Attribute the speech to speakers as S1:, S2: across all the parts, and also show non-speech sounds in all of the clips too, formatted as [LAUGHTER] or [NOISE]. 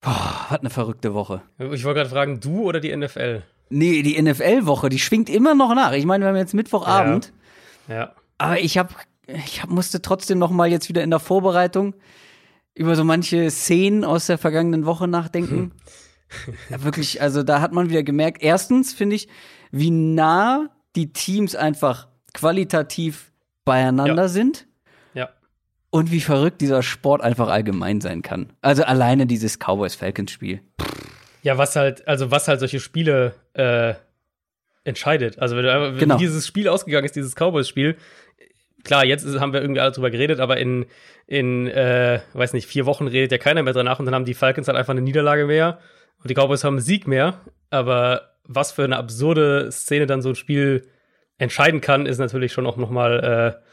S1: Boah, was eine verrückte Woche.
S2: Ich wollte gerade fragen, du oder die NFL?
S1: Nee, die NFL-Woche, die schwingt immer noch nach. Ich meine, wir haben jetzt Mittwochabend.
S2: Ja. ja.
S1: Aber ich habe, ich hab, musste trotzdem noch mal jetzt wieder in der Vorbereitung über so manche Szenen aus der vergangenen Woche nachdenken. Hm. ja, wirklich, also da hat man wieder gemerkt, erstens finde ich, wie nah die Teams einfach qualitativ beieinander
S2: Ja.
S1: sind. Und wie verrückt dieser Sport einfach allgemein sein kann. Also alleine dieses Cowboys-Falcons-Spiel.
S2: Ja, was halt, also was halt solche Spiele äh, entscheidet. Also wenn, du, wenn
S1: Genau.
S2: dieses Spiel ausgegangen ist, dieses Cowboys-Spiel, klar, jetzt ist, haben wir irgendwie alle drüber geredet, aber in, in äh, weiß nicht, vier Wochen redet ja keiner mehr danach und dann haben die Falcons halt einfach eine Niederlage mehr und die Cowboys haben einen Sieg mehr. Aber was für eine absurde Szene dann so ein Spiel entscheiden kann, ist natürlich schon auch noch mal, äh,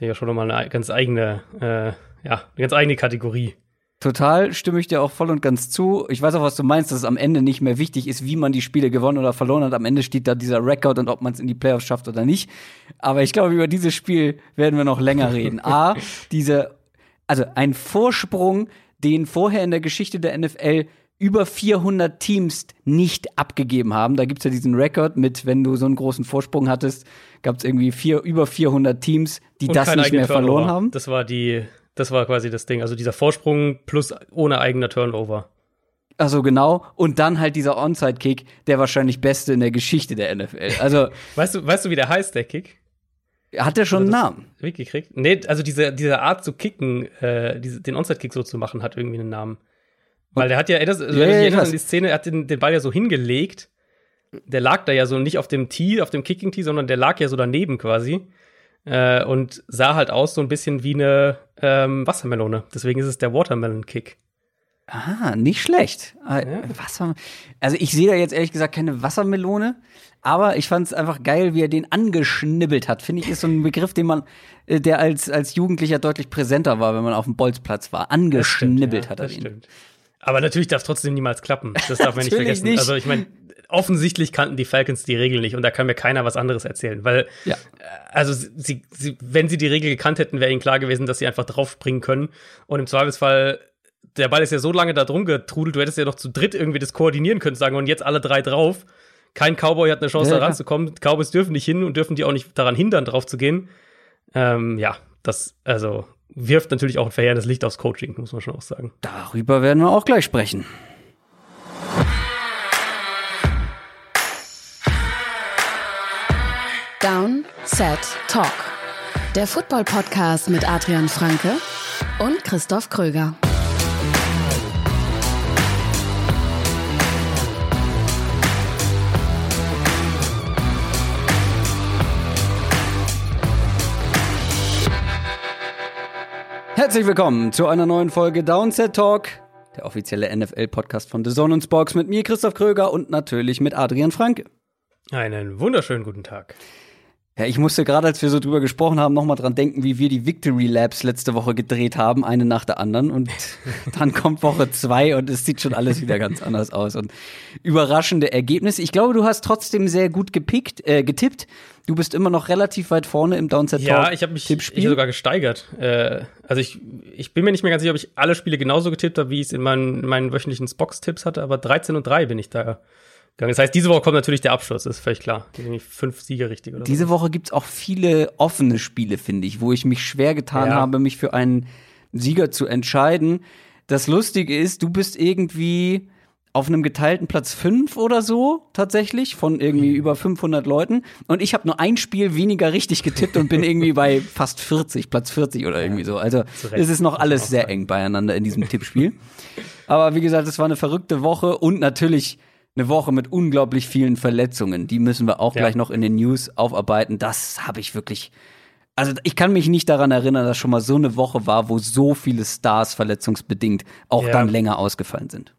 S2: ist ja schon noch mal eine ganz eigene, äh, ja, eine ganz eigene Kategorie.
S1: Total stimme ich dir auch voll und ganz zu. Ich weiß auch, was du meinst, dass es am Ende nicht mehr wichtig ist, wie man die Spiele gewonnen oder verloren hat. Am Ende steht da dieser Rekord und ob man es in die Playoffs schafft oder nicht. Aber ich glaube, über dieses Spiel werden wir noch länger reden. [LAUGHS] A, diese, also ein Vorsprung, den vorher in der Geschichte der NFL über 400 Teams nicht abgegeben haben. Da gibt's ja diesen Rekord mit, wenn du so einen großen Vorsprung hattest, gab's irgendwie vier, über 400 Teams, die
S2: Und
S1: das nicht mehr verloren
S2: Turnover.
S1: haben.
S2: Das war die, das war quasi das Ding. Also dieser Vorsprung plus ohne eigener Turnover.
S1: Also genau. Und dann halt dieser Onside-Kick, der wahrscheinlich beste in der Geschichte der NFL. Also [LAUGHS]
S2: Weißt du, weißt du, wie der heißt, der Kick?
S1: hat er schon einen
S2: das-
S1: Namen?
S2: Mitgekriegt? Nee, also diese, diese Art zu kicken, äh, diese, den Onside-Kick so zu machen, hat irgendwie einen Namen. Weil der hat ja, das, also
S1: Ja, ja, weiß.
S2: an die Szene, er hat den, den Ball ja so hingelegt. Der lag da ja so nicht auf dem Tee, auf dem Kicking-Tee, sondern der lag ja so daneben quasi. Äh, und sah halt aus so ein bisschen wie eine ähm, Wassermelone. Deswegen ist es der Watermelon-Kick.
S1: Ah, nicht schlecht. Ah, Wasser also ich sehe da jetzt ehrlich gesagt keine Wassermelone, aber ich fand es einfach geil, wie er den angeschnibbelt hat. Finde ich, ist so ein Begriff, den man, äh, der als, als Jugendlicher deutlich präsenter war, wenn man auf dem Bolzplatz war. Angeschnibbelt
S2: ja,
S1: hat er
S2: das
S1: den.
S2: stimmt. Aber natürlich darf es trotzdem niemals klappen. Das darf man [LAUGHS] nicht vergessen.
S1: nicht.
S2: Also ich meine, offensichtlich kannten die Falcons die Regel nicht und da kann mir keiner was anderes erzählen, weil
S1: Ja.
S2: äh, also sie, sie, wenn sie die Regel gekannt hätten, wäre ihnen klar gewesen, dass sie einfach draufspringen können und im Zweifelsfall der Ball ist ja so lange da drum getrudelt, du hättest ja noch zu dritt irgendwie das koordinieren können, sagen und jetzt alle drei drauf. Kein Cowboy hat eine Chance,
S1: Ja,
S2: da ranzukommen. Cowboys dürfen nicht hin und dürfen die auch nicht daran hindern, drauf zu gehen. Ähm, ja, das also wirft natürlich auch ein verheerendes Licht aufs Coaching, muss man schon auch sagen.
S1: Darüber werden wir auch gleich sprechen.
S3: Down, Set, Talk. Der Football-Podcast mit Adrian Franke und Christoph Kröger.
S1: Herzlich willkommen zu einer neuen Folge Downset Talk, der offizielle NFL-Podcast von The Zone und Sporks mit mir, Christoph Kröger und natürlich mit Adrian Franke.
S2: Einen wunderschönen guten Tag.
S1: Ja, ich musste gerade, als wir so drüber gesprochen haben, nochmal dran denken, wie wir die Victory Labs letzte Woche gedreht haben, eine nach der anderen. Und [LAUGHS] dann kommt Woche zwei und es sieht schon alles wieder ganz anders aus. Und überraschende Ergebnisse. Ich glaube, du hast trotzdem sehr gut gepickt, äh, getippt. Du bist immer noch relativ weit vorne im Downset Talk.
S2: Ja, ich habe mich ich sogar gesteigert. Äh, also ich, ich bin mir nicht mehr ganz sicher, ob ich alle Spiele genauso getippt habe, wie ich es in meinen, meinen wöchentlichen Spox-Tipps hatte, aber 13 und 3 bin ich da gegangen. Das heißt, diese Woche kommt natürlich der Abschluss, ist völlig klar. Irgendwie fünf Siege richtig oder
S1: Diese
S2: so.
S1: Woche gibt's auch viele offene Spiele, finde ich, wo ich mich schwer getan
S2: Ja.
S1: habe, mich für einen Sieger zu entscheiden. Das Lustige ist, du bist irgendwie auf einem geteilten Platz 5 oder so, tatsächlich, von
S2: Mhm.
S1: irgendwie über 500 Leuten. Und ich habe nur ein Spiel weniger richtig getippt und bin irgendwie bei [LAUGHS] fast 40, Platz 40 oder irgendwie so. Also es ist noch alles sehr eng beieinander in diesem Tippspiel. Aber wie gesagt, es war eine verrückte Woche und natürlich eine Woche mit unglaublich vielen Verletzungen. Die müssen wir auch
S2: Ja.
S1: gleich noch in den News aufarbeiten. Das habe ich wirklich. Also ich kann mich nicht daran erinnern, dass schon mal so eine Woche war, wo so viele Stars verletzungsbedingt auch
S2: Ja.
S1: dann länger ausgefallen sind.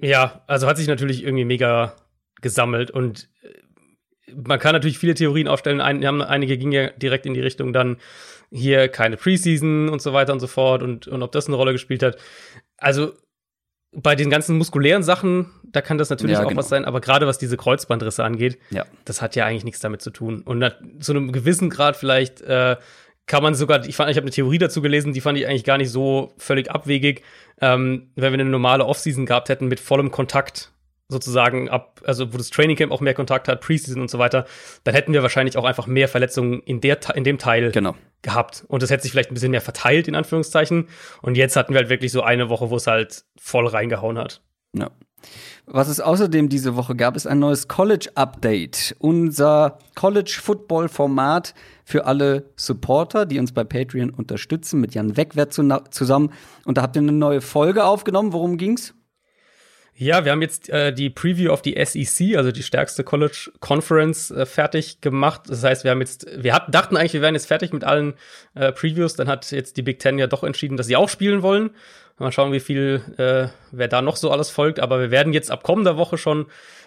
S2: Ja, also hat sich natürlich irgendwie mega gesammelt und äh, man kann natürlich viele Theorien aufstellen. Ein, haben, einige gingen ja direkt in die Richtung dann hier keine Preseason und so weiter und so fort und, und ob das eine Rolle gespielt hat. Also bei den ganzen muskulären Sachen, da kann das natürlich
S1: Ja,
S2: auch
S1: genau.
S2: was sein, aber gerade was diese Kreuzbandrisse angeht,
S1: Ja.
S2: das hat ja eigentlich nichts damit zu tun. Und zu einem gewissen Grad vielleicht äh, kann man sogar, ich fand, ich habe eine Theorie dazu gelesen, die fand ich eigentlich gar nicht so völlig abwegig. Ähm, wenn wir eine normale Offseason gehabt hätten mit vollem Kontakt sozusagen ab, also wo das Trainingcamp auch mehr Kontakt hat, Preseason und so weiter, dann hätten wir wahrscheinlich auch einfach mehr Verletzungen in der in dem Teil
S1: genau.
S2: gehabt und das hätte sich vielleicht ein bisschen mehr verteilt in Anführungszeichen und jetzt hatten wir halt wirklich so eine Woche, wo es halt voll reingehauen hat.
S1: Ja. Was es außerdem diese Woche gab, ist ein neues College Update. Unser College Football Format für alle Supporter, die uns bei Patreon unterstützen, mit Jan Wegwert zusammen. Und da habt ihr eine neue Folge aufgenommen. Worum ging's?
S2: Ja, wir haben jetzt äh, die Preview of die SEC, also die stärkste College Conference, äh, fertig gemacht. Das heißt, wir haben jetzt, wir hatten, dachten eigentlich, wir wären jetzt fertig mit allen äh, Previews. Dann hat jetzt die Big Ten ja doch entschieden, dass sie auch spielen wollen. Mal schauen, wie viel, äh, wer da noch so alles folgt. Aber wir werden jetzt ab kommender Woche schon,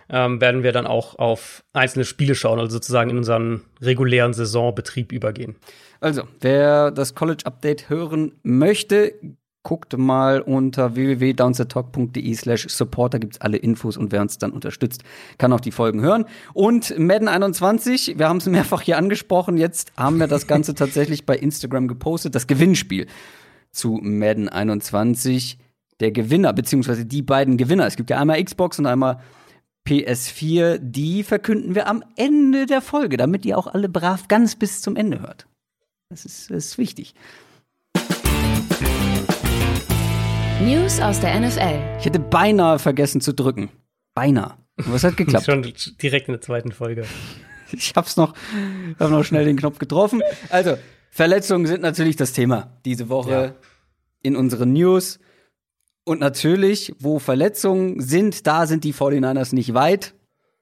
S2: ähm, werden wir dann auch auf einzelne Spiele schauen, also sozusagen in unseren regulären Saisonbetrieb übergehen.
S1: Also, wer das College Update hören möchte, guckt mal unter www.downsettalk.de slash support, da gibt's alle Infos und wer uns dann unterstützt, kann auch die Folgen hören. Und Madden 21, wir haben es mehrfach hier angesprochen, jetzt haben wir das Ganze [LAUGHS] tatsächlich bei Instagram gepostet, das Gewinnspiel zu Madden 21. Der Gewinner, beziehungsweise die beiden Gewinner, es gibt ja einmal Xbox und einmal PS4, die verkünden wir am Ende der Folge, damit ihr auch alle brav ganz bis zum Ende hört. Das ist, das ist wichtig.
S3: News aus der NFL.
S1: Ich hätte beinahe vergessen zu drücken. Beinahe. Aber es hat geklappt. [LAUGHS]
S2: Schon direkt in der zweiten Folge.
S1: Ich hab's noch, hab noch schnell den Knopf getroffen. Also, Verletzungen sind natürlich das Thema diese Woche ja. in unseren News. Und natürlich, wo Verletzungen sind, da sind die 49ers nicht weit.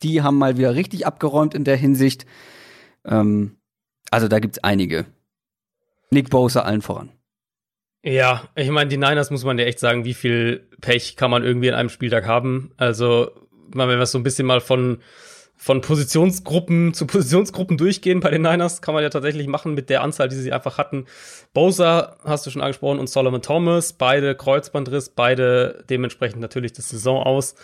S1: Die haben mal wieder richtig abgeräumt in der Hinsicht. Ähm, also da gibt's einige. Nick Bosa allen voran.
S2: Ja, ich meine, die Niners muss man ja echt sagen, wie viel Pech kann man irgendwie in einem Spieltag haben. Also, wenn wir so ein bisschen mal von, von Positionsgruppen zu Positionsgruppen durchgehen bei den Niners, kann man ja tatsächlich machen mit der Anzahl, die sie einfach hatten. Bosa hast du schon angesprochen und Solomon Thomas, beide Kreuzbandriss, beide dementsprechend natürlich das Saison aus.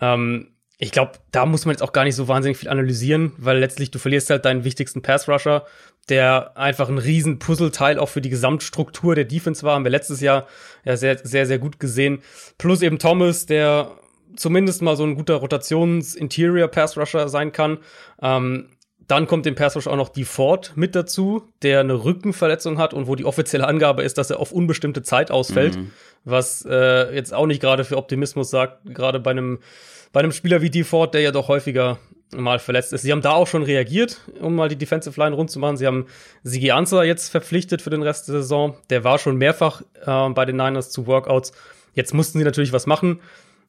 S2: Ähm, ich glaube, da muss man jetzt auch gar nicht so wahnsinnig viel analysieren, weil letztlich du verlierst halt deinen wichtigsten Pass-Rusher, der einfach ein riesen Puzzleteil auch für die Gesamtstruktur der Defense war, haben wir letztes Jahr ja sehr, sehr, sehr gut gesehen. Plus eben Thomas, der zumindest mal so ein guter Rotations-Interior-Pass-Rusher sein kann. Ähm, dann kommt dem Pass Rush auch noch die Ford mit dazu, der eine Rückenverletzung hat und wo die offizielle Angabe ist, dass er auf unbestimmte Zeit ausfällt, mhm. was äh, jetzt auch nicht gerade für Optimismus sagt, gerade bei einem bei einem Spieler wie DeFord, der ja doch häufiger mal verletzt ist. Sie haben da auch schon reagiert, um mal die Defensive Line rund zu machen. Sie haben Sigi Anza jetzt verpflichtet für den Rest der Saison. Der war schon mehrfach äh, bei den Niners zu Workouts. Jetzt mussten sie natürlich was machen.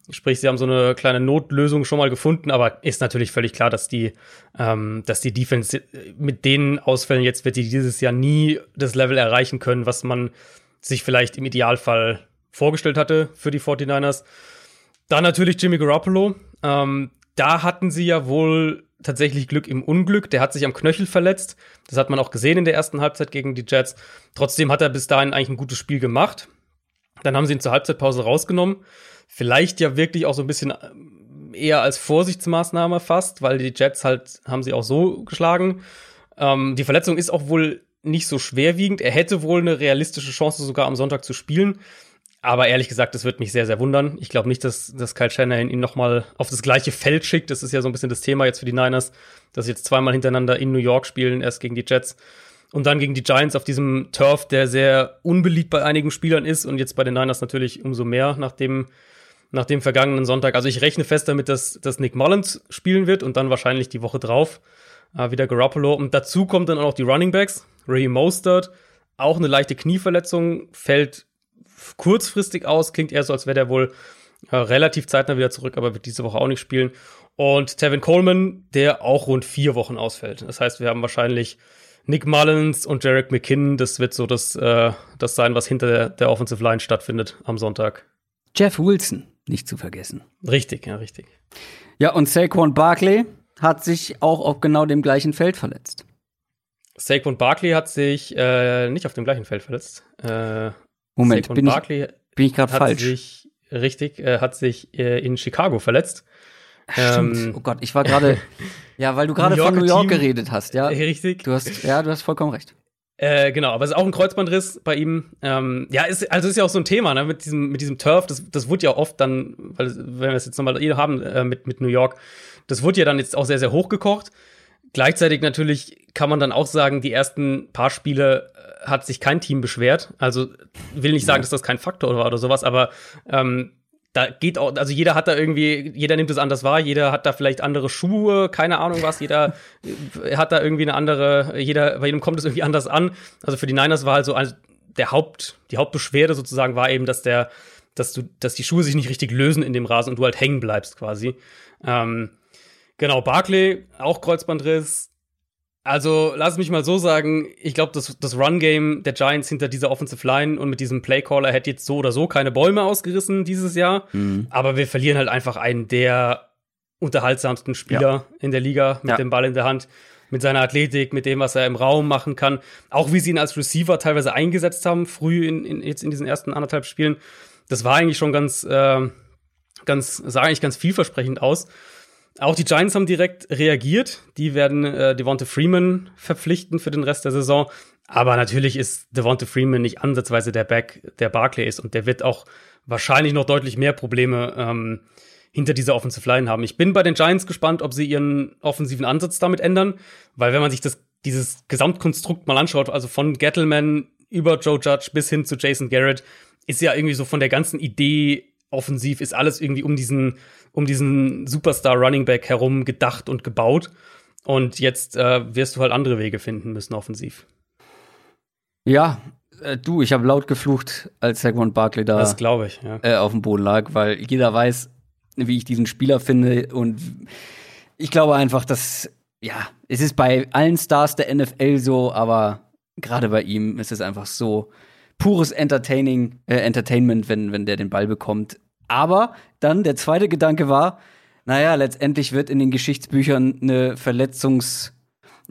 S2: Sprich, sie haben so eine kleine Notlösung schon mal gefunden, aber ist natürlich völlig klar, dass die, ähm, dass die Defense mit den Ausfällen jetzt wird die dieses Jahr nie das Level erreichen können, was man sich vielleicht im Idealfall vorgestellt hatte für die 49ers. Dann natürlich Jimmy Garoppolo. Ähm, da hatten sie ja wohl tatsächlich Glück im Unglück. Der hat sich am Knöchel verletzt. Das hat man auch gesehen in der ersten Halbzeit gegen die Jets. Trotzdem hat er bis dahin eigentlich ein gutes Spiel gemacht. Dann haben sie ihn zur Halbzeitpause rausgenommen. Vielleicht ja wirklich auch so ein bisschen äh, eher als Vorsichtsmaßnahme fast, weil die Jets halt haben sie auch so geschlagen. Ähm, die Verletzung ist auch wohl nicht so schwerwiegend. Er hätte wohl eine realistische Chance sogar am Sonntag zu spielen. Aber ehrlich gesagt, das wird mich sehr, sehr wundern. Ich glaube nicht, dass, dass Kyle Shanahan ihn nochmal auf das gleiche Feld schickt. Das ist ja so ein bisschen das Thema jetzt für die Niners, dass sie jetzt zweimal hintereinander in New York spielen, erst gegen die Jets und dann gegen die Giants auf diesem Turf, der sehr unbeliebt bei einigen Spielern ist und jetzt bei den Niners natürlich umso mehr nach dem, nach dem vergangenen Sonntag. Also ich rechne fest damit, dass, dass Nick Mullins spielen wird und dann wahrscheinlich die Woche drauf äh, wieder Garoppolo. Und dazu kommt dann auch noch die Running Backs. Ray Mostert, auch eine leichte Knieverletzung, fällt kurzfristig aus. Klingt eher so, als wäre der wohl äh, relativ zeitnah wieder zurück, aber wird diese Woche auch nicht spielen. Und Tevin Coleman, der auch rund vier Wochen ausfällt. Das heißt, wir haben wahrscheinlich Nick Mullins und Jarek McKinnon. Das wird so das, äh, das sein, was hinter der, der Offensive Line stattfindet am Sonntag.
S1: Jeff Wilson, nicht zu vergessen.
S2: Richtig, ja, richtig.
S1: Ja, und Saquon Barkley hat sich auch auf genau dem gleichen Feld verletzt.
S2: Saquon Barkley hat sich äh, nicht auf dem gleichen Feld verletzt. Äh,
S1: Moment, bin ich, bin ich gerade falsch?
S2: Sich, richtig, äh, hat sich äh, in Chicago verletzt.
S1: Stimmt. Ähm, oh Gott, ich war gerade, [LAUGHS] ja, weil du gerade von New York Team, geredet hast, ja.
S2: Richtig.
S1: Du hast, ja, du hast vollkommen recht.
S2: Äh, genau, aber es ist auch ein Kreuzbandriss bei ihm. Ähm, ja, ist, also ist ja auch so ein Thema, ne, mit diesem, mit diesem Turf, das, das wurde ja oft dann, weil, wenn wir es jetzt nochmal hier haben, äh, mit, mit New York, das wurde ja dann jetzt auch sehr, sehr hochgekocht. Gleichzeitig natürlich kann man dann auch sagen, die ersten paar Spiele äh, hat sich kein Team beschwert. Also will nicht sagen, dass das kein Faktor war oder sowas, aber ähm, da geht auch, also jeder hat da irgendwie, jeder nimmt es anders wahr, jeder hat da vielleicht andere Schuhe, keine Ahnung was, jeder hat da irgendwie eine andere, jeder, bei jedem kommt es irgendwie anders an. Also für die Niners war halt so also der Haupt, die Hauptbeschwerde sozusagen war eben, dass der, dass du, dass die Schuhe sich nicht richtig lösen in dem Rasen und du halt hängen bleibst quasi. Ähm, genau, Barclay, auch Kreuzbandriss, also, lass mich mal so sagen, ich glaube, das, das Run-Game der Giants hinter dieser Offensive Line und mit diesem Playcaller hätte jetzt so oder so keine Bäume ausgerissen dieses Jahr. Mhm. Aber wir verlieren halt einfach einen der unterhaltsamsten Spieler ja. in der Liga mit ja. dem Ball in der Hand, mit seiner Athletik, mit dem, was er im Raum machen kann. Auch wie sie ihn als Receiver teilweise eingesetzt haben, früh in, in jetzt in diesen ersten anderthalb Spielen. Das war eigentlich schon ganz, äh, ganz, sah eigentlich ganz vielversprechend aus. Auch die Giants haben direkt reagiert. Die werden äh, Devonta Freeman verpflichten für den Rest der Saison. Aber natürlich ist Devonta Freeman nicht ansatzweise der Back, der Barclay ist. Und der wird auch wahrscheinlich noch deutlich mehr Probleme ähm, hinter dieser Offensive Line haben. Ich bin bei den Giants gespannt, ob sie ihren offensiven Ansatz damit ändern. Weil wenn man sich das, dieses Gesamtkonstrukt mal anschaut, also von Gettleman über Joe Judge bis hin zu Jason Garrett, ist ja irgendwie so von der ganzen Idee offensiv ist alles irgendwie um diesen, um diesen Superstar Running Back herum gedacht und gebaut. Und jetzt äh, wirst du halt andere Wege finden müssen offensiv.
S1: Ja, äh, du, ich habe laut geflucht, als Saquon Barkley da
S2: das ich, ja.
S1: äh, auf dem Boden lag, weil jeder weiß, wie ich diesen Spieler finde und ich glaube einfach, dass ja, es ist bei allen Stars der NFL so, aber gerade bei ihm ist es einfach so pures Entertaining, äh, Entertainment, wenn, wenn der den Ball bekommt. Aber dann der zweite Gedanke war, naja, letztendlich wird in den Geschichtsbüchern eine Verletzungs,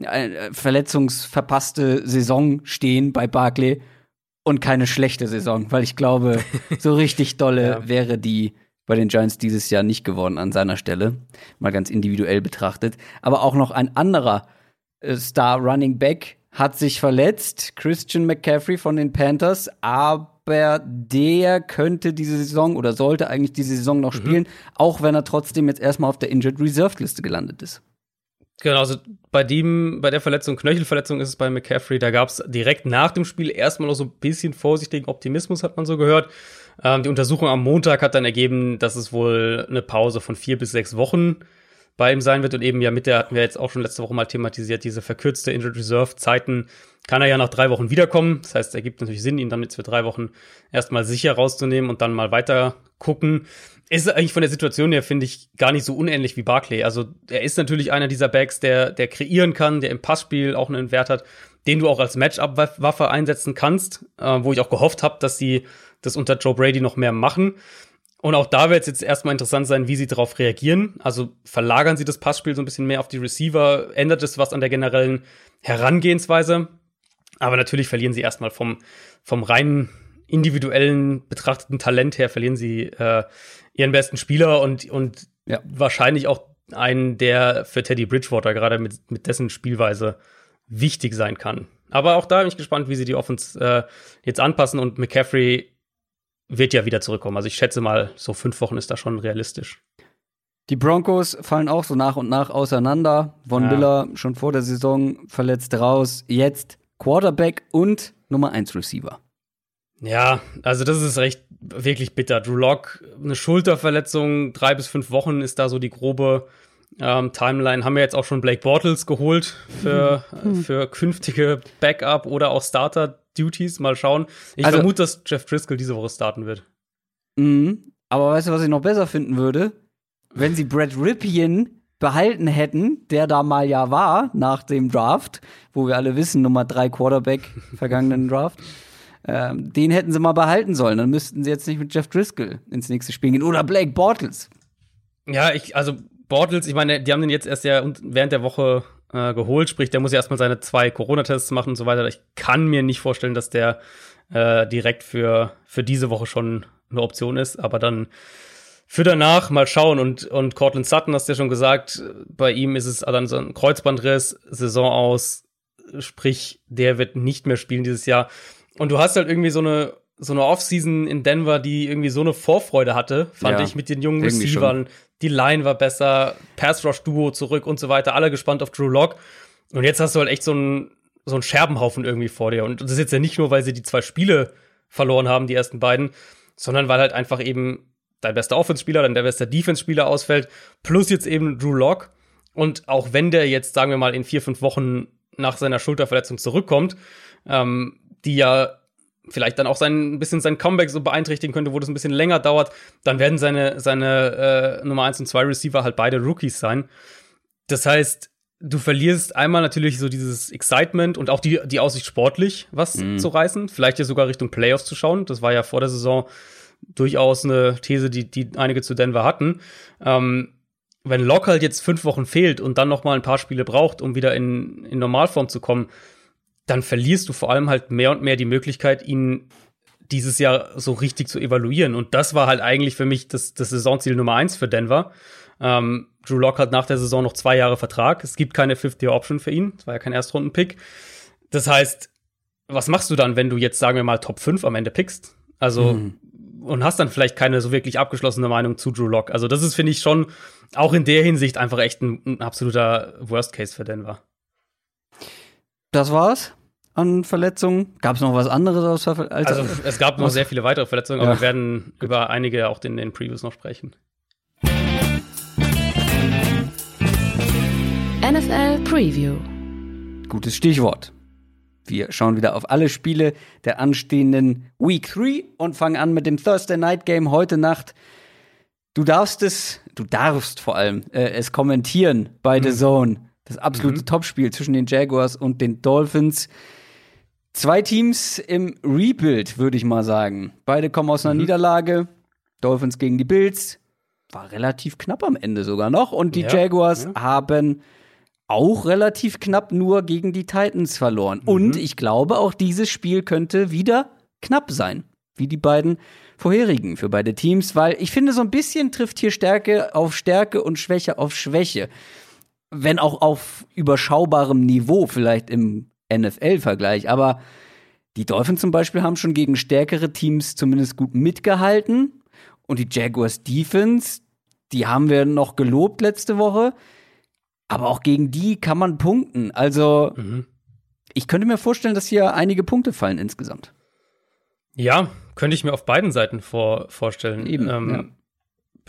S1: eine verletzungsverpasste Saison stehen bei Barclay und keine schlechte Saison, weil ich glaube, [LAUGHS] so richtig dolle ja. wäre die bei den Giants dieses Jahr nicht geworden an seiner Stelle, mal ganz individuell betrachtet. Aber auch noch ein anderer äh, Star Running Back hat sich verletzt, Christian McCaffrey von den Panthers, aber der könnte diese Saison oder sollte eigentlich diese Saison noch mhm. spielen, mhm. auch wenn er trotzdem jetzt erstmal auf der Injured Reserved Liste gelandet ist.
S2: Genau, also bei dem, bei der Verletzung, Knöchelverletzung ist es bei McCaffrey, da gab es direkt nach dem Spiel erstmal noch so ein bisschen vorsichtigen Optimismus, hat man so gehört. Ähm, die Untersuchung am Montag hat dann ergeben, dass es wohl eine Pause von vier bis sechs Wochen bei ihm sein wird und eben ja mit der hatten wir jetzt auch schon letzte Woche mal thematisiert, diese verkürzte Injured Reserve Zeiten kann er ja nach drei Wochen wiederkommen. Das heißt, er gibt natürlich Sinn, ihn dann jetzt für drei Wochen erstmal sicher rauszunehmen und dann mal weiter gucken. Ist eigentlich von der Situation her, finde ich, gar nicht so unähnlich wie Barclay. Also er ist natürlich einer dieser Backs, der, der kreieren kann, der im Passspiel auch einen Wert hat, den du auch als Matchup-Waffe einsetzen kannst, äh, wo ich auch gehofft habe, dass sie das unter Joe Brady noch mehr machen. Und auch da wird es jetzt erstmal interessant sein, wie sie darauf reagieren. Also verlagern sie das Passspiel so ein bisschen mehr auf die Receiver? Ändert es was an der generellen Herangehensweise? Aber natürlich verlieren sie erstmal vom, vom reinen individuellen betrachteten Talent her, verlieren sie äh, ihren besten Spieler und, und ja. wahrscheinlich auch einen, der für Teddy Bridgewater gerade mit, mit dessen Spielweise wichtig sein kann. Aber auch da bin ich gespannt, wie sie die Offense äh, jetzt anpassen und McCaffrey wird ja wieder zurückkommen. Also ich schätze mal, so fünf Wochen ist da schon realistisch.
S1: Die Broncos fallen auch so nach und nach auseinander. Von ja. Miller schon vor der Saison verletzt raus. Jetzt Quarterback und Nummer 1 Receiver.
S2: Ja, also das ist recht wirklich bitter. Drew Lock, eine Schulterverletzung, drei bis fünf Wochen ist da so die grobe ähm, Timeline. Haben wir jetzt auch schon Blake Bortles geholt für, mhm. für künftige Backup oder auch Starter Duties. Mal schauen. Ich also, vermute, dass Jeff Driscoll diese Woche starten wird.
S1: Mhm. Aber weißt du, was ich noch besser finden würde? Wenn sie Brad Ripien behalten hätten, der da mal ja war nach dem Draft, wo wir alle wissen, Nummer drei Quarterback [LAUGHS] vergangenen Draft. Ähm, den hätten sie mal behalten sollen. Dann müssten sie jetzt nicht mit Jeff Driscoll ins nächste Spiel gehen. Oder Blake Bortles.
S2: Ja, ich, also Bortles, ich meine, die haben den jetzt erst ja während der Woche äh, geholt, sprich, der muss ja erstmal seine zwei Corona-Tests machen und so weiter. Ich kann mir nicht vorstellen, dass der äh, direkt für, für diese Woche schon eine Option ist, aber dann für danach mal schauen und, und Cortland Sutton, hast du ja schon gesagt, bei ihm ist es dann so ein Kreuzbandriss, Saison aus, sprich, der wird nicht mehr spielen dieses Jahr. Und du hast halt irgendwie so eine, so eine Offseason in Denver, die irgendwie so eine Vorfreude hatte, fand
S1: Ja,
S2: ich, mit den jungen Receivern. Die Line war besser, Pass-Rush-Duo zurück und so weiter, alle gespannt auf Drew Lock. Und jetzt hast du halt echt so einen, so einen Scherbenhaufen irgendwie vor dir. Und das ist jetzt ja nicht nur, weil sie die zwei Spiele verloren haben, die ersten beiden, sondern weil halt einfach eben dein bester Offense-Spieler, dein bester Defense-Spieler ausfällt, plus jetzt eben Drew Lock. Und auch wenn der jetzt, sagen wir mal, in vier, fünf Wochen nach seiner Schulterverletzung zurückkommt, ähm, die ja vielleicht dann auch sein ein bisschen sein Comeback so beeinträchtigen könnte, wo das ein bisschen länger dauert, dann werden seine, seine äh, Nummer 1 und 2 Receiver halt beide Rookies sein. Das heißt, du verlierst einmal natürlich so dieses Excitement und auch die, die Aussicht sportlich was zu reißen, vielleicht ja sogar Richtung Playoffs zu schauen. Das war ja vor der Saison durchaus eine These, die, die einige zu Denver hatten. Ähm, wenn Locke halt jetzt fünf Wochen fehlt und dann noch mal ein paar Spiele braucht, um wieder in, in Normalform zu kommen, dann verlierst du vor allem halt mehr und mehr die Möglichkeit, ihn dieses Jahr so richtig zu evaluieren. Und das war halt eigentlich für mich das, das Saisonziel Nummer eins für Denver. Ähm, Drew Lock hat nach der Saison noch zwei Jahre Vertrag. Es gibt keine Fifth-Year-Option für ihn. Das war ja kein Erstrunden-Pick. Das heißt, was machst du dann, wenn du jetzt, sagen wir mal, Top 5 am Ende pickst? Also, und hast dann vielleicht keine so wirklich abgeschlossene Meinung zu Drew Lock. Also, das ist, finde ich, schon auch in der Hinsicht einfach echt ein, ein absoluter Worst-Case für Denver.
S1: Das war's an Verletzungen. Gab es noch was anderes aus Ver als
S2: Also, es gab noch sehr viele weitere Verletzungen,
S1: Ja.
S2: aber wir werden über einige auch in den Previews noch sprechen.
S3: NFL Preview.
S1: Gutes Stichwort. Wir schauen wieder auf alle Spiele der anstehenden Week 3 und fangen an mit dem Thursday Night Game heute Nacht. Du darfst es, du darfst vor allem äh, es kommentieren bei The Zone. Das absolute Topspiel zwischen den Jaguars und den Dolphins. Zwei Teams im Rebuild, würde ich mal sagen. Beide kommen aus einer Niederlage. Dolphins gegen die Bills. War relativ knapp am Ende sogar noch. Und die
S2: Ja,
S1: Jaguars
S2: ja.
S1: haben auch relativ knapp nur gegen die Titans verloren. Und ich glaube, auch dieses Spiel könnte wieder knapp sein, wie die beiden vorherigen für beide Teams, weil ich finde, so ein bisschen trifft hier Stärke auf Stärke und Schwäche auf Schwäche. Wenn auch auf überschaubarem Niveau, vielleicht im NFL-Vergleich. Aber die Dolphins zum Beispiel haben schon gegen stärkere Teams zumindest gut mitgehalten. Und die Jaguars Defense, die haben wir noch gelobt letzte Woche. Aber auch gegen die kann man punkten. Also,
S2: Mhm.
S1: ich könnte mir vorstellen, dass hier einige Punkte fallen insgesamt.
S2: Ja, könnte ich mir auf beiden Seiten vor, vorstellen.
S1: Eben,
S2: Ähm,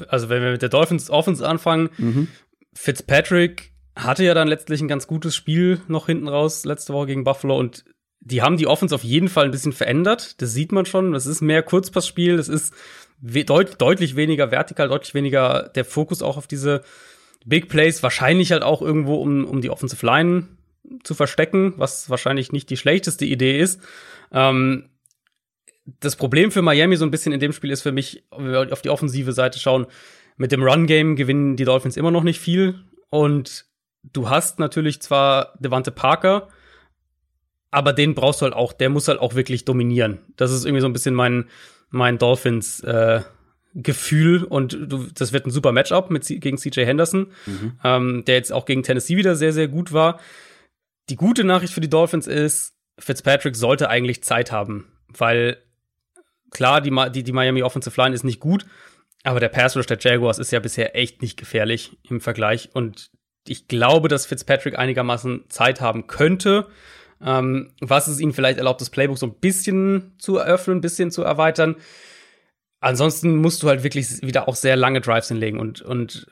S2: Also, wenn wir mit der Dolphins Offense anfangen,
S1: Mhm.
S2: Fitzpatrick hatte ja dann letztlich ein ganz gutes Spiel noch hinten raus letzte Woche gegen Buffalo und die haben die Offense auf jeden Fall ein bisschen verändert. Das sieht man schon. Das ist mehr Kurzpassspiel. Das ist we deut deutlich weniger vertikal, deutlich weniger der Fokus auch auf diese Big Plays. Wahrscheinlich halt auch irgendwo, um, um die Offensive Line zu verstecken, was wahrscheinlich nicht die schlechteste Idee ist. Ähm, das Problem für Miami so ein bisschen in dem Spiel ist für mich, wenn wir auf die offensive Seite schauen, mit dem Run-Game gewinnen die Dolphins immer noch nicht viel. Und du hast natürlich zwar Devante Parker, aber den brauchst du halt auch, der muss halt auch wirklich dominieren. Das ist irgendwie so ein bisschen mein, mein Dolphins äh, Gefühl und du, das wird ein super Matchup mit, gegen CJ Henderson, ähm, der jetzt auch gegen Tennessee wieder sehr, sehr gut war. Die gute Nachricht für die Dolphins ist, Fitzpatrick sollte eigentlich Zeit haben, weil klar, die, die, die Miami Offensive Line ist nicht gut, aber der Pass der Jaguars ist ja bisher echt nicht gefährlich im Vergleich und ich glaube, dass Fitzpatrick einigermaßen Zeit haben könnte, ähm, was es ihnen vielleicht erlaubt, das Playbook so ein bisschen zu eröffnen, ein bisschen zu erweitern. Ansonsten musst du halt wirklich wieder auch sehr lange Drives hinlegen und, und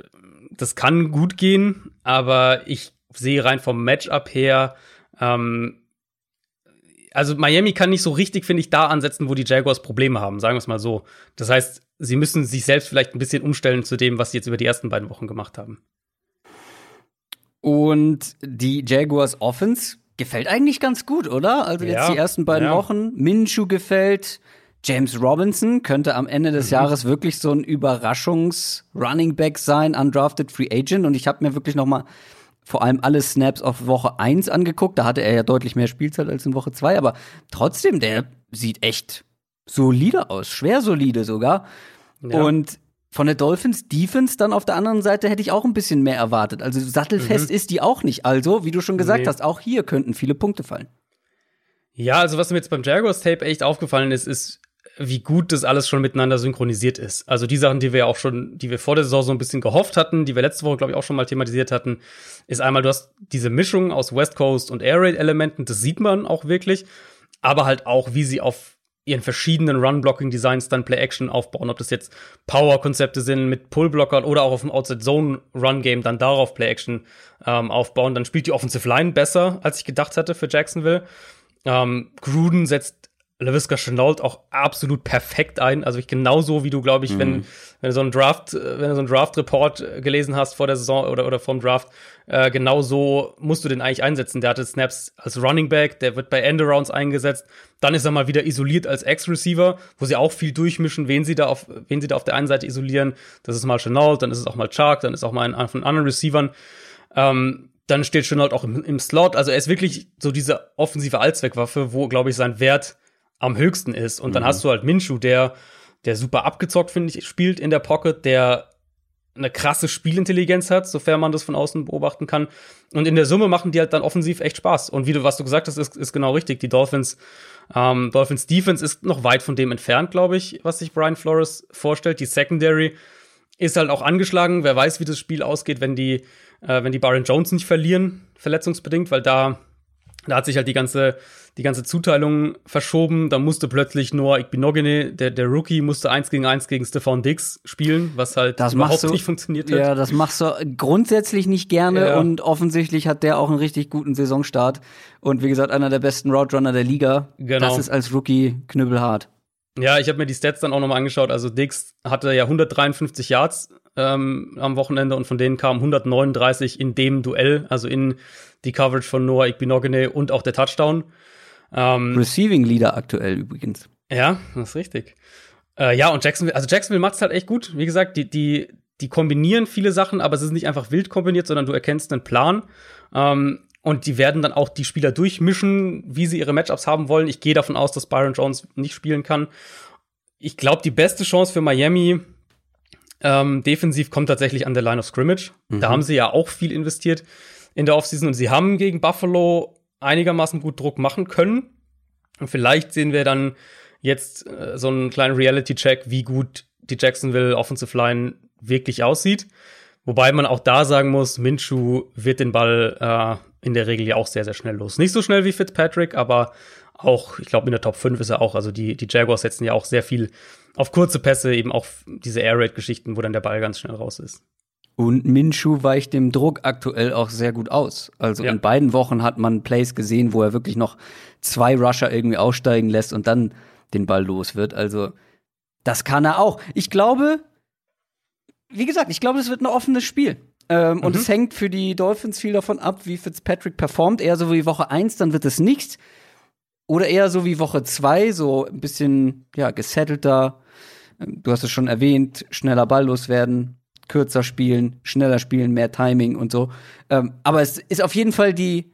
S2: das kann gut gehen, aber ich sehe rein vom Matchup her, ähm, also Miami kann nicht so richtig, finde ich, da ansetzen, wo die Jaguars Probleme haben, sagen wir es mal so. Das heißt, sie müssen sich selbst vielleicht ein bisschen umstellen zu dem, was sie jetzt über die ersten beiden Wochen gemacht haben.
S1: Und die Jaguars Offense gefällt eigentlich ganz gut, oder? Also jetzt
S2: Ja,
S1: die ersten beiden
S2: ja.
S1: Wochen. Minshew gefällt. James Robinson könnte am Ende
S2: Mhm.
S1: des Jahres wirklich so ein Überraschungs-Running-Back sein, undrafted Free Agent. Und ich habe mir wirklich noch mal vor allem alle Snaps auf Woche 1 angeguckt. Da hatte er ja deutlich mehr Spielzeit als in Woche 2. Aber trotzdem, der sieht echt solide aus. Schwer solide sogar.
S2: Ja.
S1: Und von der Dolphins Defense dann auf der anderen Seite hätte ich auch ein bisschen mehr erwartet. Also sattelfest mhm. ist die auch nicht. Also, wie du schon gesagt nee. hast, auch hier könnten viele Punkte fallen.
S2: Ja, also was mir jetzt beim Jaguars Tape echt aufgefallen ist, ist, wie gut das alles schon miteinander synchronisiert ist. Also die Sachen, die wir ja auch schon, die wir vor der Saison so ein bisschen gehofft hatten, die wir letzte Woche, glaube ich, auch schon mal thematisiert hatten, ist einmal, du hast diese Mischung aus West Coast und Air Raid Elementen, das sieht man auch wirklich, aber halt auch, wie sie auf ihren verschiedenen Run-Blocking-Designs dann Play-Action aufbauen, ob das jetzt Power-Konzepte sind mit Pull-Blockern oder auch auf dem Outside-Zone-Run-Game dann darauf Play-Action ähm, aufbauen. Dann spielt die Offensive Line besser, als ich gedacht hatte für Jacksonville. Ähm, Gruden setzt LaVisca Chenault auch absolut perfekt ein. Also ich genauso wie du, glaube ich, mhm. wenn, wenn du so einen Draft, wenn du so einen Draft-Report gelesen hast vor der Saison oder, oder vom Draft, äh, genau so musst du den eigentlich einsetzen. Der hatte Snaps als Running Back, der wird bei Endarounds eingesetzt. Dann ist er mal wieder isoliert als Ex-Receiver, wo sie auch viel durchmischen, wen sie da auf, wen sie da auf der einen Seite isolieren. Das ist mal Chenault, dann ist es auch mal Chark, dann ist auch mal ein von anderen Receivern. Ähm, dann steht Chenault auch im, im Slot. Also er ist wirklich so diese offensive Allzweckwaffe, wo, glaube ich, sein Wert am höchsten ist. Und dann mhm. hast du halt Minshu, der, der super abgezockt, finde ich, spielt in der Pocket, der eine krasse Spielintelligenz hat, sofern man das von außen beobachten kann. Und in der Summe machen die halt dann offensiv echt Spaß. Und wie du, was du gesagt hast, ist, ist genau richtig. Die Dolphins, ähm, Dolphins Defense ist noch weit von dem entfernt, glaube ich, was sich Brian Flores vorstellt. Die Secondary ist halt auch angeschlagen. Wer weiß, wie das Spiel ausgeht, wenn die, äh, wenn die Baron Jones nicht verlieren, verletzungsbedingt, weil da, da hat sich halt die ganze die ganze Zuteilung verschoben. Da musste plötzlich Noah Igbinogene, der, der Rookie, musste eins gegen eins gegen Stefan Dix spielen, was halt
S1: das
S2: überhaupt
S1: du,
S2: nicht funktioniert hat.
S1: Ja, das machst du grundsätzlich nicht gerne ja. und offensichtlich hat der auch einen richtig guten Saisonstart. Und wie gesagt, einer der besten Route Runner der Liga. Genau. Das ist als Rookie knüppelhart.
S2: Ja, ich habe mir die Stats dann auch nochmal angeschaut. Also Dix hatte ja 153 Yards ähm, am Wochenende und von denen kamen 139 in dem Duell, also in die Coverage von Noah Igbinogene und auch der Touchdown.
S1: Ähm, Receiving Leader aktuell übrigens.
S2: Ja, das ist richtig. Äh, ja, und Jacksonville, also Jacksonville macht es halt echt gut. Wie gesagt, die, die, die kombinieren viele Sachen, aber es ist nicht einfach wild kombiniert, sondern du erkennst einen Plan. Ähm, und die werden dann auch die Spieler durchmischen, wie sie ihre Matchups haben wollen. Ich gehe davon aus, dass Byron Jones nicht spielen kann. Ich glaube, die beste Chance für Miami ähm, defensiv kommt tatsächlich an der Line of Scrimmage. Mhm. Da haben sie ja auch viel investiert in der Offseason und sie haben gegen Buffalo einigermaßen gut Druck machen können. Und vielleicht sehen wir dann jetzt äh, so einen kleinen Reality-Check, wie gut die Jacksonville Offensive Line wirklich aussieht. Wobei man auch da sagen muss, Minshu wird den Ball äh, in der Regel ja auch sehr, sehr schnell los. Nicht so schnell wie Fitzpatrick, aber auch, ich glaube, in der Top 5 ist er auch. Also die, die Jaguars setzen ja auch sehr viel auf kurze Pässe, eben auch diese Air Raid-Geschichten, wo dann der Ball ganz schnell raus ist.
S1: Und Minshu weicht dem Druck aktuell auch sehr gut aus. Also ja. in beiden Wochen hat man Plays gesehen, wo er wirklich noch zwei Rusher irgendwie aussteigen lässt und dann den Ball los wird. Also das kann er auch. Ich glaube, wie gesagt, ich glaube, es wird ein offenes Spiel. Ähm, mhm. Und es hängt für die Dolphins viel davon ab, wie Fitzpatrick performt. Eher so wie Woche 1, dann wird es nichts. Oder eher so wie Woche 2, so ein bisschen, ja, gesettelter. Ähm, du hast es schon erwähnt, schneller Ball loswerden, kürzer spielen, schneller spielen, mehr Timing und so. Ähm, aber es ist auf jeden Fall die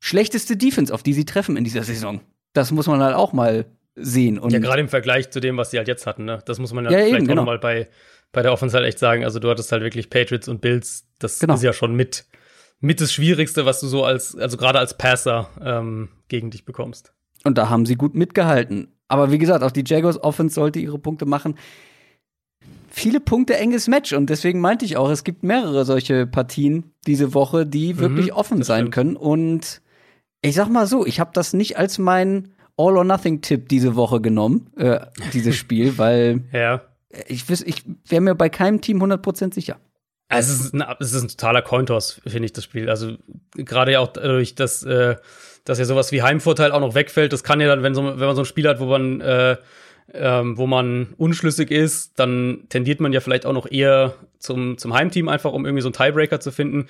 S1: schlechteste Defense, auf die sie treffen in dieser Saison. Das muss man halt auch mal sehen. Und
S2: ja, gerade im Vergleich zu dem, was sie halt jetzt hatten, ne? Das muss man ja, ja vielleicht eben, genau. auch mal bei, bei der Offense halt echt sagen. Also du hattest halt wirklich Patriots und Bills, das genau. ist ja schon mit, mit das Schwierigste, was du so als, also gerade als Passer ähm, gegen dich bekommst.
S1: Und da haben sie gut mitgehalten. Aber wie gesagt, auch die Jaguars Offense sollte ihre Punkte machen viele Punkte enges Match und deswegen meinte ich auch, es gibt mehrere solche Partien diese Woche, die mhm, wirklich offen sein können und ich sag mal so, ich habe das nicht als mein All or Nothing Tipp diese Woche genommen, äh, dieses [LAUGHS] Spiel, weil
S2: ja.
S1: ich ich wäre mir bei keinem Team 100% sicher.
S2: Es ist, ein, es ist ein totaler Cointoss, finde ich, das Spiel. Also gerade ja auch dadurch, dass, äh, dass ja sowas wie Heimvorteil auch noch wegfällt. Das kann ja dann, wenn, so, wenn man so ein Spiel hat, wo man äh, ähm, wo man unschlüssig ist, dann tendiert man ja vielleicht auch noch eher zum, zum Heimteam, einfach um irgendwie so einen Tiebreaker zu finden.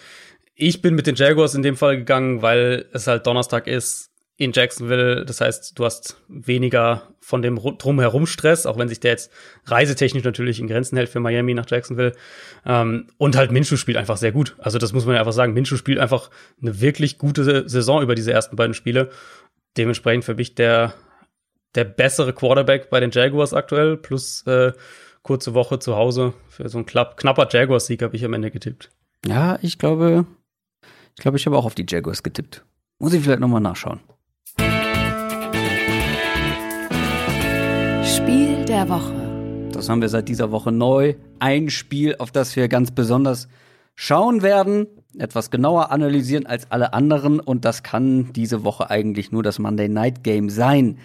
S2: Ich bin mit den Jaguars in dem Fall gegangen, weil es halt Donnerstag ist in Jacksonville. Das heißt, du hast weniger von dem drumherum Stress, auch wenn sich der jetzt reisetechnisch natürlich in Grenzen hält für Miami nach Jacksonville. Ähm, und halt Minshew spielt einfach sehr gut. Also das muss man ja einfach sagen. Minshew spielt einfach eine wirklich gute Saison über diese ersten beiden Spiele. Dementsprechend für mich der der bessere Quarterback bei den Jaguars aktuell, plus äh, kurze Woche zu Hause. Für so einen knapp, knapper Jaguars-Sieg habe ich am Ende getippt.
S1: Ja, ich glaube, ich glaube, ich habe auch auf die Jaguars getippt. Muss ich vielleicht nochmal nachschauen.
S3: Spiel der Woche.
S1: Das haben wir seit dieser Woche neu. Ein Spiel, auf das wir ganz besonders schauen werden, etwas genauer analysieren als alle anderen. Und das kann diese Woche eigentlich nur das Monday Night Game sein.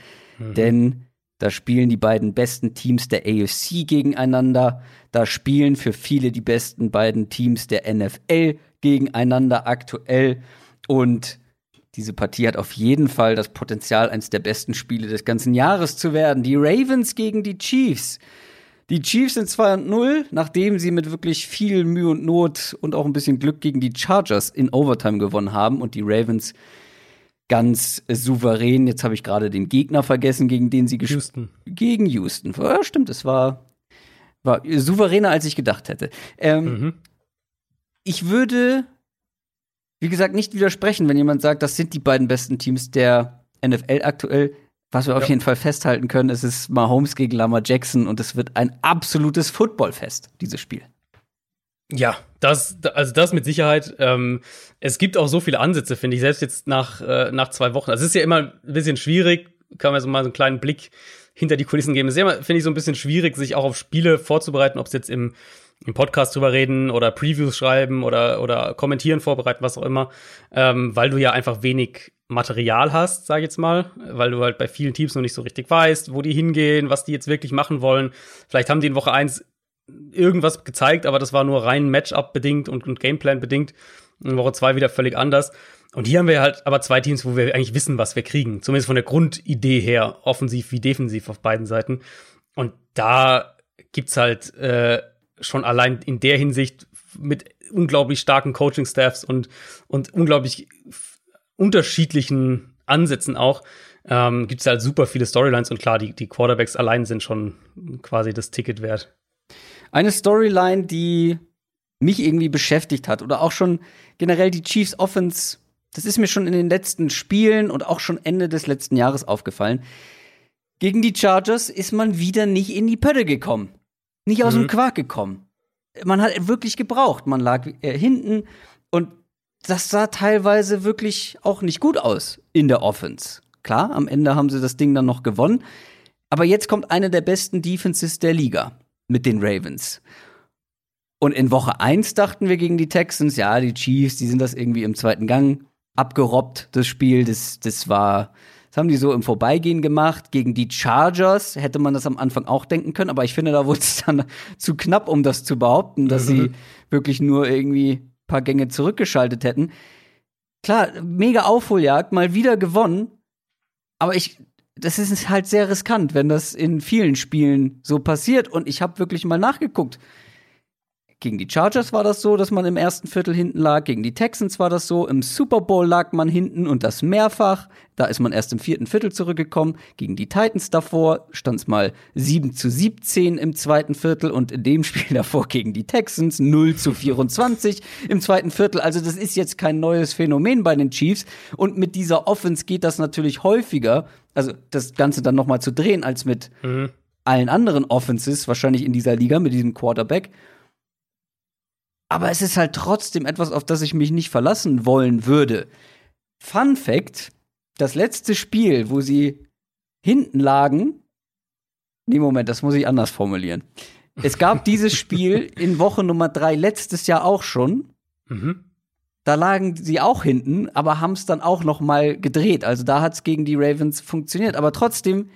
S1: Mhm. Denn da spielen die beiden besten Teams der AFC gegeneinander. Da spielen für viele die besten beiden Teams der NFL gegeneinander aktuell. Und diese Partie hat auf jeden Fall das Potenzial, eines der besten Spiele des ganzen Jahres zu werden. Die Ravens gegen die Chiefs. Die Chiefs sind 2 und 0, nachdem sie mit wirklich viel Mühe und Not und auch ein bisschen Glück gegen die Chargers in Overtime gewonnen haben. Und die Ravens ganz souverän. Jetzt habe ich gerade den Gegner vergessen, gegen den sie
S2: gespielt
S1: Gegen Houston. Ja, stimmt, es war, war souveräner, als ich gedacht hätte. Ähm, mhm. Ich würde, wie gesagt, nicht widersprechen, wenn jemand sagt, das sind die beiden besten Teams der NFL aktuell. Was wir ja. auf jeden Fall festhalten können, es ist Mahomes gegen Lamar Jackson und es wird ein absolutes Footballfest, dieses Spiel.
S2: Ja, das, also das mit Sicherheit. Ähm, es gibt auch so viele Ansätze, finde ich, selbst jetzt nach, äh, nach zwei Wochen. Also es ist ja immer ein bisschen schwierig, kann man so mal so einen kleinen Blick hinter die Kulissen geben. Es ist ja immer, finde ich, so ein bisschen schwierig, sich auch auf Spiele vorzubereiten, ob es jetzt im, im Podcast drüber reden oder Previews schreiben oder, oder kommentieren, vorbereiten, was auch immer, ähm, weil du ja einfach wenig Material hast, sag ich jetzt mal, weil du halt bei vielen Teams noch nicht so richtig weißt, wo die hingehen, was die jetzt wirklich machen wollen. Vielleicht haben die in Woche eins irgendwas gezeigt, aber das war nur rein Matchup bedingt und, und Gameplan bedingt. In Woche zwei wieder völlig anders. Und hier haben wir halt aber zwei Teams, wo wir eigentlich wissen, was wir kriegen. Zumindest von der Grundidee her, offensiv wie defensiv auf beiden Seiten. Und da gibt's halt äh, schon allein in der Hinsicht mit unglaublich starken Coaching-Staffs und, und unglaublich unterschiedlichen Ansätzen auch, ähm, gibt es halt super viele Storylines und klar, die, die Quarterbacks allein sind schon quasi das Ticket wert.
S1: Eine Storyline, die mich irgendwie beschäftigt hat oder auch schon generell die Chiefs Offense, das ist mir schon in den letzten Spielen und auch schon Ende des letzten Jahres aufgefallen. Gegen die Chargers ist man wieder nicht in die Pötte gekommen. Nicht aus mhm. dem Quark gekommen. Man hat wirklich gebraucht. Man lag äh, hinten und das sah teilweise wirklich auch nicht gut aus in der Offense. Klar, am Ende haben sie das Ding dann noch gewonnen. Aber jetzt kommt eine der besten Defenses der Liga mit den Ravens. Und in Woche 1 dachten wir gegen die Texans, ja, die Chiefs, die sind das irgendwie im zweiten Gang abgerobbt, das Spiel. Das, das war, das haben die so im Vorbeigehen gemacht. Gegen die Chargers hätte man das am Anfang auch denken können, aber ich finde, da wurde es dann [LAUGHS] zu knapp, um das zu behaupten, dass mhm. sie wirklich nur irgendwie ein paar Gänge zurückgeschaltet hätten. Klar, mega Aufholjagd, mal wieder gewonnen. Aber ich, das ist halt sehr riskant, wenn das in vielen Spielen so passiert. Und ich habe wirklich mal nachgeguckt. Gegen die Chargers war das so, dass man im ersten Viertel hinten lag. Gegen die Texans war das so. Im Super Bowl lag man hinten und das mehrfach. Da ist man erst im vierten Viertel zurückgekommen. Gegen die Titans davor stand es mal 7 zu 17 im zweiten Viertel und in dem [LAUGHS] Spiel davor gegen die Texans 0 zu 24 im zweiten Viertel. Also das ist jetzt kein neues Phänomen bei den Chiefs. Und mit dieser Offense geht das natürlich häufiger. Also das Ganze dann noch mal zu drehen als mit mhm. allen anderen Offenses wahrscheinlich in dieser Liga mit diesem Quarterback. Aber es ist halt trotzdem etwas, auf das ich mich nicht verlassen wollen würde. Fun Fact: Das letzte Spiel, wo sie hinten lagen. Nee, Moment, das muss ich anders formulieren. Es gab [LAUGHS] dieses Spiel in Woche Nummer drei letztes Jahr auch schon. Mhm. Da lagen sie auch hinten, aber haben es dann auch noch mal gedreht. Also da hat es gegen die Ravens funktioniert. Aber trotzdem,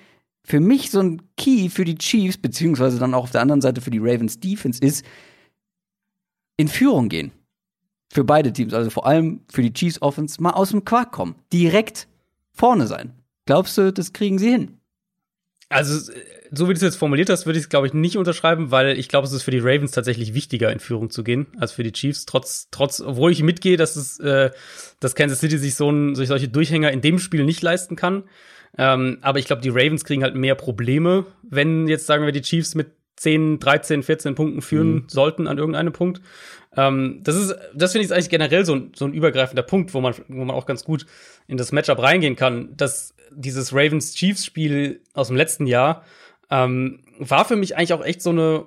S1: für mich so ein Key für die Chiefs, beziehungsweise dann auch auf der anderen Seite für die Ravens Defense ist, in Führung gehen. Für beide Teams, also vor allem für die Chiefs Offense, mal aus dem Quark kommen. Direkt vorne sein. Glaubst du, das kriegen sie hin?
S2: Also, so wie du es jetzt formuliert hast, würde ich es, glaube ich, nicht unterschreiben, weil ich glaube, es ist für die Ravens tatsächlich wichtiger, in Führung zu gehen, als für die Chiefs. Trotz, trotz, obwohl ich mitgehe, dass es, äh, dass Kansas City sich so ein, sich solche Durchhänger in dem Spiel nicht leisten kann. Ähm, aber ich glaube, die Ravens kriegen halt mehr Probleme, wenn jetzt sagen wir die Chiefs mit 10, 13, 14 Punkten führen mhm. sollten an irgendeinem Punkt. Ähm, das ist, das finde ich eigentlich generell so ein, so ein übergreifender Punkt, wo man, wo man auch ganz gut in das Matchup reingehen kann, dass dieses Ravens-Chiefs-Spiel aus dem letzten Jahr ähm, war für mich eigentlich auch echt so eine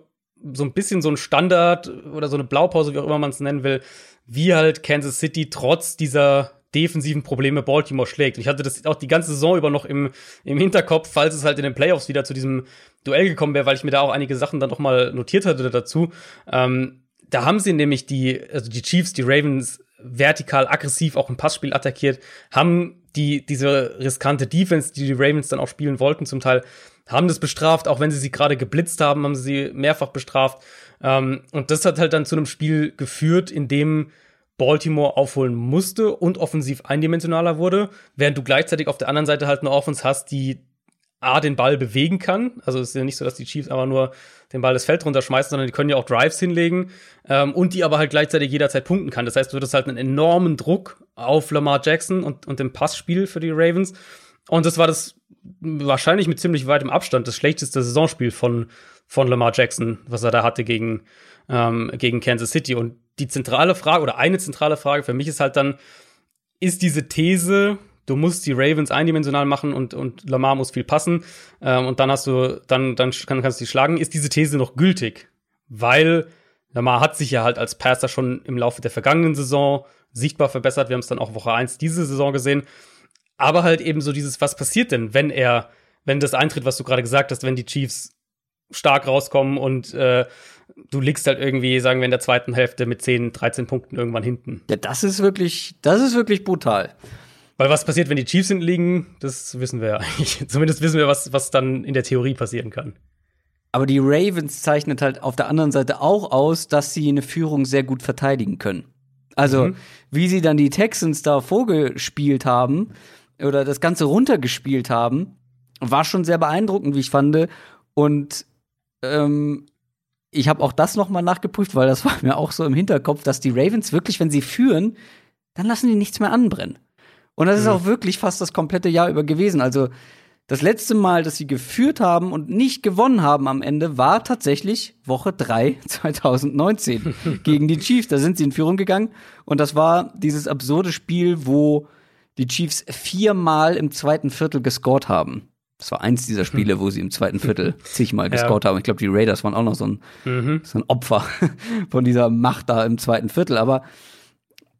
S2: so ein bisschen so ein Standard oder so eine Blaupause, wie auch immer man es nennen will, wie halt Kansas City trotz dieser defensiven Probleme Baltimore schlägt. Und ich hatte das auch die ganze Saison über noch im, im Hinterkopf, falls es halt in den Playoffs wieder zu diesem Duell gekommen wäre, weil ich mir da auch einige Sachen dann noch mal notiert hatte dazu. Ähm, da haben sie nämlich die, also die Chiefs, die Ravens vertikal aggressiv auch im Passspiel attackiert, haben die, diese riskante Defense, die die Ravens dann auch spielen wollten, zum Teil, haben das bestraft, auch wenn sie sie gerade geblitzt haben, haben sie sie mehrfach bestraft. Ähm, und das hat halt dann zu einem Spiel geführt, in dem Baltimore aufholen musste und offensiv eindimensionaler wurde, während du gleichzeitig auf der anderen Seite halt eine Offense hast, die A, den Ball bewegen kann. Also es ist ja nicht so, dass die Chiefs einfach nur den Ball das Feld runterschmeißen, sondern die können ja auch Drives hinlegen ähm, und die aber halt gleichzeitig jederzeit punkten kann. Das heißt, du hattest halt einen enormen Druck auf Lamar Jackson und, und dem Passspiel für die Ravens. Und das war das wahrscheinlich mit ziemlich weitem Abstand das schlechteste Saisonspiel von, von Lamar Jackson, was er da hatte gegen, ähm, gegen Kansas City. Und die zentrale Frage oder eine zentrale Frage für mich ist halt dann, ist diese These, du musst die Ravens eindimensional machen und, und Lamar muss viel passen ähm, und dann hast du, dann, dann kann, kannst du die schlagen, ist diese These noch gültig? Weil Lamar hat sich ja halt als Passer schon im Laufe der vergangenen Saison sichtbar verbessert. Wir haben es dann auch Woche 1 diese Saison gesehen. Aber halt eben so dieses, was passiert denn, wenn er, wenn das eintritt, was du gerade gesagt hast, wenn die Chiefs stark rauskommen und äh, du liegst halt irgendwie, sagen wir, in der zweiten Hälfte mit 10, 13 Punkten irgendwann hinten.
S1: Ja, das ist wirklich, das ist wirklich brutal.
S2: Weil was passiert, wenn die Chiefs hinten liegen, das wissen wir ja [LAUGHS] eigentlich. Zumindest wissen wir, was, was dann in der Theorie passieren kann.
S1: Aber die Ravens zeichnet halt auf der anderen Seite auch aus, dass sie eine Führung sehr gut verteidigen können. Also, mhm. wie sie dann die Texans da vorgespielt haben oder das Ganze runtergespielt haben, war schon sehr beeindruckend, wie ich fand. Und ähm, ich habe auch das noch mal nachgeprüft, weil das [LAUGHS] war mir auch so im Hinterkopf, dass die Ravens wirklich, wenn sie führen, dann lassen die nichts mehr anbrennen. Und das mhm. ist auch wirklich fast das komplette Jahr über gewesen. Also das letzte Mal, dass sie geführt haben und nicht gewonnen haben am Ende, war tatsächlich Woche 3 2019 [LAUGHS] [LAUGHS] gegen die Chiefs. Da sind sie in Führung gegangen. Und das war dieses absurde Spiel, wo die Chiefs viermal im zweiten Viertel gescored haben. Das war eins dieser Spiele, wo sie im zweiten Viertel [LAUGHS] zigmal gescored ja. haben. Ich glaube, die Raiders waren auch noch so ein, mhm. so ein Opfer [LAUGHS] von dieser Macht da im zweiten Viertel. Aber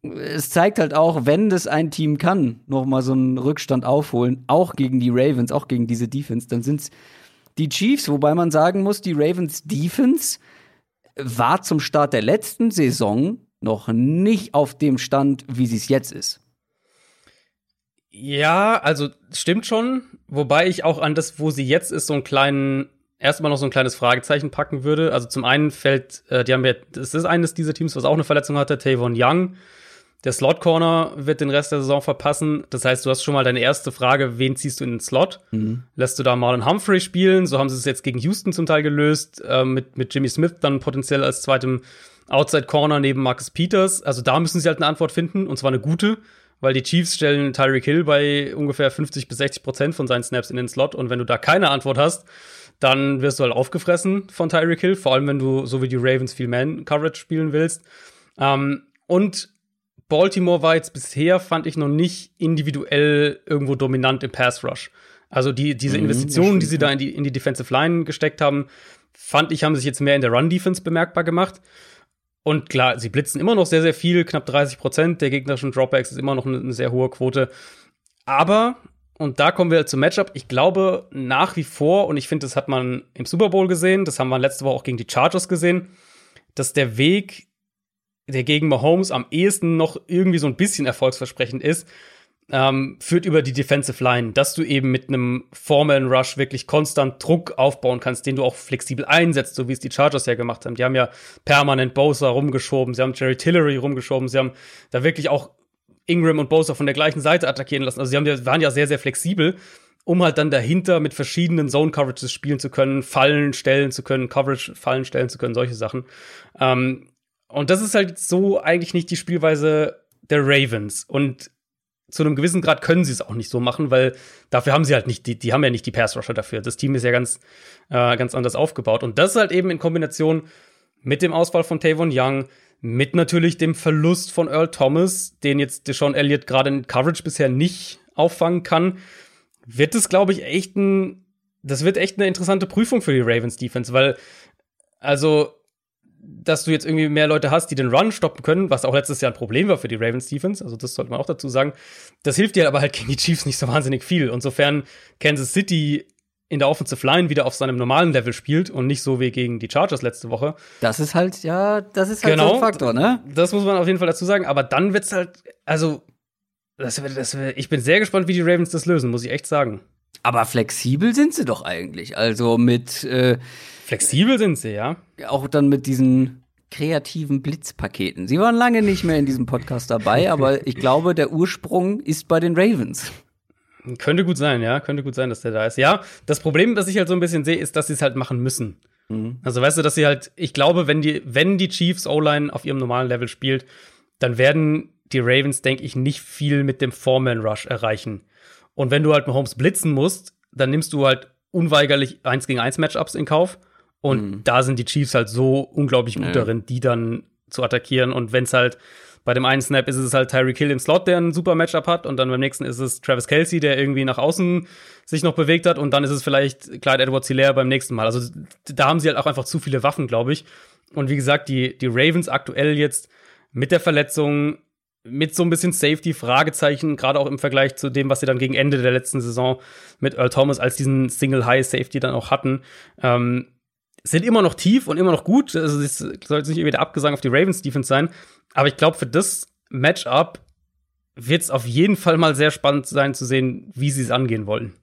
S1: es zeigt halt auch, wenn das ein Team kann, noch mal so einen Rückstand aufholen, auch gegen die Ravens, auch gegen diese Defense, dann sind es die Chiefs, wobei man sagen muss, die Ravens Defense war zum Start der letzten Saison noch nicht auf dem Stand, wie sie es jetzt ist.
S2: Ja, also stimmt schon. Wobei ich auch an das, wo sie jetzt ist, so einen kleinen, erstmal noch so ein kleines Fragezeichen packen würde. Also zum einen fällt, äh, die haben ja, das ist eines dieser Teams, was auch eine Verletzung hatte, Tavon Young. Der Slot Corner wird den Rest der Saison verpassen. Das heißt, du hast schon mal deine erste Frage, wen ziehst du in den Slot? Mhm. Lässt du da Marlon Humphrey spielen? So haben sie es jetzt gegen Houston zum Teil gelöst, äh, mit, mit Jimmy Smith dann potenziell als zweitem Outside Corner neben Marcus Peters. Also da müssen sie halt eine Antwort finden, und zwar eine gute weil die Chiefs stellen Tyreek Hill bei ungefähr 50 bis 60 Prozent von seinen Snaps in den Slot und wenn du da keine Antwort hast, dann wirst du halt aufgefressen von Tyreek Hill, vor allem wenn du so wie die Ravens viel Man-Coverage spielen willst. Ähm, und Baltimore war jetzt bisher, fand ich, noch nicht individuell irgendwo dominant im Pass-Rush. Also die, diese mhm, Investitionen, die sie da in die, in die Defensive Line gesteckt haben, fand ich, haben sich jetzt mehr in der Run-Defense bemerkbar gemacht. Und klar, sie blitzen immer noch sehr, sehr viel, knapp 30 Prozent der gegnerischen Dropbacks ist immer noch eine, sehr hohe Quote. Aber, und da kommen wir zum Matchup, ich glaube nach wie vor, und ich finde, das hat man im Super Bowl gesehen, das haben wir letzte Woche auch gegen die Chargers gesehen, dass der Weg, der gegen Mahomes am ehesten noch irgendwie so ein bisschen erfolgsversprechend ist, ähm, führt über die Defensive Line, dass du eben mit einem formalen Rush wirklich konstant Druck aufbauen kannst, den du auch flexibel einsetzt, so wie es die Chargers ja gemacht haben. Die haben ja permanent Bosa rumgeschoben, sie haben Jerry Tillery rumgeschoben, sie haben da wirklich auch Ingram und Bosa von der gleichen Seite attackieren lassen. Also sie haben waren ja sehr, sehr flexibel, um halt dann dahinter mit verschiedenen Zone-Coverages spielen zu können, Fallen stellen zu können, Coverage Fallen stellen zu können, solche Sachen. Ähm, und das ist halt so eigentlich nicht die Spielweise der Ravens. Und zu einem gewissen Grad können sie es auch nicht so machen, weil dafür haben sie halt nicht, die, die haben ja nicht die Pass-Rusher dafür. Das Team ist ja ganz, äh, ganz anders aufgebaut. Und das ist halt eben in Kombination mit dem Ausfall von Tavon Young, mit natürlich dem Verlust von Earl Thomas, den jetzt Deshaun Elliott gerade in Coverage bisher nicht auffangen kann, wird es, glaube ich, echt ein, das wird echt eine interessante Prüfung für die Ravens Defense, weil Also, dass du jetzt irgendwie mehr Leute hast, die den Run stoppen können, was auch letztes Jahr ein Problem war für die Ravens Defense, also das sollte man auch dazu sagen. Das hilft dir aber halt gegen die Chiefs nicht so wahnsinnig viel. Und sofern Kansas City in der Offensive Line wieder auf seinem normalen Level spielt und nicht so wie gegen die Chargers letzte Woche.
S1: Das ist halt, ja, das ist halt
S2: genau,
S1: so ein Faktor, ne?
S2: Das muss man auf jeden Fall dazu sagen. Aber dann wird's halt, also, das, das, ich bin sehr gespannt, wie die Ravens das lösen, muss ich echt sagen.
S1: Aber flexibel sind sie doch eigentlich. Also mit äh,
S2: Flexibel sind sie, ja.
S1: Auch dann mit diesen kreativen Blitzpaketen. Sie waren lange nicht mehr in diesem Podcast dabei, [LAUGHS] aber ich glaube, der Ursprung ist bei den Ravens.
S2: Könnte gut sein, ja. Könnte gut sein, dass der da ist. Ja, das Problem, das ich halt so ein bisschen sehe, ist, dass sie es halt machen müssen. Mhm. Also weißt du, dass sie halt, ich glaube, wenn die, wenn die Chiefs O-Line auf ihrem normalen Level spielt, dann werden die Ravens, denke ich, nicht viel mit dem Foreman Rush erreichen. Und wenn du halt Mahomes blitzen musst, dann nimmst du halt unweigerlich 1 gegen 1 Matchups in Kauf. Und mhm. da sind die Chiefs halt so unglaublich gut ja. darin, die dann zu attackieren. Und wenn es halt bei dem einen Snap ist es halt Tyreek Hill im Slot, der ein super Matchup hat, und dann beim nächsten ist es Travis Kelsey, der irgendwie nach außen sich noch bewegt hat, und dann ist es vielleicht Clyde Edwards Hilaire beim nächsten Mal. Also da haben sie halt auch einfach zu viele Waffen, glaube ich. Und wie gesagt, die, die Ravens aktuell jetzt mit der Verletzung, mit so ein bisschen Safety-Fragezeichen, gerade auch im Vergleich zu dem, was sie dann gegen Ende der letzten Saison mit Earl Thomas als diesen Single-High-Safety dann auch hatten. Ähm, sind immer noch tief und immer noch gut. Also es soll jetzt nicht irgendwie der Abgesang auf die Ravens Defense sein. Aber ich glaube, für das Matchup wird es auf jeden Fall mal sehr spannend sein zu sehen, wie sie es angehen wollen.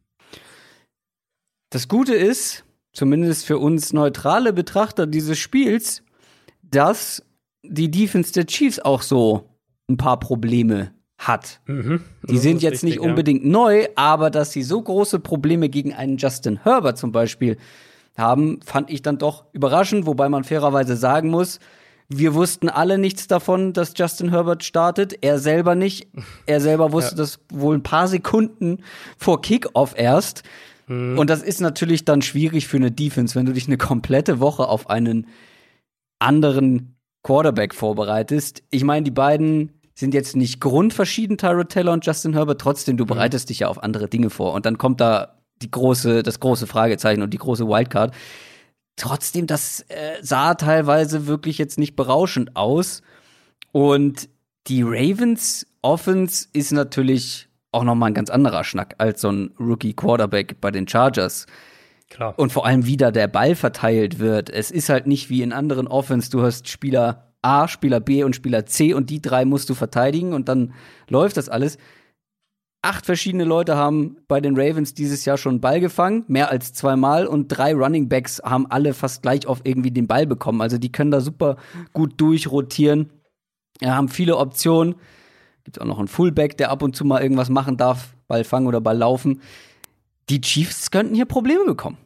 S1: Das Gute ist, zumindest für uns neutrale Betrachter dieses Spiels, dass die Defense der Chiefs auch so ein paar Probleme hat. Mhm, die sind jetzt richtig, nicht unbedingt ja. neu, aber dass sie so große Probleme gegen einen Justin Herbert zum Beispiel haben, fand ich dann doch überraschend, wobei man fairerweise sagen muss, wir wussten alle nichts davon, dass Justin Herbert startet. Er selber nicht. Er selber wusste [LAUGHS] ja. das wohl ein paar Sekunden vor Kickoff erst. Mhm. Und das ist natürlich dann schwierig für eine Defense, wenn du dich eine komplette Woche auf einen anderen Quarterback vorbereitest. Ich meine, die beiden sind jetzt nicht grundverschieden, Tyrod Taylor und Justin Herbert. Trotzdem, du mhm. bereitest mhm. dich ja auf andere Dinge vor. Und dann kommt da die große, das große Fragezeichen und die große Wildcard. Trotzdem, das äh, sah teilweise wirklich jetzt nicht berauschend aus. Und die Ravens Offense ist natürlich auch noch mal ein ganz anderer Schnack als so ein Rookie Quarterback bei den Chargers. Klar. Und vor allem, wie da der Ball verteilt wird. Es ist halt nicht wie in anderen Offense, du hast Spieler A, Spieler B und Spieler C und die drei musst du verteidigen und dann läuft das alles acht verschiedene Leute haben bei den Ravens dieses Jahr schon Ball gefangen, mehr als zweimal und drei Running Backs haben alle fast gleich auf irgendwie den Ball bekommen. Also die können da super gut durchrotieren. Haben viele Optionen. Gibt auch noch einen Fullback, der ab und zu mal irgendwas machen darf, Ball fangen oder Ball laufen. Die Chiefs könnten hier Probleme bekommen.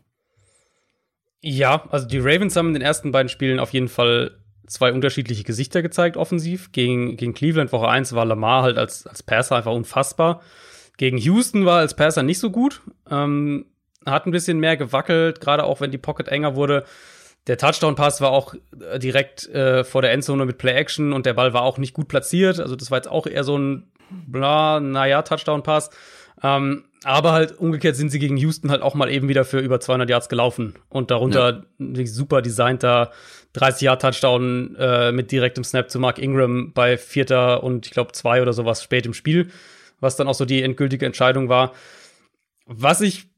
S2: Ja, also die Ravens haben in den ersten beiden Spielen auf jeden Fall zwei unterschiedliche Gesichter gezeigt, offensiv. Gegen, gegen Cleveland Woche 1 war Lamar halt als, als Passer einfach unfassbar. Gegen Houston war als Passer nicht so gut. Ähm, hat ein bisschen mehr gewackelt, gerade auch wenn die Pocket enger wurde. Der Touchdown-Pass war auch äh, direkt äh, vor der Endzone mit Play-Action und der Ball war auch nicht gut platziert. Also das war jetzt auch eher so ein, bla, naja, Touchdown-Pass. Ähm, aber halt umgekehrt sind sie gegen Houston halt auch mal eben wieder für über 200 Yards gelaufen. Und darunter ja. super designter 30-Yard-Touchdown äh, mit direktem Snap zu Mark Ingram bei vierter und ich glaube zwei oder sowas spät im Spiel was dann auch so die endgültige Entscheidung war. Was ich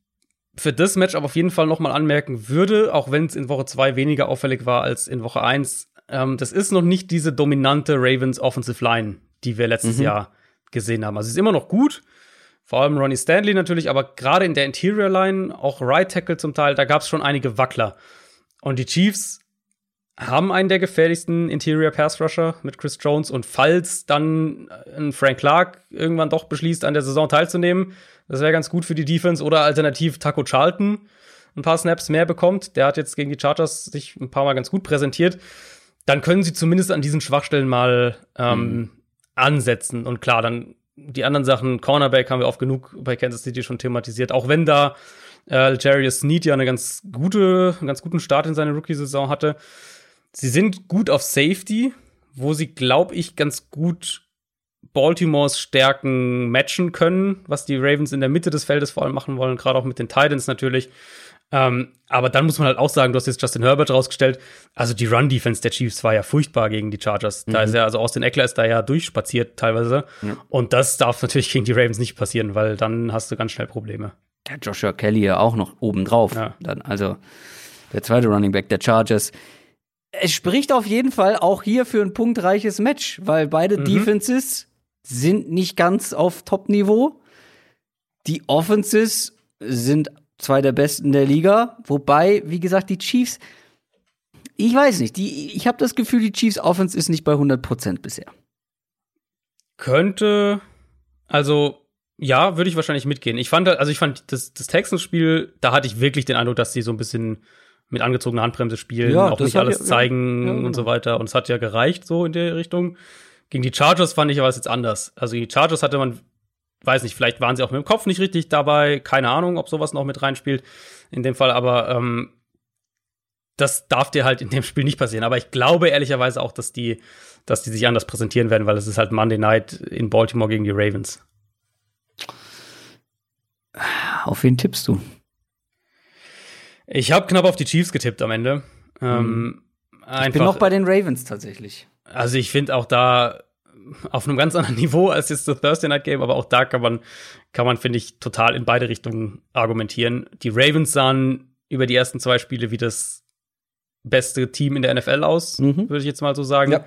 S2: für das Match aber auf jeden Fall nochmal anmerken würde, auch wenn es in Woche 2 weniger auffällig war als in Woche 1, ähm, das ist noch nicht diese dominante Ravens Offensive Line, die wir letztes mhm. Jahr gesehen haben. Also sie ist immer noch gut, vor allem Ronnie Stanley natürlich, aber gerade in der Interior Line, auch Right Tackle zum Teil, da gab es schon einige Wackler. Und die Chiefs haben einen der gefährlichsten Interior Pass Rusher mit Chris Jones und falls dann ein Frank Clark irgendwann doch beschließt, an der Saison teilzunehmen, das wäre ganz gut für die Defense oder alternativ Taco Charlton ein paar Snaps mehr bekommt. Der hat jetzt gegen die Chargers sich ein paar Mal ganz gut präsentiert. Dann können sie zumindest an diesen Schwachstellen mal ähm, mhm. ansetzen. Und klar, dann die anderen Sachen, Cornerback haben wir oft genug bei Kansas City schon thematisiert. Auch wenn da äh, Jarius Sneed ja eine ganz gute, einen ganz guten Start in seine Rookie-Saison hatte. Sie sind gut auf Safety, wo sie, glaube ich, ganz gut Baltimores Stärken matchen können, was die Ravens in der Mitte des Feldes vor allem machen wollen, gerade auch mit den Titans natürlich. Ähm, aber dann muss man halt auch sagen, du hast jetzt Justin Herbert rausgestellt. Also die Run-Defense der Chiefs war ja furchtbar gegen die Chargers. Da
S1: Mhm.
S2: ist ja, also Austin Eckler ist da ja durchspaziert teilweise.
S1: Ja.
S2: Und das darf natürlich gegen die Ravens nicht passieren, weil dann hast du ganz schnell Probleme.
S1: Ja, Joshua Kelly ja auch noch obendrauf.
S2: Ja.
S1: Dann, also der zweite Running Back der Chargers. Es spricht auf jeden Fall auch hier für ein punktreiches Match, weil beide
S2: Mhm.
S1: Defenses sind nicht ganz auf Top-Niveau. Die Offenses sind zwei der besten der Liga, wobei, wie gesagt, die Chiefs, ich weiß nicht, die, ich habe das Gefühl, die Chiefs Offense ist nicht bei 100% bisher.
S2: Könnte, also ja, würde ich wahrscheinlich mitgehen. Ich fand, also ich fand das, das Texans-Spiel, da hatte ich wirklich den Eindruck, dass die so ein bisschen mit angezogener Handbremse spielen,
S1: Ja,
S2: auch nicht alles
S1: ja-
S2: zeigen
S1: ja, genau.
S2: und so weiter. Und es hat ja gereicht so in der Richtung. Gegen die Chargers fand ich aber es jetzt anders. Also die Chargers hatte man, weiß nicht, vielleicht waren sie auch mit dem Kopf nicht richtig dabei. Keine Ahnung, ob sowas noch mit reinspielt in dem Fall. Aber ähm, das darf dir halt in dem Spiel nicht passieren. Aber ich glaube ehrlicherweise auch, dass die, dass die sich anders präsentieren werden, weil es ist halt Monday Night in Baltimore gegen die Ravens.
S1: Auf wen tippst du?
S2: Ich habe knapp auf die Chiefs getippt am Ende. Ähm, einfach,
S1: Ich bin noch bei den Ravens tatsächlich.
S2: also ich finde auch da auf einem ganz anderen [LAUGHS] Niveau als jetzt das Thursday Night Game, aber auch da kann man, kann man finde ich total in beide Richtungen argumentieren. Die Ravens sahen über die ersten zwei Spiele wie das beste Team in der NFL aus,
S1: Mhm.
S2: würde ich jetzt mal so sagen.
S1: Ja.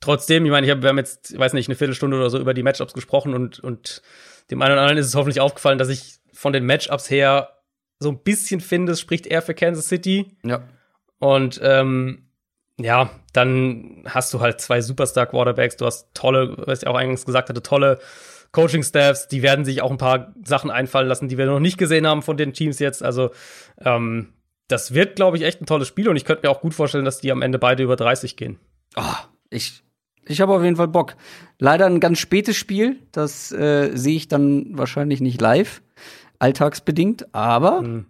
S2: Trotzdem, ich meine, ich hab, wir haben jetzt, weiß nicht, eine Viertelstunde oder so über die Matchups gesprochen und, und dem einen oder anderen ist es hoffentlich aufgefallen, dass ich von den Matchups her so ein bisschen finde, es spricht eher für Kansas City.
S1: Ja.
S2: Und ähm, ja, dann hast du halt zwei Superstar-Quarterbacks, du hast tolle, was ich auch eingangs gesagt hatte, tolle Coaching-Staffs, die werden sich auch ein paar Sachen einfallen lassen, die wir noch nicht gesehen haben von den Teams jetzt. Also ähm, das wird, glaube ich, echt ein tolles Spiel und ich könnte mir auch gut vorstellen, dass die am Ende beide über 30 gehen.
S1: Ah, ich ich habe auf jeden Fall Bock. Leider ein ganz spätes Spiel, das äh, sehe ich dann wahrscheinlich nicht live, alltagsbedingt, aber
S2: Mhm.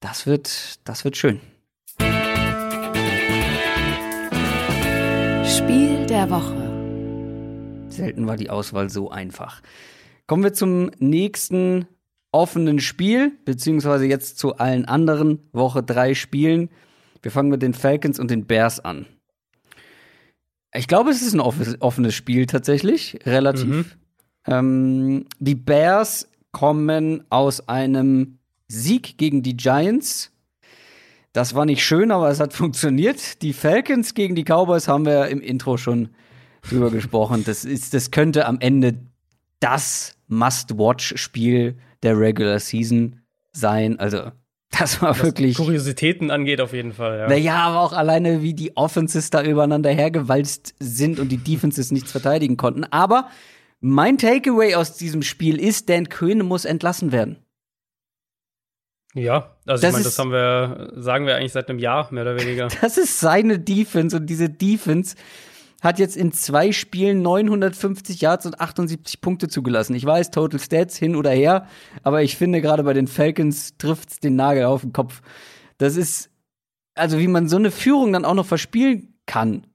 S1: das wird das wird schön.
S3: Spiel der Woche.
S1: Selten war die Auswahl so einfach. Kommen wir zum nächsten offenen Spiel, beziehungsweise jetzt zu allen anderen Woche drei Spielen. Wir fangen mit den Falcons und den Bears an. Ich glaube, es ist ein off- offenes Spiel tatsächlich, relativ.
S2: Mhm.
S1: Ähm, die Bears kommen aus einem Sieg gegen die Giants. Das war nicht schön, aber es hat [LAUGHS] funktioniert. Die Falcons gegen die Cowboys haben wir im Intro schon drüber [LAUGHS] gesprochen. Das ist, das könnte am Ende das Must-Watch-Spiel der Regular Season sein. Also, das war
S2: Was
S1: wirklich.
S2: Kuriositäten angeht, auf jeden Fall. Ja.
S1: Naja, aber auch alleine, wie die Offenses da übereinander hergewalzt sind und die Defenses nichts verteidigen konnten. Aber mein Takeaway aus diesem Spiel ist, Dan Quinn muss entlassen werden.
S2: Ja, also
S1: Das
S2: ich meine, das haben wir, sagen wir eigentlich seit einem Jahr, mehr oder weniger. [LAUGHS]
S1: Das ist seine Defense und diese Defense hat jetzt in zwei Spielen 950 Yards und 78 Punkte zugelassen. Ich weiß, Total Stats hin oder her, aber ich finde gerade bei den Falcons trifft's den Nagel auf den Kopf. Das ist, also wie man so eine Führung dann auch noch verspielen kann.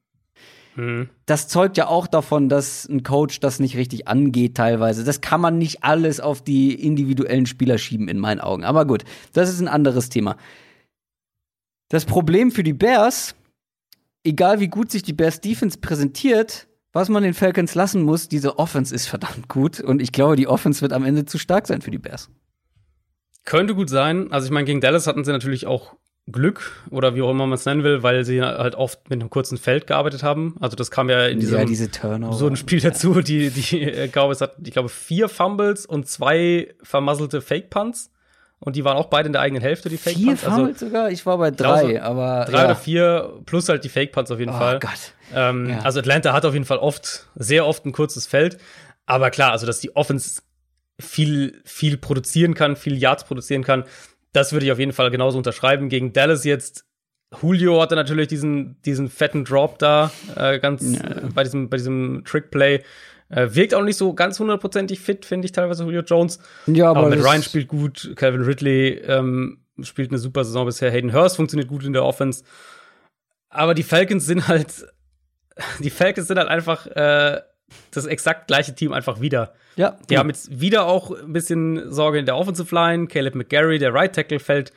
S2: Mhm.
S1: das zeugt ja auch davon, dass ein Coach das nicht richtig angeht teilweise. Das kann man nicht alles auf die individuellen Spieler schieben in meinen Augen. Aber gut, das ist ein anderes Thema. Das Problem für die Bears, egal wie gut sich die Bears Defense präsentiert, was man den Falcons lassen muss, diese Offense ist verdammt gut und ich glaube, die Offense wird am Ende zu stark sein für die Bears.
S2: Könnte gut sein. Also ich meine, gegen Dallas hatten sie natürlich auch Glück oder wie auch immer man es nennen will, weil sie halt oft mit einem kurzen Feld gearbeitet haben. Also das kam ja in diesem
S1: ja, diese Turnover.
S2: so ein Spiel dazu. Die, die äh, Cowboys hatten, ich glaube, vier Fumbles und zwei vermasselte Fake Punts. Und die waren auch beide in der eigenen Hälfte, die Fake
S1: Vier
S2: Punts. Also
S1: Fumbles sogar? Ich war bei drei,
S2: glaube,
S1: aber
S2: drei
S1: ja.
S2: oder vier plus halt die Fake Punts auf jeden
S1: Oh
S2: Fall.
S1: Gott.
S2: Ähm,
S1: Ja.
S2: Also Atlanta hat auf jeden Fall oft, sehr oft ein kurzes Feld. Aber klar, also dass die Offense viel, viel produzieren kann, viel Yards produzieren kann, das würde ich auf jeden Fall genauso unterschreiben. Gegen Dallas jetzt, Julio hatte natürlich diesen, diesen fetten Drop da, äh, ganz äh, bei diesem, bei diesem Trickplay. Äh, wirkt auch nicht so ganz hundertprozentig fit, finde ich teilweise Julio Jones.
S1: Ja,
S2: Aber,
S1: aber
S2: mit Ryan spielt gut, Calvin Ridley ähm, spielt eine super Saison bisher, Hayden Hurst funktioniert gut in der Offense. Aber die Falcons sind halt, [LAUGHS] die Falcons sind halt einfach äh, das exakt gleiche Team einfach wieder.
S1: Ja.
S2: Die haben jetzt wieder auch ein bisschen Sorge in der Offensive Line. Caleb McGarry, der Right Tackle, fällt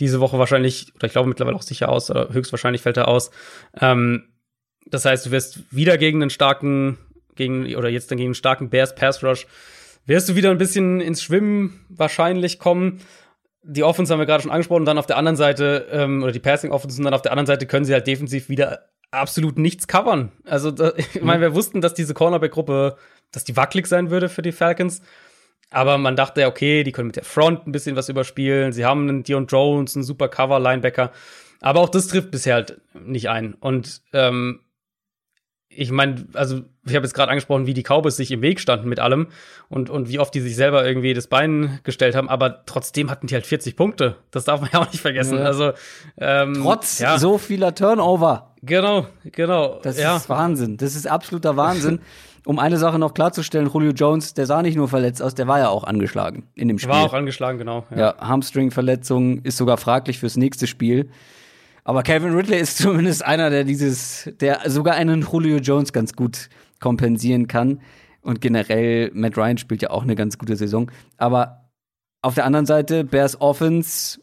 S2: diese Woche wahrscheinlich, oder ich glaube mittlerweile auch sicher aus, oder höchstwahrscheinlich fällt er aus. Ähm, das heißt, du wirst wieder gegen einen starken, gegen, oder jetzt dann gegen einen starken Bears Pass Rush, wirst du wieder ein bisschen ins Schwimmen wahrscheinlich kommen. Die Offense haben wir gerade schon angesprochen, und dann auf der anderen Seite, ähm, oder die Passing Offense, und dann auf der anderen Seite können sie halt defensiv wieder absolut nichts covern. Also, da, [LAUGHS] ich meine, wir wussten, dass diese Cornerback-Gruppe, dass die wackelig sein würde für die Falcons. Aber man dachte, okay, die können mit der Front ein bisschen was überspielen. Sie haben einen Dion Jones, einen super Cover-Linebacker. Aber auch das trifft bisher halt nicht ein. Und ähm, ich meine, also ich habe jetzt gerade angesprochen, wie die Cowboys sich im Weg standen mit allem und, und wie oft die sich selber irgendwie das Bein gestellt haben, aber trotzdem hatten die halt 40 Punkte. Das darf man ja auch nicht vergessen.
S1: Ja.
S2: Also ähm,
S1: Trotz
S2: ja,
S1: so vieler Turnover.
S2: genau, genau.
S1: Das
S2: ja.
S1: ist Wahnsinn. Das ist absoluter Wahnsinn. [LAUGHS] um eine Sache noch klarzustellen, Julio Jones, der sah nicht nur verletzt aus, der war ja auch angeschlagen in dem Spiel.
S2: War auch angeschlagen, genau.
S1: ja, Hamstring-Verletzung ist sogar fraglich fürs nächste Spiel. Aber Kevin Ridley ist [LAUGHS] zumindest einer, der dieses, der sogar einen Julio Jones ganz gut kompensieren kann. Und generell, Matt Ryan spielt ja auch eine ganz gute Saison. Aber auf der anderen Seite, Bears Offense,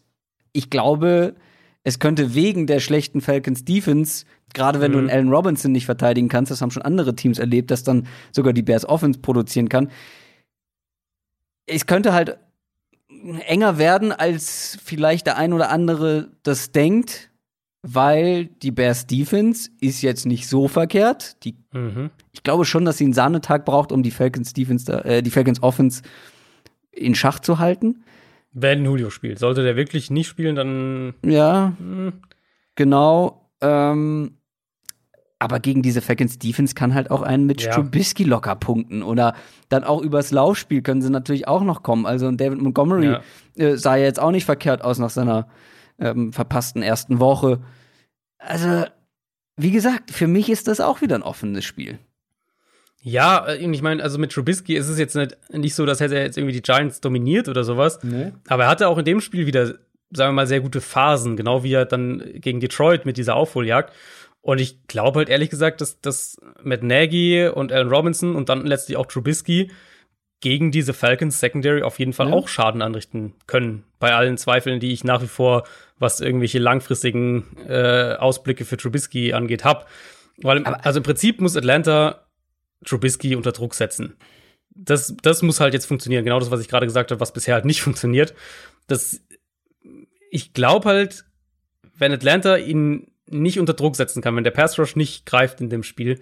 S1: ich glaube, es könnte wegen der schlechten Falcons Defense, gerade wenn du einen Allen Robinson nicht verteidigen kannst, das haben schon andere Teams erlebt, dass dann sogar die Bears Offense produzieren kann. Es könnte halt enger werden, als vielleicht der ein oder andere das denkt, weil die Bears Defense ist jetzt nicht so verkehrt. Die,
S2: Mhm.
S1: ich glaube schon, dass sie einen Sahnetag braucht, um die Falcons Defense, äh, die Falcons Offense in Schach zu halten.
S2: Wenn Julio spielt. Sollte der wirklich nicht spielen, dann
S1: Ja,
S2: hm,
S1: genau. Ähm, aber gegen diese Falcons Defense kann halt auch ein Mitch
S2: Ja.
S1: Trubisky locker punkten. Oder dann auch übers Laufspiel können sie natürlich auch noch kommen. Also David Montgomery
S2: Ja.
S1: äh, sah ja jetzt auch nicht verkehrt aus nach seiner ähm, verpassten ersten Woche. Also, wie gesagt, für mich ist das auch wieder ein offenes Spiel.
S2: Ja, äh, ich meine, also mit Trubisky ist es jetzt nicht, nicht so, dass hätte er jetzt irgendwie die Giants dominiert oder sowas. Aber er hatte auch in dem Spiel wieder, sagen wir mal, sehr gute Phasen, genau wie er dann gegen Detroit mit dieser Aufholjagd. Und ich glaube halt ehrlich gesagt, dass, dass Matt Nagy und Allen Robinson und dann letztlich auch Trubisky gegen diese Falcons Secondary auf jeden Fall
S1: Ja.
S2: auch Schaden anrichten können. Bei allen Zweifeln, die ich nach wie vor, was irgendwelche langfristigen äh, Ausblicke für Trubisky angeht, hab. Weil, im- also im Prinzip muss Atlanta Trubisky unter Druck setzen. Das, das muss halt jetzt funktionieren. Genau das, was ich gerade gesagt habe, was bisher halt nicht [LAUGHS] funktioniert. Das, ich glaube halt, wenn Atlanta ihn nicht unter Druck setzen kann, wenn der Pass Rush nicht greift in dem Spiel,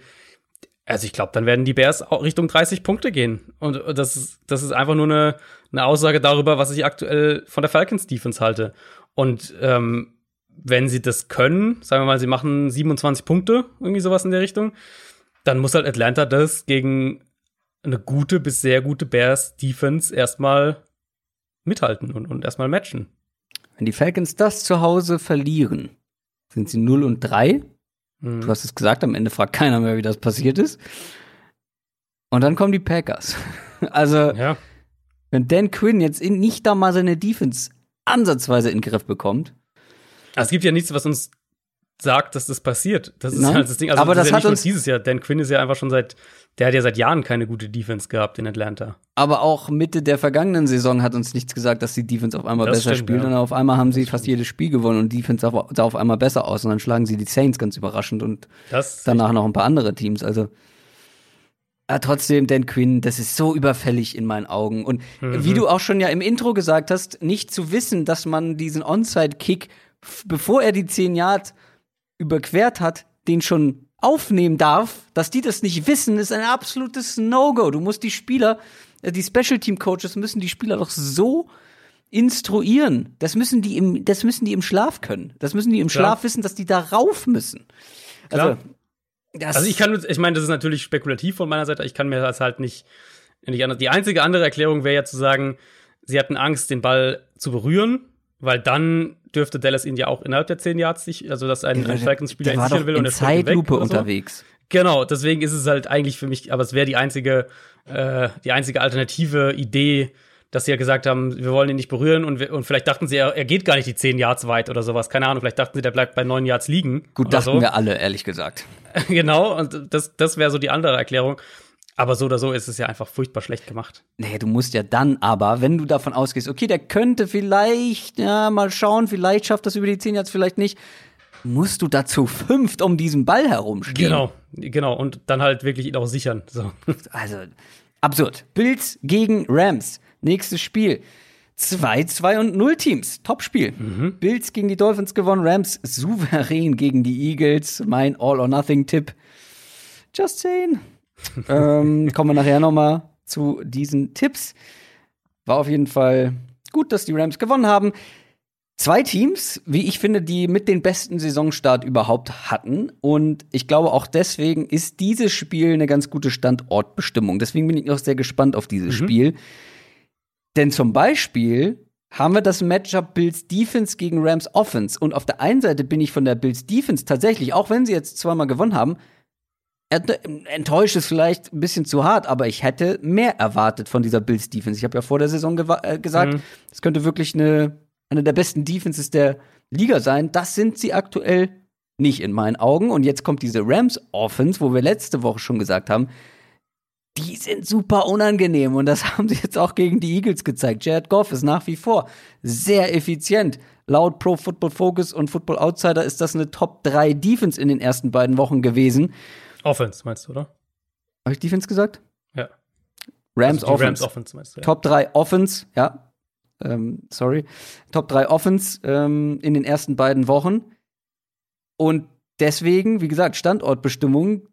S2: also ich glaube, dann werden die Bears auch Richtung 30 Punkte gehen. Und das ist, das ist einfach nur eine, eine Aussage darüber, was ich aktuell von der Falcons Defense halte. Und ähm, wenn sie das können, sagen wir mal, sie machen 27 Punkte, irgendwie sowas in der Richtung, dann muss halt Atlanta das gegen eine gute bis sehr gute Bears Defense erstmal mithalten und, und erstmal matchen.
S1: Wenn die Falcons das zu Hause verlieren, sind sie 0 und 3.
S2: Mhm.
S1: Du hast es gesagt, am Ende fragt keiner mehr, wie das passiert ist. Und dann kommen die Packers. [LAUGHS] Also,
S2: Ja,
S1: wenn Dan Quinn jetzt in, nicht da mal seine Defense ansatzweise in den Griff bekommt,
S2: es gibt ja nichts, was uns sagt, dass das passiert. Das ist
S1: Nein,
S2: halt das Ding. Also
S1: aber das
S2: ist ja
S1: hat uns-
S2: dieses Jahr. Dan Quinn ist ja einfach schon seit, der hat ja seit Jahren keine gute Defense gehabt in Atlanta.
S1: aber auch Mitte der vergangenen Saison hat uns nichts gesagt, dass die Defense auf einmal
S2: Das
S1: besser
S2: stimmt,
S1: spielt.
S2: ja.
S1: Und auf einmal haben sie fast jedes Spiel gewonnen und die Defense sah, sah auf einmal besser aus. Und dann schlagen sie die Saints ganz überraschend und
S2: Das
S1: danach noch ein paar andere Teams. Also ja, trotzdem, Dan Quinn, das ist so überfällig in meinen Augen. Und
S2: Mhm.
S1: wie du auch schon ja im Intro gesagt hast, nicht zu wissen, dass man diesen Onside-Kick, bevor er die 10 Yard überquert hat, den schon aufnehmen darf, dass die das nicht wissen, ist ein absolutes No-Go. Du musst die Spieler, äh, die Special Team Coaches müssen die Spieler doch so instruieren. Das müssen die im, das müssen die im Schlaf können. Das müssen die im
S2: Klar.
S1: Schlaf wissen, dass die da rauf müssen. Also,
S2: Klar.
S1: Das
S2: Also ich kann, ich meine, das ist natürlich spekulativ von meiner Seite. Ich kann mir das halt nicht, nicht anders. Die einzige andere Erklärung wäre ja zu sagen, sie hatten Angst, den Ball zu berühren, weil dann dürfte Dallas ihn ja auch innerhalb der 10 Yards sich, also dass ein, ein Falcons-Spieler ihn sichern will und er
S1: Zeitlupe
S2: oder so.
S1: unterwegs.
S2: Genau, deswegen ist es halt eigentlich für mich, aber es wäre die einzige, äh, die einzige alternative Idee, dass sie ja gesagt haben, wir wollen ihn nicht berühren und, wir, und vielleicht dachten sie, er, er geht gar nicht die 10 Yards weit oder sowas. Keine Ahnung, vielleicht dachten sie, der bleibt bei 9 Yards liegen.
S1: Gut, dachten
S2: so.
S1: wir alle, ehrlich gesagt. [LAUGHS]
S2: genau, und das, das wäre so die andere Erklärung. Aber so oder so ist es ja einfach furchtbar schlecht gemacht.
S1: Nee, du musst ja dann aber, wenn du davon ausgehst, okay, der könnte vielleicht, ja, mal schauen, vielleicht schafft das über die 10 Yards, vielleicht nicht, musst du dazu fünft um diesen Ball herumstehen.
S2: Genau, genau. Und dann halt wirklich ihn auch sichern. So.
S1: Also, absurd. Bills gegen Rams. Nächstes Spiel. 2, 2 und 0 Teams. Top-Spiel. Mhm. Bills gegen die Dolphins gewonnen, Rams souverän gegen die Eagles. Mein All-or-Nothing-Tipp. Just saying. [LAUGHS] ähm, kommen wir nachher noch mal zu diesen Tipps. War auf jeden Fall gut, dass die Rams gewonnen haben. Zwei Teams, wie ich finde, die mit den besten Saisonstart überhaupt hatten. Und ich glaube, auch deswegen ist dieses Spiel eine ganz gute Standortbestimmung. Deswegen bin ich auch sehr gespannt auf dieses mhm. Spiel. Denn zum Beispiel haben wir das Matchup Bills Defense gegen Rams Offense. Und auf der einen Seite bin ich von der Bills Defense tatsächlich, auch wenn sie jetzt zweimal gewonnen haben, enttäuscht ist vielleicht ein bisschen zu hart, aber ich hätte mehr erwartet von dieser Bills Defense. Ich habe ja vor der Saison äh, gesagt, es mhm. könnte wirklich eine, eine der besten Defenses der Liga sein. Das sind sie aktuell nicht in meinen Augen. Und jetzt kommt diese Rams Offense, wo wir letzte Woche schon gesagt haben, die sind super unangenehm und das [LAUGHS] haben sie jetzt auch gegen die Eagles gezeigt. Jared Goff ist nach wie vor sehr effizient. Laut Pro Football Focus und Football Outsider ist das eine Top 3 Defense in den ersten beiden Wochen gewesen.
S2: Offense meinst du, oder?
S1: Habe ich Defense gesagt?
S2: Ja.
S1: Rams
S2: also
S1: Offense.
S2: Rams Offense meinst du, ja.
S1: Top 3 Offense, ja. Ähm, sorry. Top 3 Offense ähm, in den ersten beiden Wochen. Und deswegen, wie gesagt, Standortbestimmung.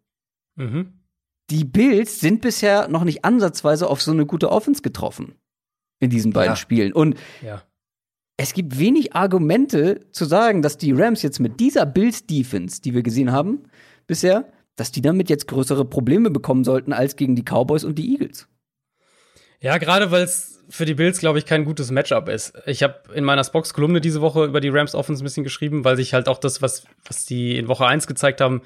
S1: Mhm. Die Bills sind bisher noch nicht ansatzweise auf so eine gute Offense getroffen in diesen beiden ja. Spielen. Und
S2: ja.
S1: es gibt wenig Argumente zu sagen, dass die Rams jetzt mit dieser Bills Defense, die wir gesehen haben bisher, dass die damit jetzt größere Probleme bekommen sollten als gegen die Cowboys und die Eagles.
S2: Ja, gerade weil es für die Bills, glaube ich, kein gutes Matchup ist. Ich habe in meiner Spox-Kolumne diese Woche über die Rams Offense ein bisschen geschrieben, weil sich halt auch das, was, was die in Woche 1 gezeigt haben,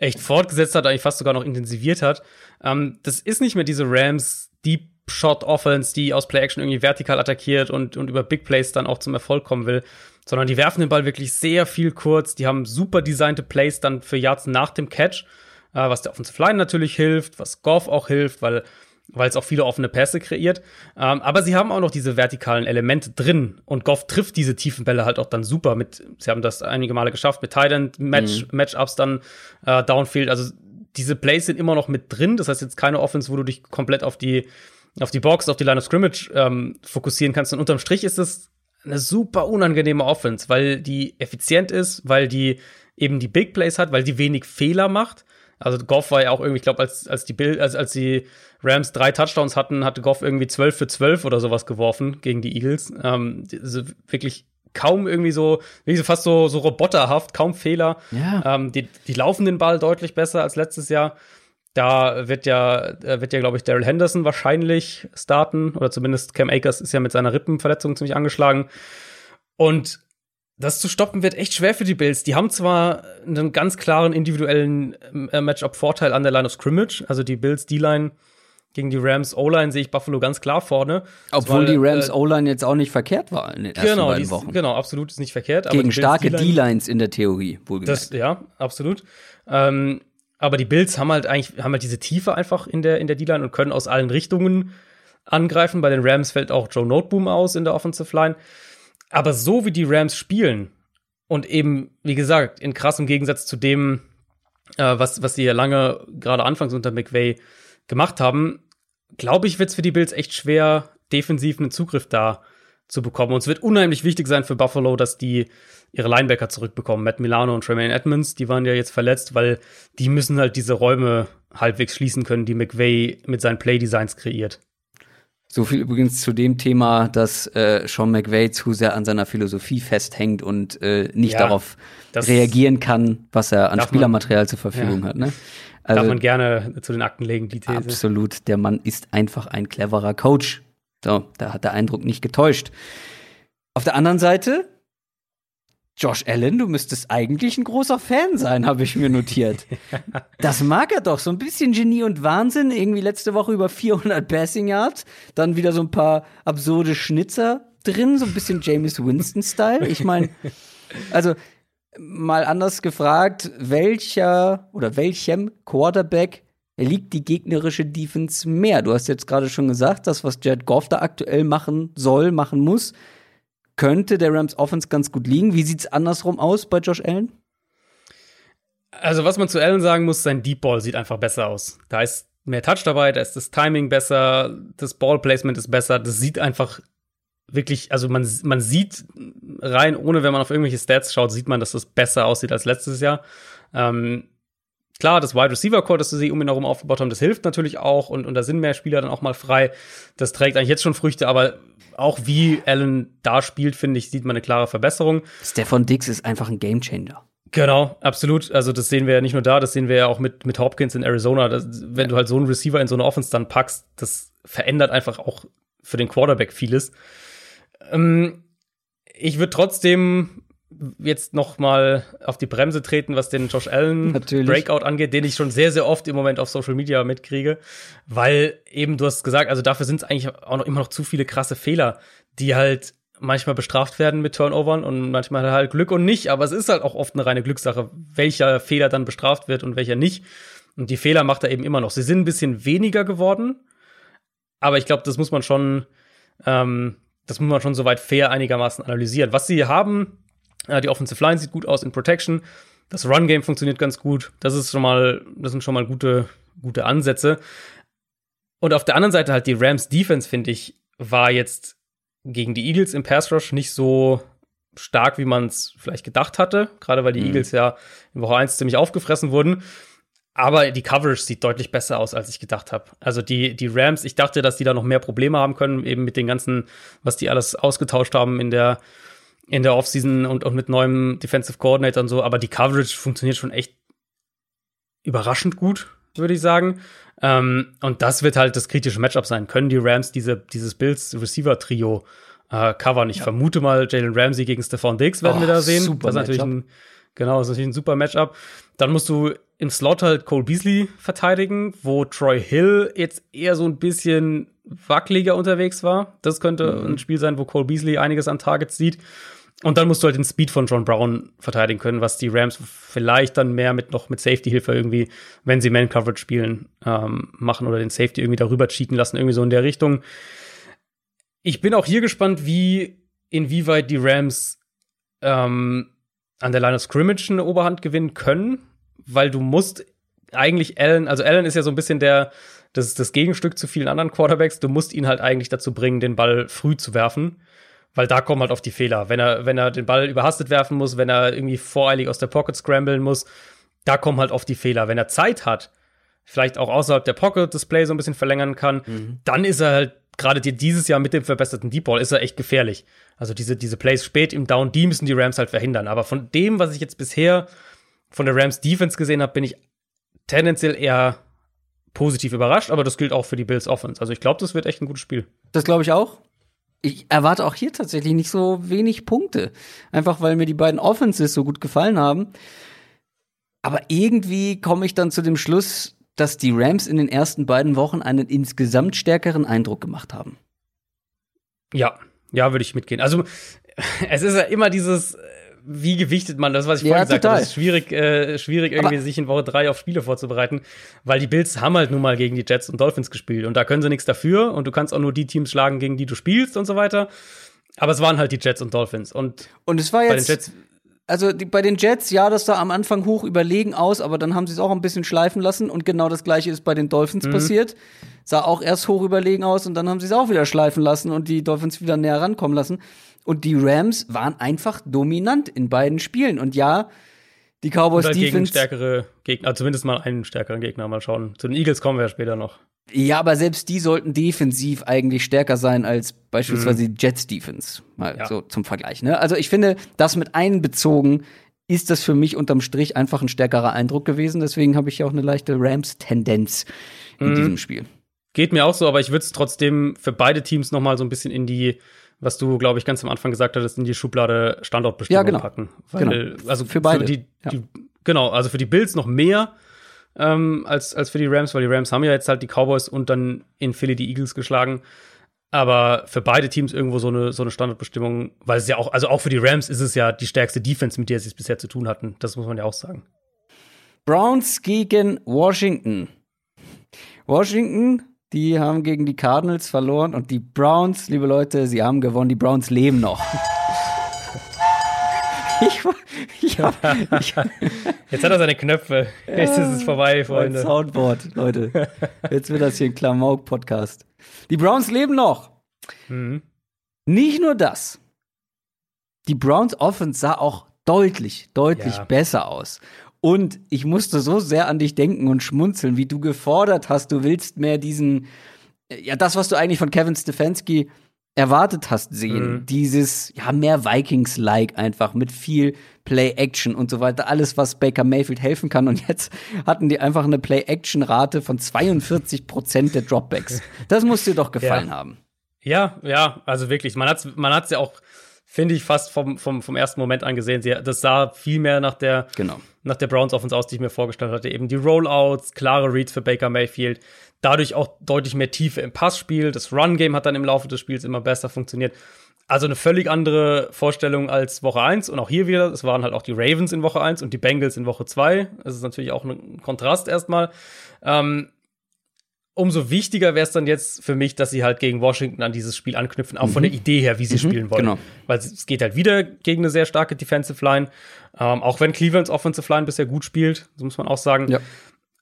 S2: echt fortgesetzt hat, eigentlich fast sogar noch intensiviert hat. Ähm, das ist nicht mehr diese Rams Deep Shot Offense, die aus Play Action irgendwie vertikal attackiert und, und über Big Plays dann auch zum Erfolg kommen will, sondern die werfen den Ball wirklich sehr viel kurz. Die haben super designte Plays dann für Yards nach dem Catch äh, was der Offensive Line natürlich hilft, was Goff auch hilft, weil weil es auch viele offene Pässe kreiert. Ähm, aber sie haben auch noch diese vertikalen Elemente drin und Goff trifft diese tiefen Bälle halt auch dann super mit, sie haben das einige Male geschafft, mit Titan Match, mhm. Matchups dann äh, Downfield. Also diese Plays sind immer noch mit drin. Das heißt jetzt keine Offense, wo du dich komplett auf die, auf die Box, auf die Line of Scrimmage ähm, fokussieren kannst. Und unterm Strich ist es eine super unangenehme Offense, weil die effizient ist, weil die eben die Big Plays hat, weil die wenig Fehler macht also Goff war ja auch irgendwie, ich glaube, als, als die Bill, als, als die Rams drei Touchdowns hatten, hatte Goff irgendwie 12 für 12 oder sowas geworfen gegen die Eagles. Ähm, also wirklich kaum irgendwie so, wie so fast so, so roboterhaft, kaum Fehler.
S1: Ja.
S2: Ähm, die, die laufen den Ball deutlich besser als letztes Jahr. Da wird ja, wird ja, glaube ich, Daryl Henderson wahrscheinlich starten. Oder zumindest Cam Akers ist ja mit seiner Rippenverletzung ziemlich angeschlagen. Und das zu stoppen wird echt schwer für die Bills. Die haben zwar einen ganz klaren individuellen äh, Matchup-Vorteil an der Line of Scrimmage, also die Bills D-Line gegen die Rams O-Line sehe ich Buffalo ganz klar vorne.
S1: Obwohl Zumal, die Rams äh, O-Line jetzt auch nicht verkehrt war in den ersten
S2: genau,
S1: beiden
S2: ist,
S1: Wochen.
S2: Genau, absolut ist nicht verkehrt.
S1: Gegen starke D-Lines in der Theorie, wohlgemerkt.
S2: Das, ja, absolut. Ähm, aber die Bills haben halt eigentlich haben halt diese Tiefe einfach in der in der D-Line und können aus allen Richtungen angreifen. Bei den Rams fällt auch Joe Noteboom aus in der Offensive Line. Aber so wie die Rams spielen und eben, wie gesagt, in krassem Gegensatz zu dem, äh, was, was sie ja lange gerade anfangs unter McVay gemacht haben, glaube ich, wird es für die Bills echt schwer, defensiv einen Zugriff da zu bekommen. Und es wird unheimlich wichtig sein für Buffalo, dass die ihre Linebacker zurückbekommen. Matt Milano und Tremaine Edmonds, die waren ja jetzt verletzt, weil die müssen halt diese Räume halbwegs schließen können, die McVay mit seinen Playdesigns kreiert.
S1: So viel übrigens zu dem Thema, dass äh, Sean McVay zu sehr an seiner Philosophie festhängt und äh, nicht ja, darauf reagieren kann, was er an Spielermaterial man, zur Verfügung ja. hat. Ne?
S2: Also, darf man gerne zu den Akten legen, die These.
S1: Absolut. Der Mann ist einfach ein cleverer Coach. So, da hat der Eindruck nicht getäuscht. Auf der anderen Seite Josh Allen, du müsstest eigentlich ein großer Fan sein, habe ich mir notiert. [LAUGHS] das mag er doch, so ein bisschen Genie und Wahnsinn. Irgendwie letzte Woche über 400 Passing Yards, dann wieder so ein paar absurde Schnitzer drin, so ein bisschen James Winston-Style. Ich meine, [LAUGHS] also mal anders gefragt, welcher oder welchem Quarterback liegt die gegnerische Defense mehr. Du hast jetzt gerade schon gesagt, das, was Jared Goff da aktuell machen soll, machen muss, könnte der Rams Offense ganz gut liegen. Wie sieht's andersrum aus bei Josh Allen?
S2: Also, was man zu Allen sagen muss, sein Deep Ball sieht einfach besser aus. Da ist mehr Touch dabei, da ist das Timing besser, das Ball Placement ist besser. Das sieht einfach wirklich, also man, man sieht rein, ohne wenn man auf irgendwelche Stats schaut, sieht man, dass das besser aussieht als letztes Jahr. Ähm, klar, das Wide Receiver Core, das sie um ihn herum aufgebaut haben, das hilft natürlich auch und, und da sind mehr Spieler dann auch mal frei. Das trägt eigentlich jetzt schon Früchte, aber auch wie Allen da spielt, finde ich, sieht man eine klare Verbesserung.
S1: Stefan Dix ist einfach ein Gamechanger.
S2: Genau, absolut. Also das sehen wir ja nicht nur da, das sehen wir ja auch mit, mit Hopkins in Arizona. Das, wenn du halt so einen Receiver in so eine Offense dann packst, das verändert einfach auch für den Quarterback vieles. Ähm, ich würde trotzdem jetzt noch mal auf die Bremse treten, was den Josh Allen
S1: Natürlich.
S2: Breakout angeht, den ich schon sehr, sehr oft im Moment auf Social Media mitkriege, weil eben, du hast gesagt, also dafür sind es eigentlich auch noch immer noch zu viele krasse Fehler, die halt manchmal bestraft werden mit Turnovern und manchmal halt Glück und nicht, aber es ist halt auch oft eine reine Glückssache, welcher Fehler dann bestraft wird und welcher nicht. Und die Fehler macht er eben immer noch. Sie sind ein bisschen weniger geworden, aber ich glaube, das muss man schon ähm, das muss man schon soweit fair einigermaßen analysieren. Was sie haben, die Offensive Line sieht gut aus in Protection. Das Run Game funktioniert ganz gut. Das ist schon mal, das sind schon mal gute, gute Ansätze. Und auf der anderen Seite halt die Rams Defense, finde ich, war jetzt gegen die Eagles im Pass Rush nicht so stark, wie man es vielleicht gedacht hatte. Gerade weil die mhm. Eagles ja in Woche 1 ziemlich aufgefressen wurden. Aber die Coverage sieht deutlich besser aus, als ich gedacht habe. Also die, die Rams, ich dachte, dass die da noch mehr Probleme haben können, eben mit den ganzen, was die alles ausgetauscht haben in der, in der Offseason und, und mit neuem Defensive Coordinator und so. Aber die Coverage funktioniert schon echt überraschend gut, würde ich sagen. Ähm, und das wird halt das kritische Matchup sein. Können die Rams diese, dieses Bills Receiver Trio äh, covern? Ich ja. vermute mal, Jalen Ramsey gegen Stephon Diggs werden oh, wir da sehen. Super das ist natürlich ein, genau, das ist natürlich ein super Matchup. Dann musst du im Slot halt Cole Beasley verteidigen, wo Troy Hill jetzt eher so ein bisschen wackeliger unterwegs war. Das könnte mhm. ein Spiel sein, wo Cole Beasley einiges an Targets sieht. Und dann musst du halt den Speed von John Brown verteidigen können, was die Rams vielleicht dann mehr mit noch mit Safety-Hilfe irgendwie, wenn sie Man-Coverage spielen, ähm, machen oder den Safety irgendwie darüber cheaten lassen, irgendwie so in der Richtung. Ich bin auch hier gespannt, wie, inwieweit die Rams ähm, an der Line of Scrimmage eine Oberhand gewinnen können weil du musst eigentlich Allen, also Allen ist ja so ein bisschen der, das, das Gegenstück zu vielen anderen Quarterbacks. Du musst ihn halt eigentlich dazu bringen, den Ball früh zu werfen, weil da kommen halt auf die Fehler. Wenn er, wenn er den Ball überhastet werfen muss, wenn er irgendwie voreilig aus der Pocket scramblen muss, da kommen halt oft die Fehler. Wenn er Zeit hat, vielleicht auch außerhalb der Pocket das Play so ein bisschen verlängern kann, mhm. dann ist er halt gerade dieses Jahr mit dem verbesserten Deep Ball ist er echt gefährlich. Also diese, diese Plays spät im Down, die müssen die Rams halt verhindern. Aber von dem, was ich jetzt bisher von der Rams Defense gesehen habe, bin ich tendenziell eher positiv überrascht, aber das gilt auch für die Bills Offense. Also ich glaube, das wird echt ein gutes Spiel.
S1: Das glaube ich auch. Ich erwarte auch hier tatsächlich nicht so wenig Punkte. Einfach weil mir die beiden Offenses so gut gefallen haben. Aber irgendwie komme ich dann zu dem Schluss, dass die Rams in den ersten beiden Wochen einen insgesamt stärkeren Eindruck gemacht haben.
S2: Ja, ja, würde ich mitgehen. Also [LAUGHS] es ist ja immer dieses wie gewichtet man das, was ich vorhin gesagt habe. Es ist schwierig, äh, schwierig irgendwie Aber sich in Woche drei auf Spiele vorzubereiten, weil die Bills haben halt nun mal gegen die Jets und Dolphins gespielt und da können sie nichts dafür und du kannst auch nur die Teams schlagen, gegen die du spielst und so weiter. Aber es waren halt die Jets und Dolphins und
S1: und es war jetzt also die, bei den Jets, ja, das sah am Anfang hoch überlegen aus, aber dann haben sie es auch ein bisschen schleifen lassen und genau das gleiche ist bei den Dolphins mhm. passiert. Sah auch erst hoch überlegen aus und dann haben sie es auch wieder schleifen lassen und die Dolphins wieder näher rankommen lassen. Und die Rams waren einfach dominant in beiden Spielen. Und ja, die Cowboys
S2: Oder
S1: Defense.
S2: Gegen stärkere Gegner, zumindest mal einen stärkeren Gegner mal schauen. Zu den Eagles kommen wir ja später noch.
S1: Ja, aber selbst die sollten defensiv eigentlich stärker sein als beispielsweise mhm. die Jets Defense. Mal ja. so zum Vergleich. Ne? Also ich finde, das mit einbezogen ist das für mich unterm Strich einfach ein stärkerer Eindruck gewesen. Deswegen habe ich ja auch eine leichte Rams-Tendenz in mhm. diesem Spiel.
S2: Geht mir auch so, aber ich würde es trotzdem für beide Teams noch mal so ein bisschen in die was du, glaube ich, ganz am Anfang gesagt hattest, in die Schublade Standortbestimmung ja, genau. packen. Weil,
S1: genau. Also für beide.
S2: Für die, ja. die, genau, also für die Bills noch mehr ähm, als, als für die Rams, weil die Rams haben ja jetzt halt die Cowboys und dann in Philly die Eagles geschlagen. Aber für beide Teams irgendwo so eine, so eine Standardbestimmung, weil es ja auch, also auch für die Rams ist es ja die stärkste Defense, mit der sie es bisher zu tun hatten. Das muss man ja auch sagen.
S1: Browns gegen Washington. Washington, die haben gegen die Cardinals verloren und die Browns, liebe Leute, sie haben gewonnen. Die Browns leben noch. [LAUGHS]
S2: ich, ich hab, [LAUGHS] ich, Jetzt hat er seine Knöpfe. Jetzt ist es vorbei, Freunde.
S1: Soundboard, Leute. Jetzt wird das hier ein Klamauk-Podcast. Die Browns leben noch. Mhm. Nicht nur das. Die Browns Offense sah auch deutlich, deutlich ja. besser aus. Und ich musste so sehr an dich denken und schmunzeln, wie du gefordert hast, du willst mehr diesen, ja, das, was du eigentlich von Kevin Stefanski erwartet hast sehen. Mhm. Dieses, ja, mehr Vikings-like einfach mit viel Play-Action und so weiter. Alles, was Baker Mayfield helfen kann. Und jetzt hatten die einfach eine Play-Action-Rate von 42 Prozent der Dropbacks. Das muss dir doch [LAUGHS] gefallen
S2: ja.
S1: haben.
S2: Ja, ja, also wirklich. Man hat's, man hat's ja auch, finde ich, fast vom, vom, vom ersten Moment angesehen. das sah viel mehr nach der,
S1: genau.
S2: nach der Browns Offense aus, die ich mir vorgestellt hatte. Eben die Rollouts, klare Reads für Baker Mayfield dadurch auch deutlich mehr Tiefe im Passspiel. Das Run-Game hat dann im Laufe des Spiels immer besser funktioniert. Also eine völlig andere Vorstellung als Woche 1 und auch hier wieder, es waren halt auch die Ravens in Woche 1 und die Bengals in Woche 2. Das ist natürlich auch ein Kontrast erstmal. Ähm, umso wichtiger wäre es dann jetzt für mich, dass sie halt gegen Washington an dieses Spiel anknüpfen, auch mhm. von der Idee her, wie sie mhm, spielen wollen. Genau. Weil es geht halt wieder gegen eine sehr starke Defensive Line. Ähm, auch wenn Clevelands Offensive Line bisher gut spielt, so muss man auch sagen. Ja.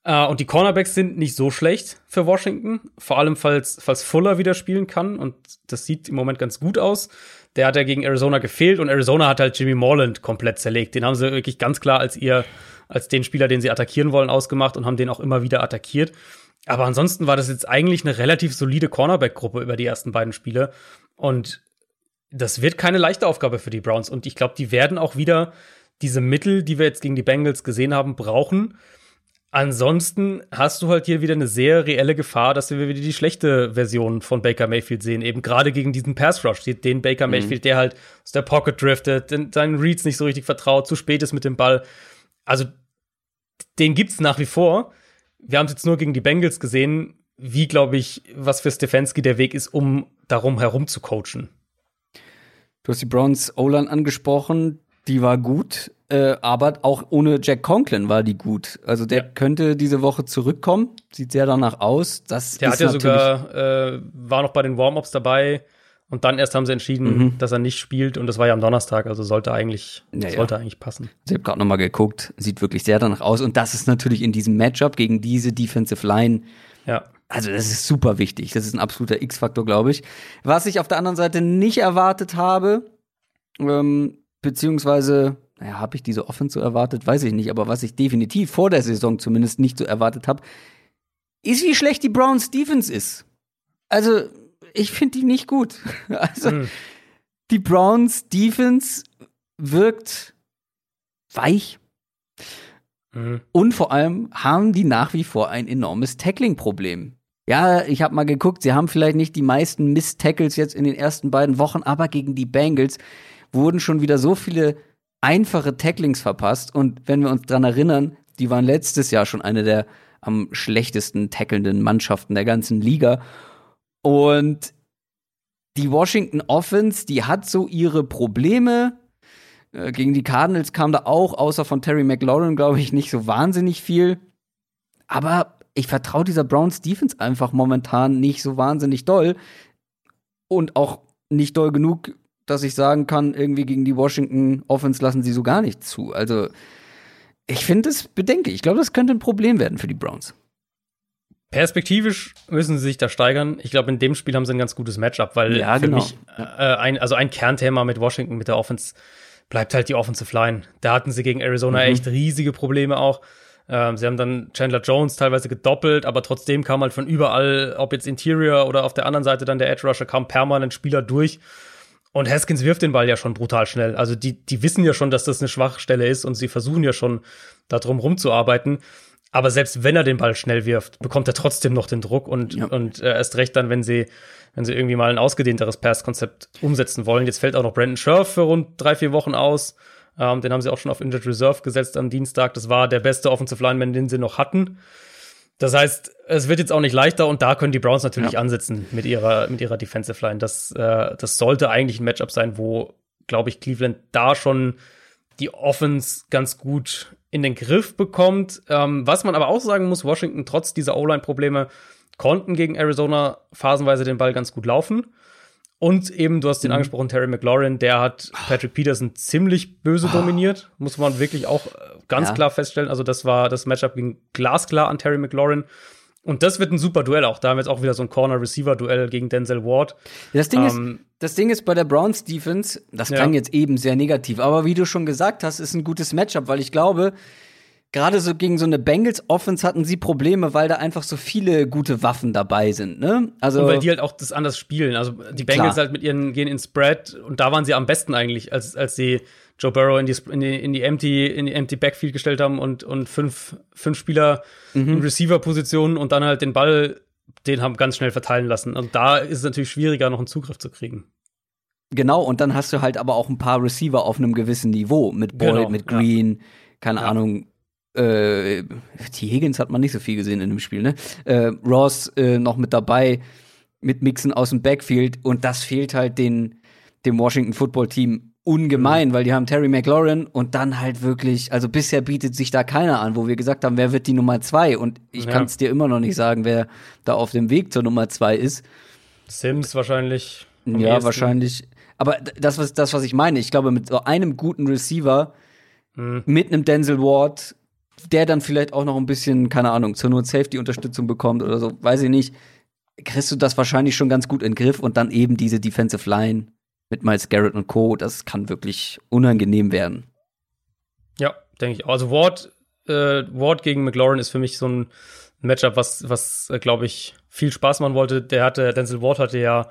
S2: Äh, und die Cornerbacks sind nicht so schlecht für Washington. Vor allem, falls, falls Fuller wieder spielen kann. Und das sieht im Moment ganz gut aus. Der hat ja gegen Arizona gefehlt und Arizona hat halt Jimmy Morland komplett zerlegt. Den haben sie wirklich ganz klar als ihr, als den Spieler, den sie attackieren wollen, ausgemacht und haben den auch immer wieder attackiert. Aber ansonsten war das jetzt eigentlich eine relativ solide Cornerback-Gruppe über die ersten beiden Spiele. Und das wird keine leichte Aufgabe für die Browns. Und ich glaube, die werden auch wieder diese Mittel, die wir jetzt gegen die Bengals gesehen haben, brauchen, Ansonsten hast du halt hier wieder eine sehr reelle Gefahr, dass wir wieder die schlechte Version von Baker Mayfield sehen. Eben gerade gegen diesen Pass Rush, den Baker mhm. Mayfield, der halt aus der Pocket driftet, den, seinen Reads nicht so richtig vertraut, zu spät ist mit dem Ball. Also, den gibt's nach wie vor. Wir haben es jetzt nur gegen die Bengals gesehen, wie, glaube ich, was für Stefanski der Weg ist, um darum herum zu coachen.
S1: Du hast die Browns O-Line angesprochen die war gut, äh, aber auch ohne Jack Conklin war die gut. Also der ja. könnte diese Woche zurückkommen, sieht sehr danach aus. Das
S2: der hat ja sogar, äh, war noch bei den Warm-Ups dabei und dann erst haben sie entschieden, mhm. dass er nicht spielt und das war ja am Donnerstag, also sollte eigentlich, ja, sollte eigentlich passen.
S1: Ich habe gerade nochmal geguckt, sieht wirklich sehr danach aus und das ist natürlich in diesem Matchup gegen diese Defensive Line.
S2: Ja.
S1: Also das ist super wichtig. Das ist ein absoluter X-Faktor, glaube ich. Was ich auf der anderen Seite nicht erwartet habe, ähm, beziehungsweise, naja, habe ich diese Offense so erwartet, weiß ich nicht, aber was ich definitiv vor der Saison zumindest nicht so erwartet habe, ist, wie schlecht die Browns Defense ist. Also, ich finde die nicht gut. [LAUGHS] Also, mhm. die Browns Defense wirkt weich. Mhm. Und vor allem haben die nach wie vor ein enormes Tackling-Problem. Ja, ich habe mal geguckt, sie haben vielleicht nicht die meisten Miss-Tackles jetzt in den ersten beiden Wochen, aber gegen die Bengals wurden schon wieder so viele einfache Tacklings verpasst. Und wenn wir uns dran erinnern, die waren letztes Jahr schon eine der am schlechtesten tackelnden Mannschaften der ganzen Liga. Und die Washington Offense, die hat so ihre Probleme. Äh, gegen die Cardinals kam da auch, außer von Terry McLaurin, glaube ich, nicht so wahnsinnig viel. Aber ich vertraue dieser Browns Defense einfach momentan nicht so wahnsinnig doll. Und auch nicht doll genug, dass ich sagen kann, irgendwie gegen die Washington Offense lassen sie so gar nicht zu. Also ich finde es bedenklich. Ich glaube, das könnte ein Problem werden für die Browns.
S2: Perspektivisch müssen sie sich da steigern. Ich glaube, in dem Spiel haben sie ein ganz gutes Matchup, weil
S1: ja,
S2: für
S1: genau.
S2: mich äh, ein, also ein Kernthema mit Washington, mit der Offense, bleibt halt die Offensive Line. Da hatten sie gegen Arizona mhm. echt riesige Probleme auch. Ähm, sie haben dann Chandler Jones teilweise gedoppelt, aber trotzdem kam halt von überall, ob jetzt Interior oder auf der anderen Seite dann der Edge Rusher, kam permanent Spieler durch. Und Haskins wirft den Ball ja schon brutal schnell. Also die, die wissen ja schon, dass das eine Schwachstelle ist und sie versuchen ja schon, da drum rumzuarbeiten. Aber selbst wenn er den Ball schnell wirft, bekommt er trotzdem noch den Druck und, ja. und äh, erst recht dann, wenn sie, wenn sie irgendwie mal ein ausgedehnteres Pass-Konzept umsetzen wollen. Jetzt fällt auch noch Brandon Scherf für rund drei, vier Wochen aus. Ähm, den haben sie auch schon auf Injured Reserve gesetzt am Dienstag. Das war der beste Offensive Lineman, den sie noch hatten. Das heißt, es wird jetzt auch nicht leichter und da können die Browns natürlich ja. ansetzen mit ihrer, mit ihrer Defensive Line. Das, äh, das sollte eigentlich ein Matchup sein, wo, glaube ich, Cleveland da schon die Offense ganz gut in den Griff bekommt. Ähm, was man aber auch sagen muss, Washington trotz dieser O-Line-Probleme konnten gegen Arizona phasenweise den Ball ganz gut laufen. Und eben, du hast den mhm. angesprochen, Terry McLaurin, der hat Patrick Peterson ziemlich böse oh. dominiert. Muss man wirklich auch äh, ganz ja. klar feststellen. Also, das war das Matchup ging glasklar an Terry McLaurin. Und das wird ein super Duell auch. Da haben wir jetzt auch wieder so ein Corner-Receiver-Duell gegen Denzel Ward.
S1: Das Ding, ähm, ist, das Ding ist bei der Browns Defense, das klang ja. jetzt eben sehr negativ, aber wie du schon gesagt hast, ist ein gutes Matchup, weil ich glaube, gerade so gegen so eine Bengals Offense hatten sie Probleme, weil da einfach so viele gute Waffen dabei sind, ne?
S2: Also und weil die halt auch das anders spielen. Also die Bengals klar. halt mit ihren gehen in Spread und da waren sie am besten eigentlich, als als sie Joe Burrow in die in die, in die empty in die empty Backfield gestellt haben und und fünf fünf Spieler mhm. in Receiver Positionen und dann halt den Ball den haben ganz schnell verteilen lassen. Und da ist es natürlich schwieriger noch einen Zugriff zu kriegen.
S1: Genau, und dann hast du halt aber auch ein paar Receiver auf einem gewissen Niveau mit Boyd, genau, mit Green, ja. keine ja. Ahnung, äh, die Higgins hat man nicht so viel gesehen in dem Spiel, ne? Äh, Ross äh, noch mit dabei, mit Mixen aus dem Backfield und das fehlt halt den, dem Washington Football Team ungemein, mhm. weil die haben Terry McLaurin und dann halt wirklich, also bisher bietet sich da keiner an, wo wir gesagt haben, wer wird die Nummer zwei und ich ja. kann es dir immer noch nicht sagen, wer da auf dem Weg zur Nummer zwei ist.
S2: Sims wahrscheinlich.
S1: Ja, ehesten. wahrscheinlich. Aber das was, das, was ich meine, ich glaube, mit so einem guten Receiver, mhm. mit einem Denzel Ward, der dann vielleicht auch noch ein bisschen, keine Ahnung, zur Not Safety-Unterstützung bekommt oder so, weiß ich nicht, kriegst du das wahrscheinlich schon ganz gut in den Griff und dann eben diese Defensive Line mit Miles Garrett und Co., das kann wirklich unangenehm werden.
S2: Ja, denke ich. Also Ward, äh, Ward gegen McLaurin ist für mich so ein Matchup, was, was äh, glaube ich, viel Spaß machen wollte. Der hatte, Denzel Ward hatte ja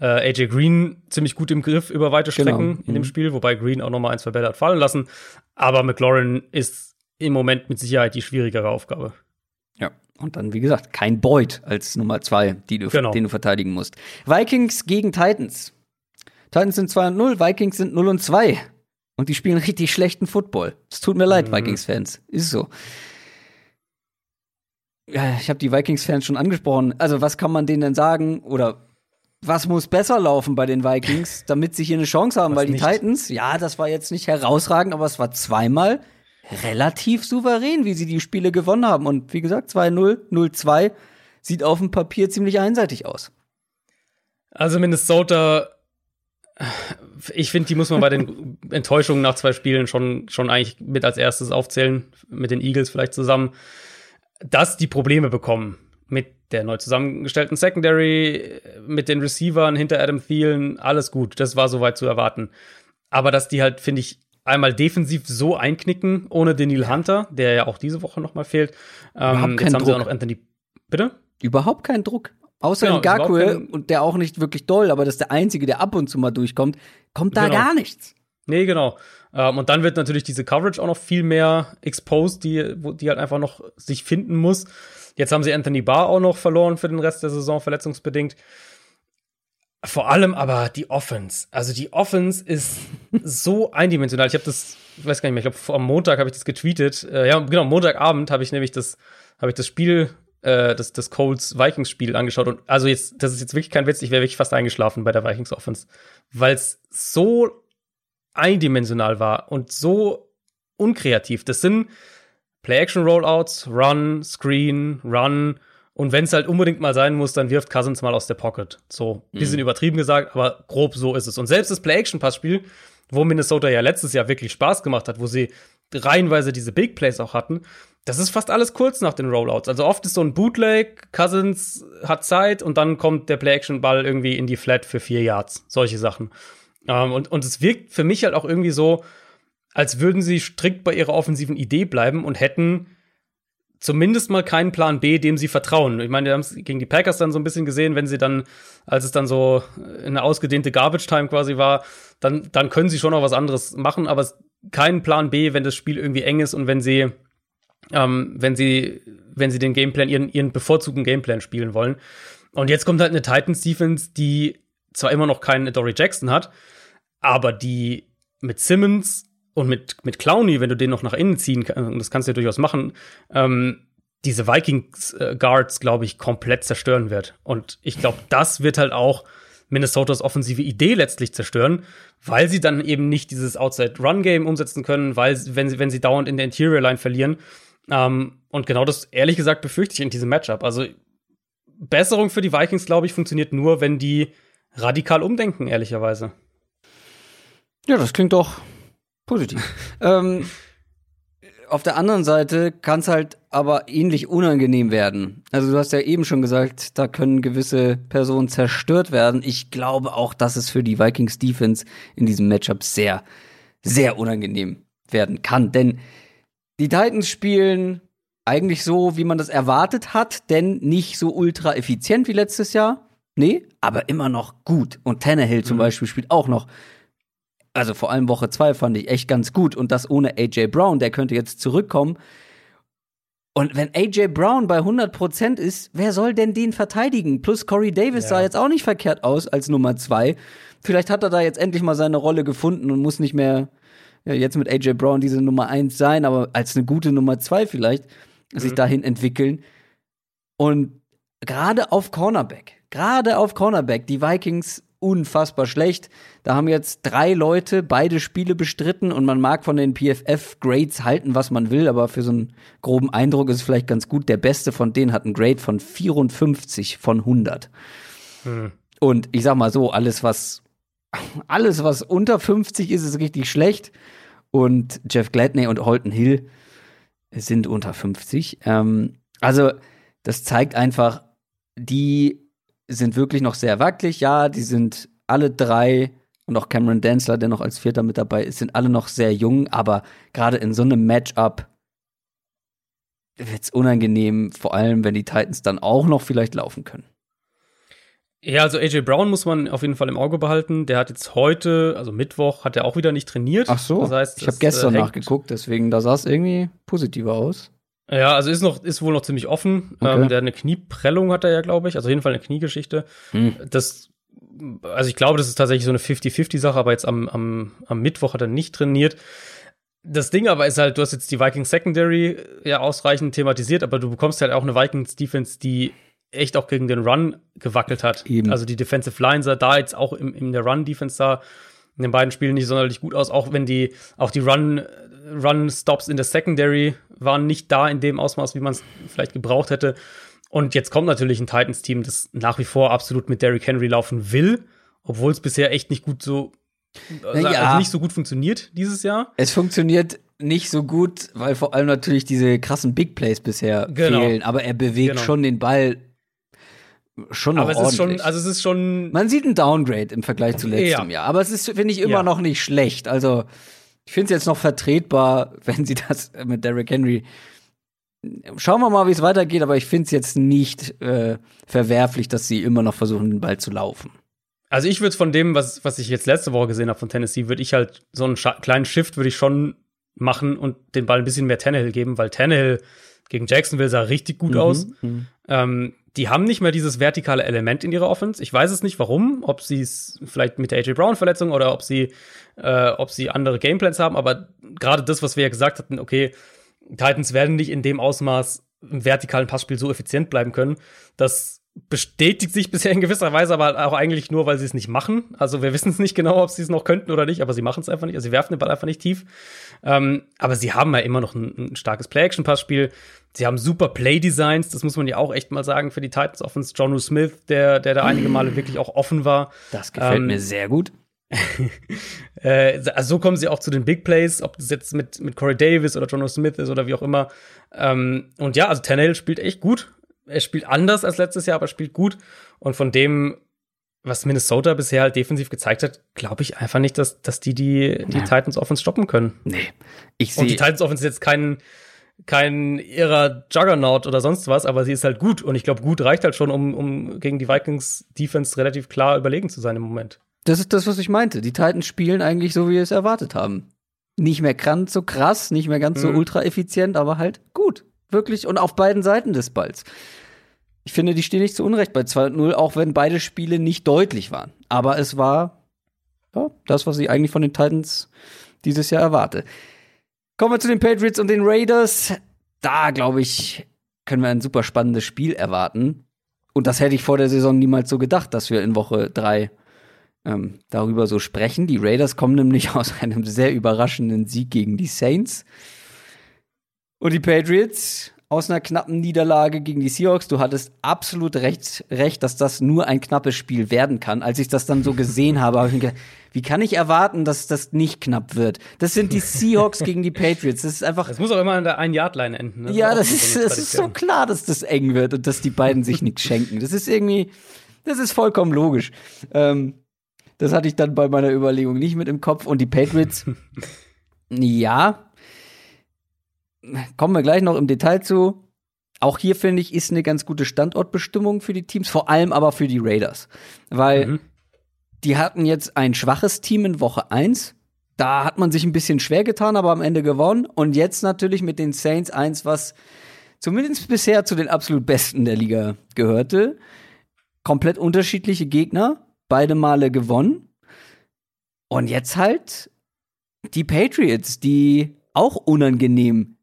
S2: äh, AJ Green ziemlich gut im Griff über weite genau. Strecken genau. in dem mhm. Spiel, wobei Green auch noch mal ein, zwei Bälle hat fallen lassen. Aber McLaurin ist im Moment mit Sicherheit die schwierigere Aufgabe.
S1: Ja, und dann, wie gesagt, kein Boyd als Nummer zwei, die du, genau. den du verteidigen musst. Vikings gegen Titans. Titans sind 2 und 0, Vikings sind 0 und 2. Und die spielen richtig schlechten Football. Es tut mir leid, mhm. Vikings-Fans. Ist so. Ja, ich habe die Vikings-Fans schon angesprochen. Also, was kann man denen denn sagen? Oder was muss besser laufen bei den Vikings, [LAUGHS] damit sie hier eine Chance haben? Was Weil die nicht? Titans, ja, das war jetzt nicht herausragend, aber es war zweimal relativ souverän, wie sie die Spiele gewonnen haben. Und wie gesagt, 2-0, 0-2 sieht auf dem Papier ziemlich einseitig aus.
S2: Also Minnesota, ich finde, die muss man bei den [LAUGHS] Enttäuschungen nach zwei Spielen schon, schon eigentlich mit als erstes aufzählen, mit den Eagles vielleicht zusammen, dass die Probleme bekommen mit der neu zusammengestellten Secondary, mit den Receivern hinter Adam Thielen, alles gut, das war soweit zu erwarten. Aber dass die halt, finde ich, einmal defensiv so einknicken, ohne den Neil Hunter, der ja auch diese Woche noch mal fehlt.
S1: Ähm, jetzt haben Druck. sie auch noch Anthony. Bitte? Überhaupt keinen Druck. Außer genau, Ngakwe, und der auch nicht wirklich doll, aber das ist der Einzige, der ab und zu mal durchkommt, kommt da
S2: genau.
S1: gar nichts.
S2: Nee, genau. Ähm, und dann wird natürlich diese Coverage auch noch viel mehr exposed, die, die halt einfach noch sich finden muss. Jetzt haben sie Anthony Barr auch noch verloren für den Rest der Saison, verletzungsbedingt. Vor allem aber die Offense. Also die Offense ist so eindimensional. Ich habe das, ich weiß gar nicht mehr, ich glaube am Montag habe ich das getweetet. Äh, ja, genau, Montagabend habe ich nämlich das, habe ich das Spiel, äh, das, das Colts Vikings Spiel angeschaut. Und also jetzt, das ist jetzt wirklich kein Witz, ich wäre wirklich fast eingeschlafen bei der Vikings Offense, weil es so eindimensional war und so unkreativ. Das sind Play-Action-Rollouts, Run, Screen, Run, und wenn es halt unbedingt mal sein muss, dann wirft Cousins mal aus der Pocket. So, bisschen mhm. übertrieben gesagt, aber grob so ist es. Und selbst das Play-Action-Pass-Spiel, wo Minnesota ja letztes Jahr wirklich Spaß gemacht hat, wo sie reihenweise diese Big Plays auch hatten, das ist fast alles kurz nach den Rollouts. Also oft ist so ein Bootleg, Cousins hat Zeit und dann kommt der Play-Action-Ball irgendwie in die Flat für vier Yards. Solche Sachen. Ähm, und, und es wirkt für mich halt auch irgendwie so, als würden sie strikt bei ihrer offensiven Idee bleiben und hätten zumindest mal keinen Plan B, dem sie vertrauen. Ich meine, wir haben es gegen die Packers dann so ein bisschen gesehen, wenn sie dann, als es dann so eine ausgedehnte Garbage Time quasi war, dann, dann können sie schon noch was anderes machen, aber keinen Plan B, wenn das Spiel irgendwie eng ist und wenn sie, ähm, wenn sie, wenn sie den Gameplan, ihren, ihren bevorzugten Gameplan spielen wollen. Und jetzt kommt halt eine Titans Defense, die zwar immer noch keinen Dory Jackson hat, aber die mit Simmons und mit, mit Clowny, wenn du den noch nach innen ziehen kannst, das kannst du ja durchaus machen, ähm, diese Vikings äh, Guards, glaube ich, komplett zerstören wird. Und ich glaube, das wird halt auch Minnesotas offensive Idee letztlich zerstören, weil sie dann eben nicht dieses Outside-Run-Game umsetzen können, weil, wenn sie, wenn sie dauernd in der Interior-Line verlieren. Ähm, und genau das, ehrlich gesagt, befürchte ich in diesem Matchup. Also, Besserung für die Vikings, glaube ich, funktioniert nur, wenn die radikal umdenken, ehrlicherweise.
S1: Ja, das klingt doch positiv. [LAUGHS] ähm, auf der anderen Seite kann es halt aber ähnlich unangenehm werden. Also du hast ja eben schon gesagt, da können gewisse Personen zerstört werden. Ich glaube auch, dass es für die Vikings Defense in diesem Matchup sehr, sehr unangenehm werden kann. Denn die Titans spielen eigentlich so, wie man das erwartet hat, denn nicht so ultra effizient wie letztes Jahr. Nee, aber immer noch gut. Und Tannehill zum mhm. Beispiel spielt auch noch also vor allem Woche 2 fand ich echt ganz gut und das ohne AJ Brown, der könnte jetzt zurückkommen. Und wenn AJ Brown bei 100% ist, wer soll denn den verteidigen? Plus Corey Davis ja. sah jetzt auch nicht verkehrt aus als Nummer 2. Vielleicht hat er da jetzt endlich mal seine Rolle gefunden und muss nicht mehr ja, jetzt mit AJ Brown diese Nummer 1 sein, aber als eine gute Nummer 2 vielleicht mhm. sich dahin entwickeln. Und gerade auf Cornerback, gerade auf Cornerback, die Vikings unfassbar schlecht. Da haben jetzt drei Leute beide Spiele bestritten und man mag von den PFF-Grades halten, was man will, aber für so einen groben Eindruck ist es vielleicht ganz gut. Der beste von denen hat einen Grade von 54 von 100. Hm. Und ich sag mal so, alles was, alles was unter 50 ist, ist richtig schlecht. Und Jeff Gladney und Holton Hill sind unter 50. Ähm, also, das zeigt einfach, die sind wirklich noch sehr wackelig. Ja, die sind alle drei und auch Cameron Densler, der noch als Vierter mit dabei ist, sind alle noch sehr jung, aber gerade in so einem Matchup wird es unangenehm, vor allem wenn die Titans dann auch noch vielleicht laufen können.
S2: Ja, also AJ Brown muss man auf jeden Fall im Auge behalten. Der hat jetzt heute, also Mittwoch, hat er auch wieder nicht trainiert.
S1: Ach so. Das heißt, ich habe gestern äh, nachgeguckt, deswegen da sah es irgendwie positiver aus.
S2: Ja, also ist noch, ist wohl noch ziemlich offen. Okay. Ähm, der eine Knieprellung hat er ja, glaube ich. Also auf jeden Fall eine Kniegeschichte. Hm. Das, also ich glaube, das ist tatsächlich so eine 50-50-Sache, aber jetzt am, am, am Mittwoch hat er nicht trainiert. Das Ding aber ist halt, du hast jetzt die Vikings Secondary ja ausreichend thematisiert, aber du bekommst halt auch eine Vikings Defense, die echt auch gegen den Run gewackelt hat. Eben. Also die Defensive Line sah da jetzt auch im, in der Run Defense da in den beiden Spielen nicht sonderlich gut aus, auch wenn die, auch die Run, Run Stops in der Secondary waren nicht da in dem Ausmaß, wie man es vielleicht gebraucht hätte. Und jetzt kommt natürlich ein Titans-Team, das nach wie vor absolut mit Derrick Henry laufen will, obwohl es bisher echt nicht gut so, also ja. nicht so gut funktioniert dieses Jahr.
S1: Es funktioniert nicht so gut, weil vor allem natürlich diese krassen Big Plays bisher genau. fehlen. Aber er bewegt genau. schon den Ball schon noch aber es ordentlich.
S2: ist schon, also es ist schon.
S1: Man sieht ein Downgrade im Vergleich zu letztem ja. Jahr. Aber es ist, finde ich, immer ja. noch nicht schlecht. Also ich finde es jetzt noch vertretbar, [LAUGHS] wenn sie das mit Derrick Henry. Schauen wir mal, wie es weitergeht, aber ich finde es jetzt nicht äh, verwerflich, dass sie immer noch versuchen, den Ball zu laufen.
S2: Also ich würde von dem, was, was ich jetzt letzte Woche gesehen habe von Tennessee, würde ich halt so einen kleinen Shift würde ich schon machen und den Ball ein bisschen mehr Tannehill geben, weil Tannehill gegen Jacksonville sah richtig gut mhm, aus. Mhm. Ähm, die haben nicht mehr dieses vertikale Element in ihrer Offense. Ich weiß es nicht, warum. Ob sie es vielleicht mit der AJ Brown Verletzung oder ob sie, äh, ob sie andere Gameplans haben. Aber gerade das, was wir ja gesagt hatten, okay, Titans werden nicht in dem Ausmaß im vertikalen Passspiel so effizient bleiben können. Das bestätigt sich [LAUGHS] bisher in gewisser Weise, aber auch eigentlich nur, weil sie es nicht machen. Also wir [LAUGHS] wissen es nicht genau, ob sie es noch könnten oder nicht, aber sie machen es einfach nicht. Also sie werfen den Ball einfach nicht tief. Ähm, aber sie haben ja immer noch ein, ein starkes Play-Action-Passspiel. Sie haben super Play-Designs, das muss man ja auch echt mal sagen für die Titans Offense. John Smith, der, der da einige Male wirklich auch offen war.
S1: Das gefällt ähm, mir sehr gut. [LAUGHS]
S2: äh, also so kommen sie auch zu den Big Plays, ob das jetzt mit, mit Corey Davis oder John Smith ist oder wie auch immer. Ähm, und ja, also Tannehill spielt echt gut. Er spielt anders als letztes Jahr, aber spielt gut. Und von dem, was Minnesota bisher halt defensiv gezeigt hat, glaube ich einfach nicht, dass, dass die die, die ja. Titans Offense stoppen können.
S1: Nee.
S2: Ich sehe. Und die Titans Offense ist jetzt kein, kein ihrer Juggernaut oder sonst was, aber sie ist halt gut. Und ich glaube, gut reicht halt schon, um, um gegen die Vikings Defense relativ klar überlegen zu sein im Moment.
S1: Das ist das, was ich meinte. Die Titans spielen eigentlich so, wie wir es erwartet haben. Nicht mehr ganz so krass, nicht mehr ganz mhm. so ultra effizient, aber halt gut. Wirklich. Und auf beiden Seiten des Balls. Ich finde, die stehen nicht zu Unrecht bei 2-0, auch wenn beide Spiele nicht deutlich waren. Aber es war ja, das, was ich eigentlich von den Titans dieses Jahr erwarte. Kommen wir zu den Patriots und den Raiders. Da, glaube ich, können wir ein super spannendes Spiel erwarten. Und das hätte ich vor der Saison niemals so gedacht, dass wir in Woche drei ähm, darüber so sprechen. Die Raiders kommen nämlich [LAUGHS] aus einem sehr überraschenden Sieg gegen die Saints. Und die Patriots aus einer knappen Niederlage gegen die Seahawks. Du hattest absolut recht, recht, dass das nur ein knappes Spiel werden kann. Als ich das dann so gesehen habe, habe ich mir gedacht, wie kann ich erwarten, dass das nicht knapp wird? Das sind die Seahawks gegen die Patriots. Das ist einfach.
S2: Das muss auch immer an der Ein-Yard-Line enden.
S1: Ne? Ja, das ist, das ist so klar, dass das eng wird und dass die beiden sich nichts schenken. Das ist irgendwie, das ist vollkommen logisch. Ähm, das hatte ich dann bei meiner Überlegung nicht mit im Kopf. Und die Patriots, [LAUGHS] ja, kommen wir gleich noch im Detail zu. Auch hier finde ich, ist eine ganz gute Standortbestimmung für die Teams, vor allem aber für die Raiders. Weil mhm. die hatten jetzt ein schwaches Team in Woche 1. Da hat man sich ein bisschen schwer getan, aber am Ende gewonnen. Und jetzt natürlich mit den Saints eins, was zumindest bisher zu den absolut besten der Liga gehörte. Komplett unterschiedliche Gegner, beide Male gewonnen. Und jetzt halt die Patriots, die auch unangenehm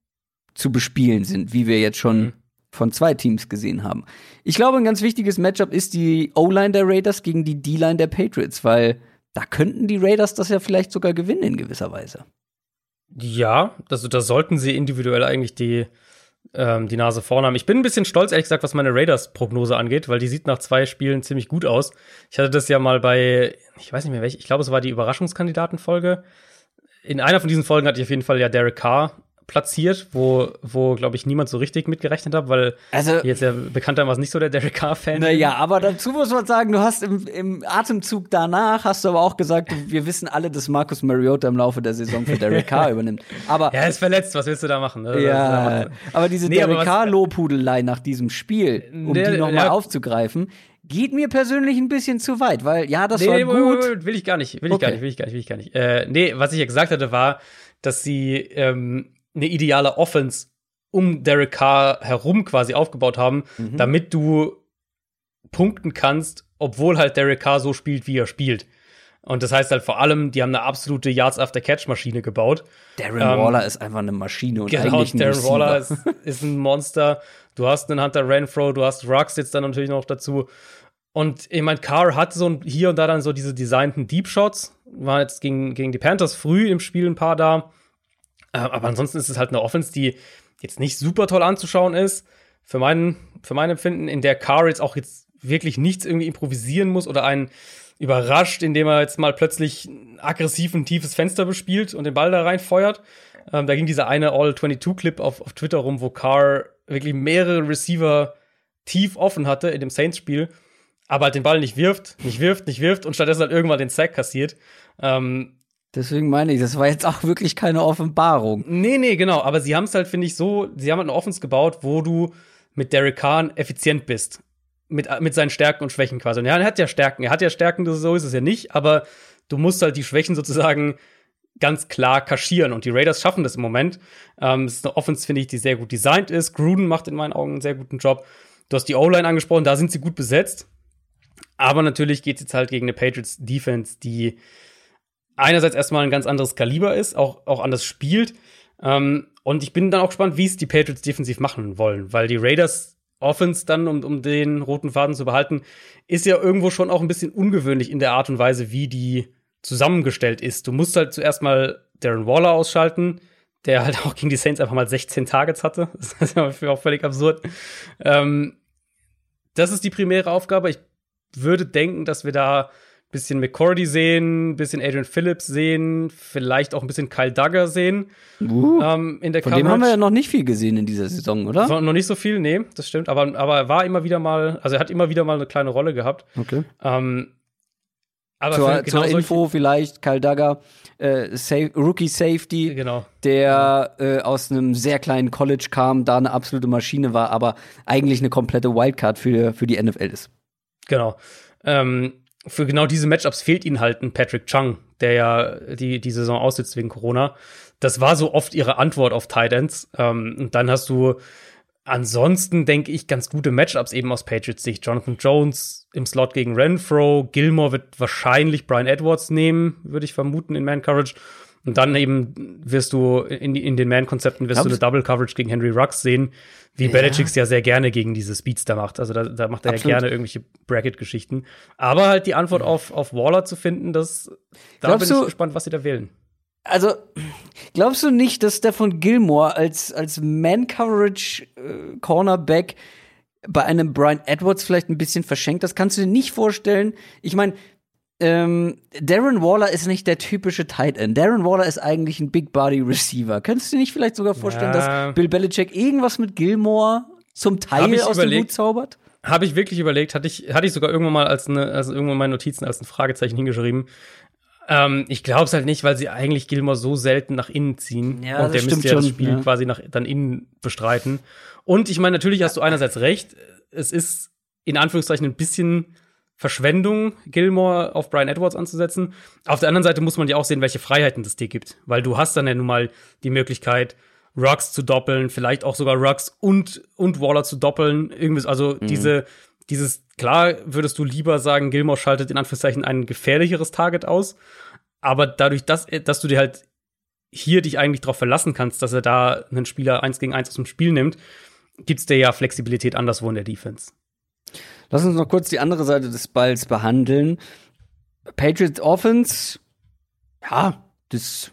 S1: zu bespielen sind, wie wir jetzt schon mhm. von zwei Teams gesehen haben. Ich glaube, ein ganz wichtiges Matchup ist die O-Line der Raiders gegen die D-Line der Patriots, weil da könnten die Raiders das ja vielleicht sogar gewinnen in gewisser Weise.
S2: Ja, also da sollten sie individuell eigentlich die, ähm, die Nase vorn haben. Ich bin ein bisschen stolz, ehrlich gesagt, was meine Raiders-Prognose angeht, weil die sieht nach zwei Spielen ziemlich gut aus. Ich hatte das ja mal bei, ich weiß nicht mehr welche, ich glaube, es war die Überraschungskandidatenfolge. In einer von diesen Folgen hatte ich auf jeden Fall ja Derek Carr platziert, wo, wo glaube ich, niemand so richtig mitgerechnet hat, weil also, jetzt ja bekanntermaßen nicht so der Derek Carr-Fan
S1: Naja, aber dazu muss man sagen, du hast im, im Atemzug danach, hast du aber auch gesagt, wir wissen alle, dass Marcus Mariota im Laufe der Saison für Derek [LAUGHS] Carr übernimmt. Aber,
S2: er ist verletzt, was willst du da machen?
S1: Ne? Ja, aber diese nee, Derek Carr-Lobhudelei nach diesem Spiel, um der, die nochmal ja, aufzugreifen, geht mir persönlich ein bisschen zu weit, weil ja, das nee, war gut.
S2: Will ich gar nicht, will ich okay. gar nicht, will ich gar nicht, will ich gar nicht. Äh, nee, was ich ja gesagt hatte, war, dass sie ähm, eine ideale Offense um Derek Carr herum quasi aufgebaut haben, mhm. damit du punkten kannst, obwohl halt Derek Carr so spielt, wie er spielt. Und das heißt halt vor allem, die haben eine absolute Yards After Catch Maschine gebaut.
S1: Darren ähm, Waller ist einfach eine Maschine und
S2: genau,
S1: eigentlich ein
S2: Darren Waller ist, [LAUGHS] ist, ein Monster. Du hast einen Hunter Renfro, du hast Rux jetzt dann natürlich noch dazu. Und ich meine, Carr hat so ein, hier und da dann so diese designten Deep Shots. War jetzt gegen, gegen die Panthers früh im Spiel ein paar da. Äh, aber ansonsten ist es halt eine Offense, die jetzt nicht super toll anzuschauen ist. Für, meinen, für mein Empfinden, in der Carr jetzt auch jetzt wirklich nichts irgendwie improvisieren muss oder einen überrascht, indem er jetzt mal plötzlich aggressiv ein tiefes Fenster bespielt und den Ball da reinfeuert. Ähm, da ging dieser eine All-22-Clip auf, auf Twitter rum, wo Carr wirklich mehrere Receiver tief offen hatte in dem Saints-Spiel, aber halt den Ball nicht wirft, nicht wirft, nicht wirft und stattdessen halt irgendwann den Sack kassiert. Ähm,
S1: Deswegen meine ich, das war jetzt auch wirklich keine Offenbarung.
S2: Nee, nee, genau. Aber sie haben es halt, finde ich, so, sie haben halt eine Offense gebaut, wo du mit Derek Kahn effizient bist. Mit, mit seinen Stärken und Schwächen quasi. Und ja, er hat ja Stärken. Er hat ja Stärken, so ist es ja nicht. Aber du musst halt die Schwächen sozusagen ganz klar kaschieren. Und die Raiders schaffen das im Moment. Ähm, es ist eine Offense, finde ich, die sehr gut designt ist. Gruden macht in meinen Augen einen sehr guten Job. Du hast die O-Line angesprochen, da sind sie gut besetzt. Aber natürlich geht es jetzt halt gegen eine Patriots Defense, die einerseits erstmal ein ganz anderes Kaliber ist, auch, auch anders spielt. Ähm, und ich bin dann auch gespannt, wie es die Patriots defensiv machen wollen, weil die Raiders Offense dann, um, um den roten Faden zu behalten, ist ja irgendwo schon auch ein bisschen ungewöhnlich in der Art und Weise, wie die zusammengestellt ist. Du musst halt zuerst mal Darren Waller ausschalten, der halt auch gegen die Saints einfach mal 16 Targets hatte. [LAUGHS] Das ist ja auch völlig absurd. Ähm, das ist die primäre Aufgabe. Ich würde denken, dass wir da bisschen McCordy sehen, bisschen Adrian Phillips sehen, vielleicht auch ein bisschen Kyle Duggar sehen.
S1: Uh, ähm, in der von Coverage. dem haben wir ja noch nicht viel gesehen in dieser Saison, oder?
S2: Noch nicht so viel, nee, das stimmt. Aber, aber er war immer wieder mal, also er hat immer wieder mal eine kleine Rolle gehabt.
S1: Okay. Ähm, aber zur, genau zur Info vielleicht, Kyle Duggar, äh, Safe, Rookie Safety,
S2: genau.
S1: der äh, aus einem sehr kleinen College kam, da eine absolute Maschine war, aber eigentlich eine komplette Wildcard für, für die NFL ist.
S2: Genau. Ähm, für genau diese Matchups fehlt ihnen halt ein Patrick Chung, der ja die, die Saison aussitzt wegen Corona. Das war so oft ihre Antwort auf Titans. Ähm, und dann hast du ansonsten, denke ich, ganz gute Matchups eben aus Patriots Sicht. Jonathan Jones im Slot gegen Renfro. Gilmore wird wahrscheinlich Brian Edwards nehmen, würde ich vermuten, in Man Courage. Und dann eben wirst du in, in den Man-Konzepten wirst Glaubst du eine Double Coverage gegen Henry Rux sehen, wie ja. Belichick ja sehr gerne gegen diese Speedster macht. Also da, da macht er Absolut. ja gerne irgendwelche Bracket-Geschichten. Aber halt die Antwort auf, auf Waller zu finden, das da Glaubst bin ich gespannt, was sie da wählen.
S1: Also, glaubst du nicht, dass Stefan Gilmore als, als Man-Coverage-Cornerback äh, bei einem Brian Edwards vielleicht ein bisschen verschenkt? Das kannst du dir nicht vorstellen. Ich meine, ähm, Darren Waller ist nicht der typische Tight End. Darren Waller ist eigentlich ein Big Body Receiver. Könntest du dir nicht vielleicht sogar vorstellen, ja. dass Bill Belichick irgendwas mit Gilmore zum Teil aus überlegt, dem Hut zaubert?
S2: Habe ich wirklich überlegt, hatte ich, hatte ich sogar irgendwann mal als eine, also irgendwann meine Notizen als ein Fragezeichen hingeschrieben. Ähm, ich glaube es halt nicht, weil sie eigentlich Gilmore so selten nach innen ziehen. Ja, und der müsste ja das Spiel ja. quasi nach, dann innen bestreiten. Und ich meine, natürlich hast du einerseits recht, es ist in Anführungszeichen ein bisschen Verschwendung, Gilmore auf Brian Edwards anzusetzen. Auf der anderen Seite muss man ja auch sehen, welche Freiheiten das dir gibt. Weil du hast dann ja nun mal die Möglichkeit, Rux zu doppeln, vielleicht auch sogar Rux und, und Waller zu doppeln. Irgendwas, also mhm. diese, dieses, klar würdest du lieber sagen, Gilmore schaltet in Anführungszeichen ein gefährlicheres Target aus. Aber dadurch, dass, dass du dir halt hier dich eigentlich darauf verlassen kannst, dass er da einen Spieler eins gegen eins aus dem Spiel nimmt, gibt's dir ja Flexibilität anderswo in der Defense.
S1: Lass uns noch kurz die andere Seite des Balls behandeln. Patriots Offense, ja, das,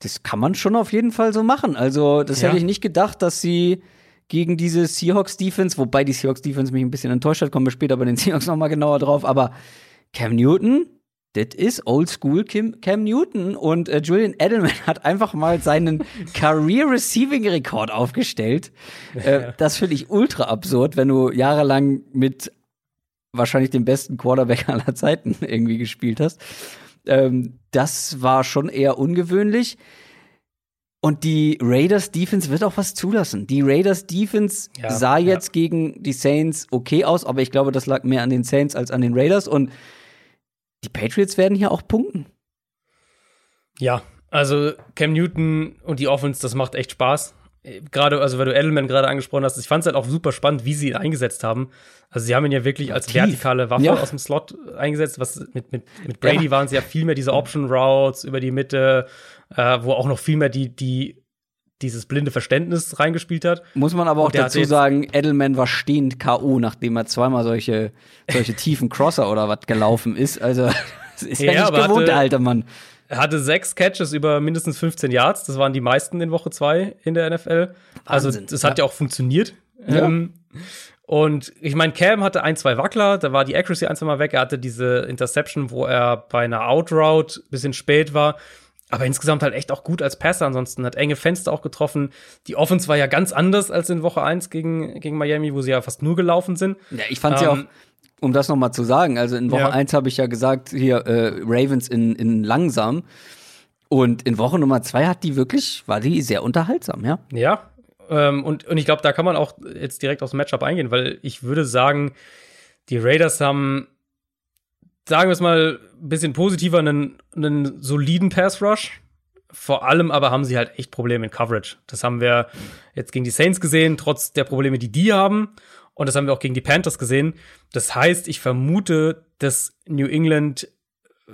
S1: das kann man schon auf jeden Fall so machen. Also, das ja. hätte ich nicht gedacht, dass sie gegen diese Seahawks Defense, wobei die Seahawks Defense mich ein bisschen enttäuscht hat, kommen wir später bei den [LAUGHS] Seahawks noch mal genauer drauf, aber Cam Newton, das ist Oldschool Cam Newton und äh, Julian Edelman [LAUGHS] hat einfach mal seinen [LAUGHS] Career Receiving Rekord aufgestellt. Äh, das finde ich ultra absurd, wenn du jahrelang mit wahrscheinlich den besten Quarterback [LAUGHS] aller Zeiten irgendwie gespielt hast. Ähm, das war schon eher ungewöhnlich. Und die Raiders Defense wird auch was zulassen. Die Raiders Defense ja, sah jetzt ja. gegen die Saints okay aus, aber ich glaube, das lag mehr an den Saints als an den Raiders. Und die Patriots werden hier auch punkten.
S2: Ja, also Cam Newton und die Offense, das macht echt Spaß gerade, also weil du Edelman gerade angesprochen hast, ich fand es halt auch super spannend, wie sie ihn eingesetzt haben. Also sie haben ihn ja wirklich als Tief. vertikale Waffe ja. aus dem Slot eingesetzt. Was mit, mit, mit Brady ja. waren sie ja viel mehr diese Option Routes über die Mitte, äh, wo auch noch viel mehr die, die dieses blinde Verständnis reingespielt hat.
S1: Muss man aber auch dazu sagen, Edelman war stehend K.O., nachdem er zweimal solche, solche tiefen Crosser oder was gelaufen ist. Also, [LAUGHS] das ist ja, ja nicht gewohnt, der alte Mann.
S2: Er hatte sechs Catches über mindestens 15 Yards. Das waren die meisten in Woche zwei in der NFL. Also, Wahnsinn, also das hat ja, ja auch funktioniert. Ja. Ähm, und ich meine, Cam hatte ein, zwei Wackler, da war die Accuracy ein, zwei Mal weg. Er hatte diese Interception, wo er bei einer Outroute bisschen spät war. Aber insgesamt halt echt auch gut als Passer. Ansonsten hat enge Fenster auch getroffen. Die Offense war ja ganz anders als in Woche eins gegen, gegen Miami, wo sie ja fast nur gelaufen sind.
S1: Ja, ich fand sie ähm, auch um das nochmal zu sagen, also in Woche ja. 1 habe ich ja gesagt, hier äh, Ravens in, in langsam. Und in Woche Nummer 2 hat die wirklich, war die sehr unterhaltsam, ja?
S2: Ja. Ähm, und, und ich glaube, da kann man auch jetzt direkt aufs Matchup eingehen, weil ich würde sagen, die Raiders haben, sagen wir es mal, ein bisschen positiver, einen, einen soliden Pass-Rush. Vor allem aber haben sie halt echt Probleme in Coverage. Das haben wir jetzt gegen die Saints gesehen, trotz der Probleme, die die haben. Und das haben wir auch gegen die Panthers gesehen. Das heißt, ich vermute, dass New England,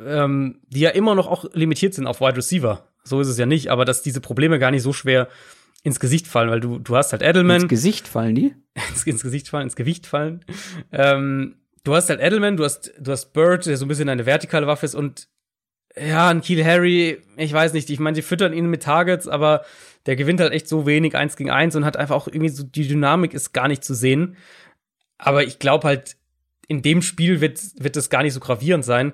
S2: ähm, die ja immer noch auch limitiert sind auf Wide Receiver, so ist es ja nicht, aber dass diese Probleme gar nicht so schwer ins Gesicht fallen, weil du, du hast halt Edelman.
S1: Ins Gesicht fallen die? [LAUGHS]
S2: ins, ins Gesicht fallen, ins Gewicht fallen. Ähm, du hast halt Edelman, du hast, du hast Bird, der so ein bisschen eine vertikale Waffe ist und ja, ein Kiel Harry, ich weiß nicht, ich meine, sie füttern ihn mit Targets, aber der gewinnt halt echt so wenig eins gegen eins und hat einfach auch irgendwie so, die Dynamik ist gar nicht zu sehen. Aber ich glaube halt, in dem Spiel wird, wird es gar nicht so gravierend sein.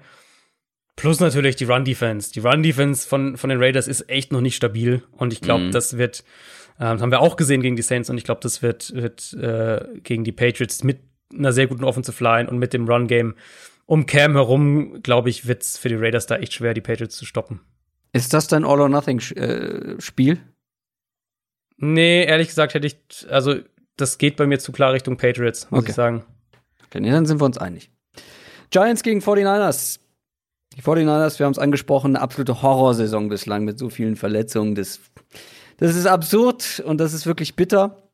S2: Plus natürlich die Run-Defense. Die Run-Defense von, von den Raiders ist echt noch nicht stabil. Und ich glaube, mhm. das wird, äh, das haben wir auch gesehen gegen die Saints und ich glaube, das wird, wird äh, gegen die Patriots mit einer sehr guten Offensive Line und mit dem Run-Game um Cam herum, glaube ich, wird es für die Raiders da echt schwer, die Patriots zu stoppen.
S1: Ist das dein All-or-Nothing-Spiel?
S2: Nee, ehrlich gesagt hätte ich, also das geht bei mir zu klar Richtung Patriots, muss okay. ich sagen.
S1: Okay, nee, dann sind wir uns einig. Giants gegen 49ers. Die 49ers, wir haben es angesprochen, eine absolute Horrorsaison bislang mit so vielen Verletzungen. Das, das ist absurd und das ist wirklich bitter.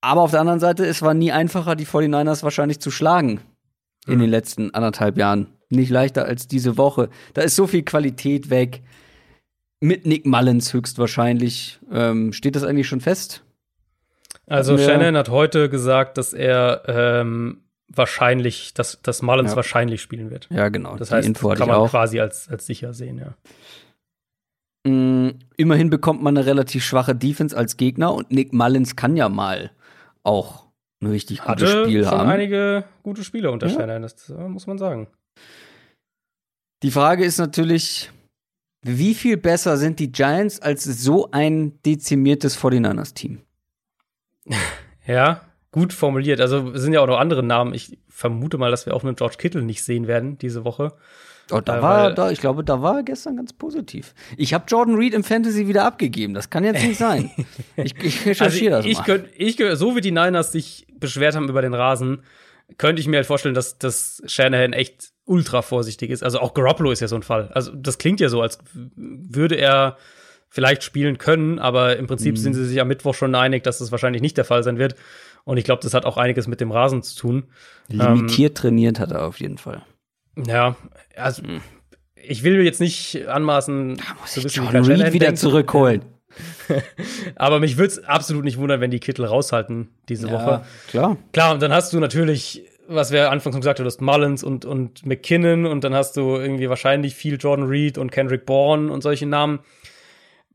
S1: Aber auf der anderen Seite, es war nie einfacher, die 49ers wahrscheinlich zu schlagen in mhm. den letzten anderthalb Jahren. Nicht leichter als diese Woche. Da ist so viel Qualität weg. Mit Nick Mullins höchstwahrscheinlich. Ähm, steht das eigentlich schon fest?
S2: Also Shannon hat heute gesagt, dass er ähm, wahrscheinlich, dass, dass Mullins ja. wahrscheinlich spielen wird.
S1: Ja, genau.
S2: Das heißt, Info kann man auch. quasi als, als sicher sehen, ja.
S1: Mm, immerhin bekommt man eine relativ schwache Defense als Gegner und Nick Mullins kann ja mal auch ein richtig
S2: Hatte
S1: gutes Spiel
S2: schon
S1: haben.
S2: einige gute Spiele unter ja. Shannon, das äh, muss man sagen.
S1: Die Frage ist natürlich, wie viel besser sind die Giants als so ein dezimiertes 49ers-Team?
S2: Ja, gut formuliert. Also es sind ja auch noch andere Namen. Ich vermute mal, dass wir auch einen George Kittle nicht sehen werden diese Woche.
S1: Oh, da äh, war, da, ich glaube, da war er gestern ganz positiv. Ich habe Jordan Reed im Fantasy wieder abgegeben. Das kann jetzt nicht sein. [LAUGHS] ich, ich recherchiere
S2: also
S1: das
S2: mal. Könnt, ich, so wie die Niners sich beschwert haben über den Rasen, könnte ich mir halt vorstellen, dass, dass Shanahan echt ultra vorsichtig ist. Also auch Garoppolo ist ja so ein Fall. Also das klingt ja so, als würde er vielleicht spielen können, aber im Prinzip mhm. sind sie sich am Mittwoch schon einig, dass das wahrscheinlich nicht der Fall sein wird. Und ich glaube, das hat auch einiges mit dem Rasen zu tun.
S1: Limitiert ähm, trainiert hat er auf jeden Fall.
S2: Ja, also mhm. ich will jetzt nicht anmaßen,
S1: da muss wissen, John Reed wieder denkt. zurückholen. [LAUGHS]
S2: Aber mich würde es absolut nicht wundern, wenn die Kittel raushalten diese ja, Woche.
S1: Klar.
S2: Klar, und dann hast du natürlich, was wir anfangs gesagt haben, du hast Mullins und, und McKinnon und dann hast du irgendwie wahrscheinlich viel Jordan Reed und Kendrick Bourne und solche Namen.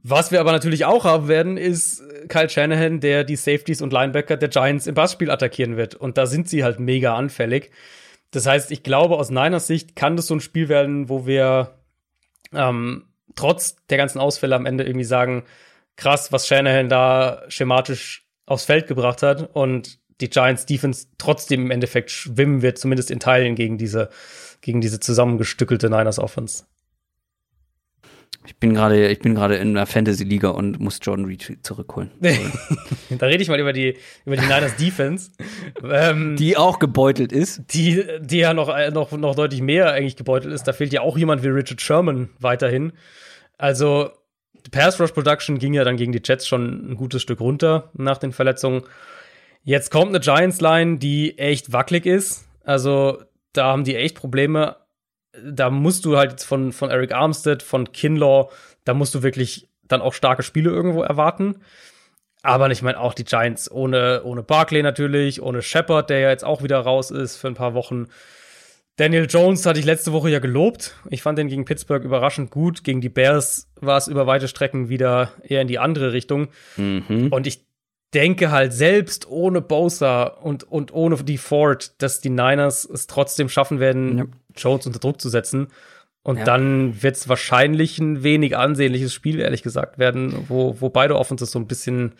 S2: Was wir aber natürlich auch haben werden, ist Kyle Shanahan, der die Safeties und Linebacker der Giants im Passspiel attackieren wird. Und da sind sie halt mega anfällig. Das heißt, ich glaube, aus Niners Sicht kann das so ein Spiel werden, wo wir ähm, trotz der ganzen Ausfälle am Ende irgendwie sagen, krass, was Shanahan da schematisch aufs Feld gebracht hat und die Giants Defense trotzdem im Endeffekt schwimmen wird, zumindest in Teilen gegen diese, gegen diese zusammengestückelte Niners Offense.
S1: Ich bin gerade, ich bin gerade in einer Fantasy-Liga und muss Jordan Reed zurückholen. [LAUGHS]
S2: da rede ich mal über die, über die Niners Defense. ähm,
S1: die auch gebeutelt ist.
S2: Die, die ja noch, noch, noch deutlich mehr eigentlich gebeutelt ist. Da fehlt ja auch jemand wie Richard Sherman weiterhin. Also, Pass Rush Production ging ja dann gegen die Jets schon ein gutes Stück runter nach den Verletzungen. Jetzt kommt eine Giants Line, die echt wackelig ist. Also, da haben die echt Probleme da musst du halt von, von Eric Armstead, von Kinlaw, da musst du wirklich dann auch starke Spiele irgendwo erwarten. Aber ich meine auch die Giants ohne, ohne Barclay natürlich, ohne Shepard, der ja jetzt auch wieder raus ist für ein paar Wochen. Daniel Jones hatte ich letzte Woche ja gelobt. Ich fand den gegen Pittsburgh überraschend gut. Gegen die Bears war es über weite Strecken wieder eher in die andere Richtung. Mhm. Und ich denke halt selbst ohne Bosa und, und ohne die Ford, dass die Niners es trotzdem schaffen werden, ja. Jones unter Druck zu setzen. Und ja. dann wird es wahrscheinlich ein wenig ansehnliches Spiel, ehrlich gesagt, werden, wo, wo beide Offenses so ein bisschen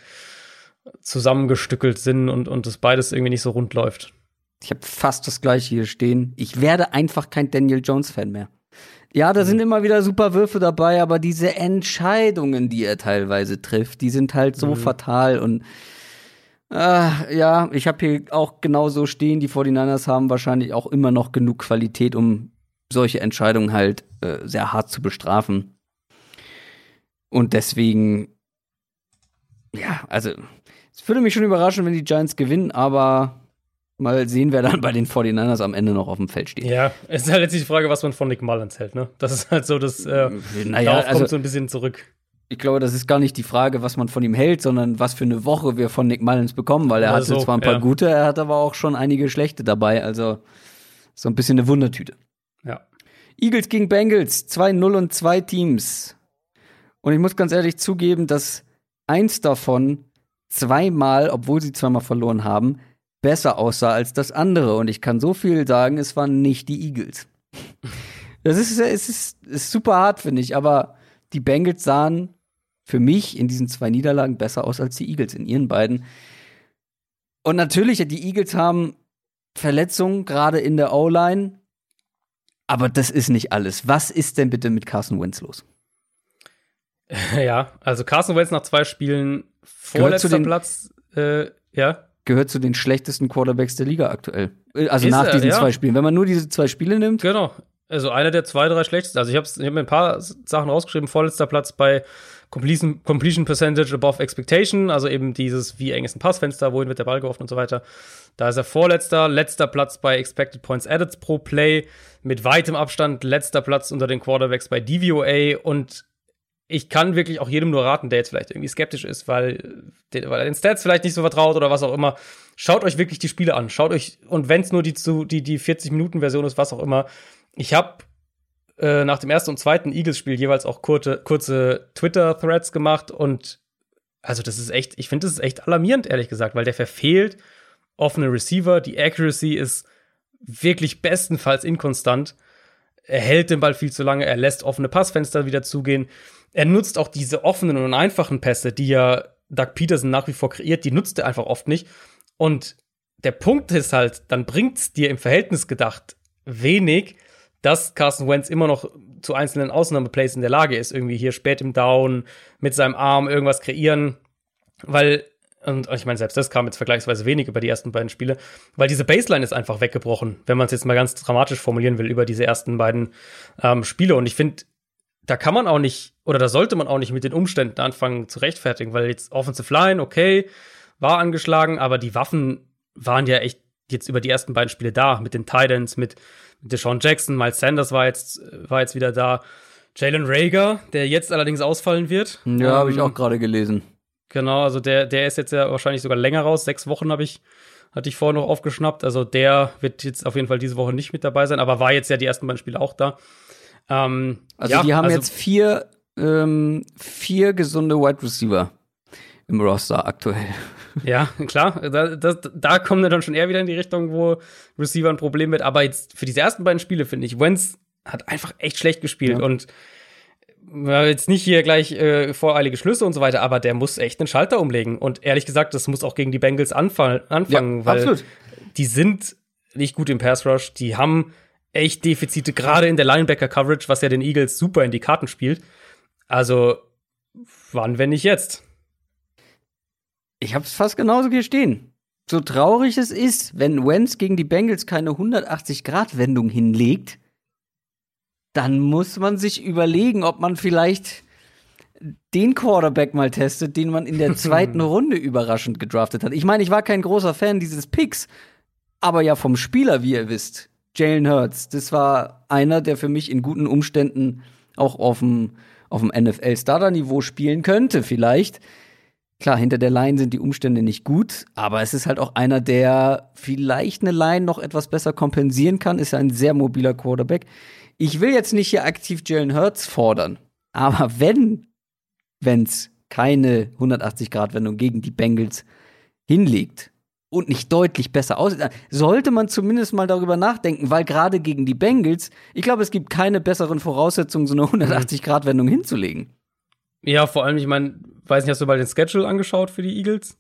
S2: zusammengestückelt sind und, und das beides irgendwie nicht so rund läuft.
S1: Ich habe fast das gleiche hier stehen. Ich werde einfach kein Daniel Jones-Fan mehr. Ja, da sind mhm. immer wieder super Würfe dabei, aber diese Entscheidungen, die er teilweise trifft, die sind halt so mhm. fatal und äh, ja, ich habe hier auch genau so stehen, die 49ers haben wahrscheinlich auch immer noch genug Qualität, um solche Entscheidungen halt äh, sehr hart zu bestrafen. Und deswegen, ja, also, es würde mich schon überraschen, wenn die Giants gewinnen, aber Mal sehen, wer dann bei den 49ers am Ende noch auf dem Feld steht.
S2: Ja, es ist halt letztlich die Frage, was man von Nick Mullins hält, ne? Das ist halt so, das äh,
S1: naja, darauf
S2: also, kommt so ein bisschen zurück.
S1: Ich glaube, das ist gar nicht die Frage, was man von ihm hält, sondern was für eine Woche wir von Nick Mullins bekommen, weil er also, hatte zwar ein paar ja. gute, er hat aber auch schon einige schlechte dabei, also so ein bisschen eine Wundertüte.
S2: Ja.
S1: Eagles gegen Bengals, 2-0 und zwei Teams. Und ich muss ganz ehrlich zugeben, dass eins davon zweimal, obwohl sie zweimal verloren haben, besser aussah als das andere. Und ich kann so viel sagen, es waren nicht die Eagles. Das ist, es ist, ist super hart, finde ich, aber die Bengals sahen für mich in diesen zwei Niederlagen besser aus als die Eagles in ihren beiden. Und natürlich, die Eagles haben Verletzungen, gerade in der O-Line. Aber das ist nicht alles. Was ist denn bitte mit Carson Wentz los? [LAUGHS]
S2: Ja, also Carson Wentz nach zwei Spielen vorletzter Platz, äh, ja
S1: gehört zu den schlechtesten Quarterbacks der Liga aktuell. Äh, also ist nach er, diesen ja. zwei Spielen. Wenn man nur diese zwei Spiele nimmt.
S2: Genau. Also einer der zwei, drei schlechtesten. Also ich habe hab mir ein paar Sachen rausgeschrieben. Vorletzter Platz bei Completion, Completion Percentage above expectation. Also eben dieses, wie eng ist ein Passfenster, wohin wird der Ball geworfen und so weiter. Da ist er vorletzter. Letzter Platz bei Expected Points Added pro Play. Mit weitem Abstand letzter Platz unter den Quarterbacks bei DVOA. Und ich kann wirklich auch jedem nur raten, der jetzt vielleicht irgendwie skeptisch ist, weil, weil er den Stats vielleicht nicht so vertraut oder was auch immer. Schaut euch wirklich die Spiele an. Schaut euch, und wenn es nur die, die, die 40-Minuten-Version ist, was auch immer. Ich habe äh, nach dem ersten und zweiten Eagles-Spiel jeweils auch kurze, kurze Twitter-Threads gemacht und also das ist echt, ich finde das ist echt alarmierend, ehrlich gesagt, weil der verfehlt offene Receiver, die Accuracy ist wirklich bestenfalls inkonstant. Er hält den Ball viel zu lange, er lässt offene Passfenster wieder zugehen. Er nutzt auch diese offenen und einfachen Pässe, die ja Doug Peterson nach wie vor kreiert, die nutzt er einfach oft nicht. Und der Punkt ist halt, dann bringt's dir im Verhältnis gedacht wenig, dass Carson Wentz immer noch zu einzelnen Ausnahmeplays in der Lage ist, irgendwie hier spät im Down mit seinem Arm irgendwas kreieren, weil und ich meine, selbst das kam jetzt vergleichsweise wenig über die ersten beiden Spiele, weil diese Baseline ist einfach weggebrochen, wenn man es jetzt mal ganz dramatisch formulieren will, über diese ersten beiden ähm, Spiele. Und ich finde, da kann man auch nicht, oder da sollte man auch nicht mit den Umständen anfangen zu rechtfertigen, weil jetzt Offensive Line, okay, war angeschlagen, aber die Waffen waren ja echt jetzt über die ersten beiden Spiele da, mit den Titans, mit Deshaun Jackson, Miles Sanders war jetzt, war jetzt wieder da. Jalen Rager, der jetzt allerdings ausfallen wird.
S1: Ja, ähm, habe ich auch gerade gelesen.
S2: Genau, also der, der ist jetzt ja wahrscheinlich sogar länger raus. Sechs Wochen habe ich, hatte ich vorher noch aufgeschnappt. Also der wird jetzt auf jeden Fall diese Woche nicht mit dabei sein, aber war jetzt ja die ersten beiden Spiele auch da.
S1: Ähm, also ja, die haben also, jetzt vier, ähm, vier gesunde Wide Receiver im Roster aktuell. [LAUGHS]
S2: Ja, klar. Da, das, da kommen wir dann schon eher wieder in die Richtung, wo Receiver ein Problem wird. Aber jetzt für diese ersten beiden Spiele finde ich, Wentz hat einfach echt schlecht gespielt ja. und jetzt nicht hier gleich äh, voreilige Schlüsse und so weiter, aber der muss echt einen Schalter umlegen. Und ehrlich gesagt, das muss auch gegen die Bengals anfallen, anfangen, ja, weil absolut. die sind nicht gut im Pass Rush, die haben echt Defizite, gerade in der Linebacker-Coverage, was ja den Eagles super in die Karten spielt. Also, wann, wenn nicht jetzt?
S1: Ich hab's fast genauso hier stehen. So traurig es ist, wenn Wentz gegen die Bengals keine 180-Grad-Wendung hinlegt, dann muss man sich überlegen, ob man vielleicht den Quarterback mal testet, den man in der [LAUGHS] zweiten Runde überraschend gedraftet hat. Ich meine, ich war kein großer Fan dieses Picks, aber ja vom Spieler, wie ihr wisst. Jalen Hurts, das war einer, der für mich in guten Umständen auch auf dem, auf dem NFL-Starter-Niveau spielen könnte, vielleicht. Klar, hinter der Line sind die Umstände nicht gut, aber es ist halt auch einer, der vielleicht eine Line noch etwas besser kompensieren kann, ist ja ein sehr mobiler Quarterback. Ich will jetzt nicht hier aktiv Jalen Hurts fordern, aber wenn, wenn's keine 180-Grad-Wendung gegen die Bengals hinlegt, und nicht deutlich besser aussieht, sollte man zumindest mal darüber nachdenken, weil gerade gegen die Bengals, ich glaube, es gibt keine besseren Voraussetzungen, so eine 180-Grad-Wendung hinzulegen.
S2: Ja, vor allem, ich meine, weiß nicht, hast du mal den Schedule angeschaut für die Eagles?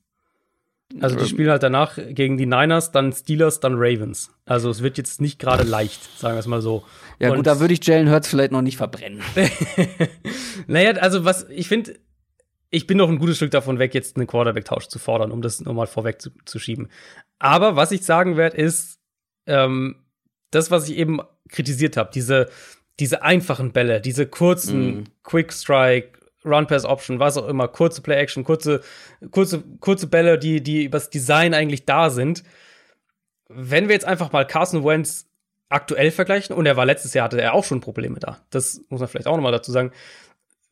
S2: Also die ähm. spielen halt danach gegen die Niners, dann Steelers, dann Ravens. Also es wird jetzt nicht gerade leicht, sagen wir es mal so.
S1: Ja Und gut, da würde ich Jalen Hurts vielleicht noch nicht verbrennen. [LAUGHS]
S2: naja, also was ich finde, ich bin noch ein gutes Stück davon weg, jetzt einen Quarterback-Tausch zu fordern, um das nochmal vorweg zu, zu, schieben. Aber was ich sagen werde, ist, ähm, das, was ich eben kritisiert habe, diese, diese einfachen Bälle, diese kurzen mm. Quick Strike, Run Pass Option, was auch immer, kurze Play Action, kurze, kurze, kurze Bälle, die, die übers Design eigentlich da sind. Wenn wir jetzt einfach mal Carson Wentz aktuell vergleichen, und er war letztes Jahr, hatte er auch schon Probleme da. Das muss man vielleicht auch nochmal dazu sagen.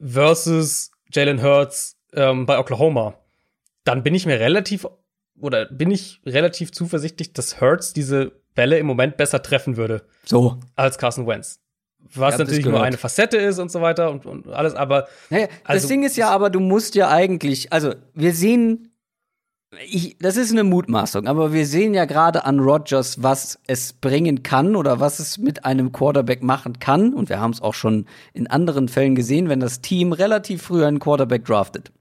S2: Versus Jalen Hurts ähm, bei Oklahoma, dann bin ich mir relativ oder bin ich relativ zuversichtlich, dass Hurts diese Bälle im Moment besser treffen würde.
S1: So.
S2: Als Carson Wentz. Was natürlich nur eine Facette ist und so weiter und, und alles, aber.
S1: Naja, also, das Ding ist ja aber, du musst ja eigentlich, also wir sehen ich, das ist eine Mutmaßung, aber wir sehen ja gerade an Rodgers, was es bringen kann oder was es mit einem Quarterback machen kann. Und wir haben es auch schon in anderen Fällen gesehen, wenn das Team relativ früh einen Quarterback draftet.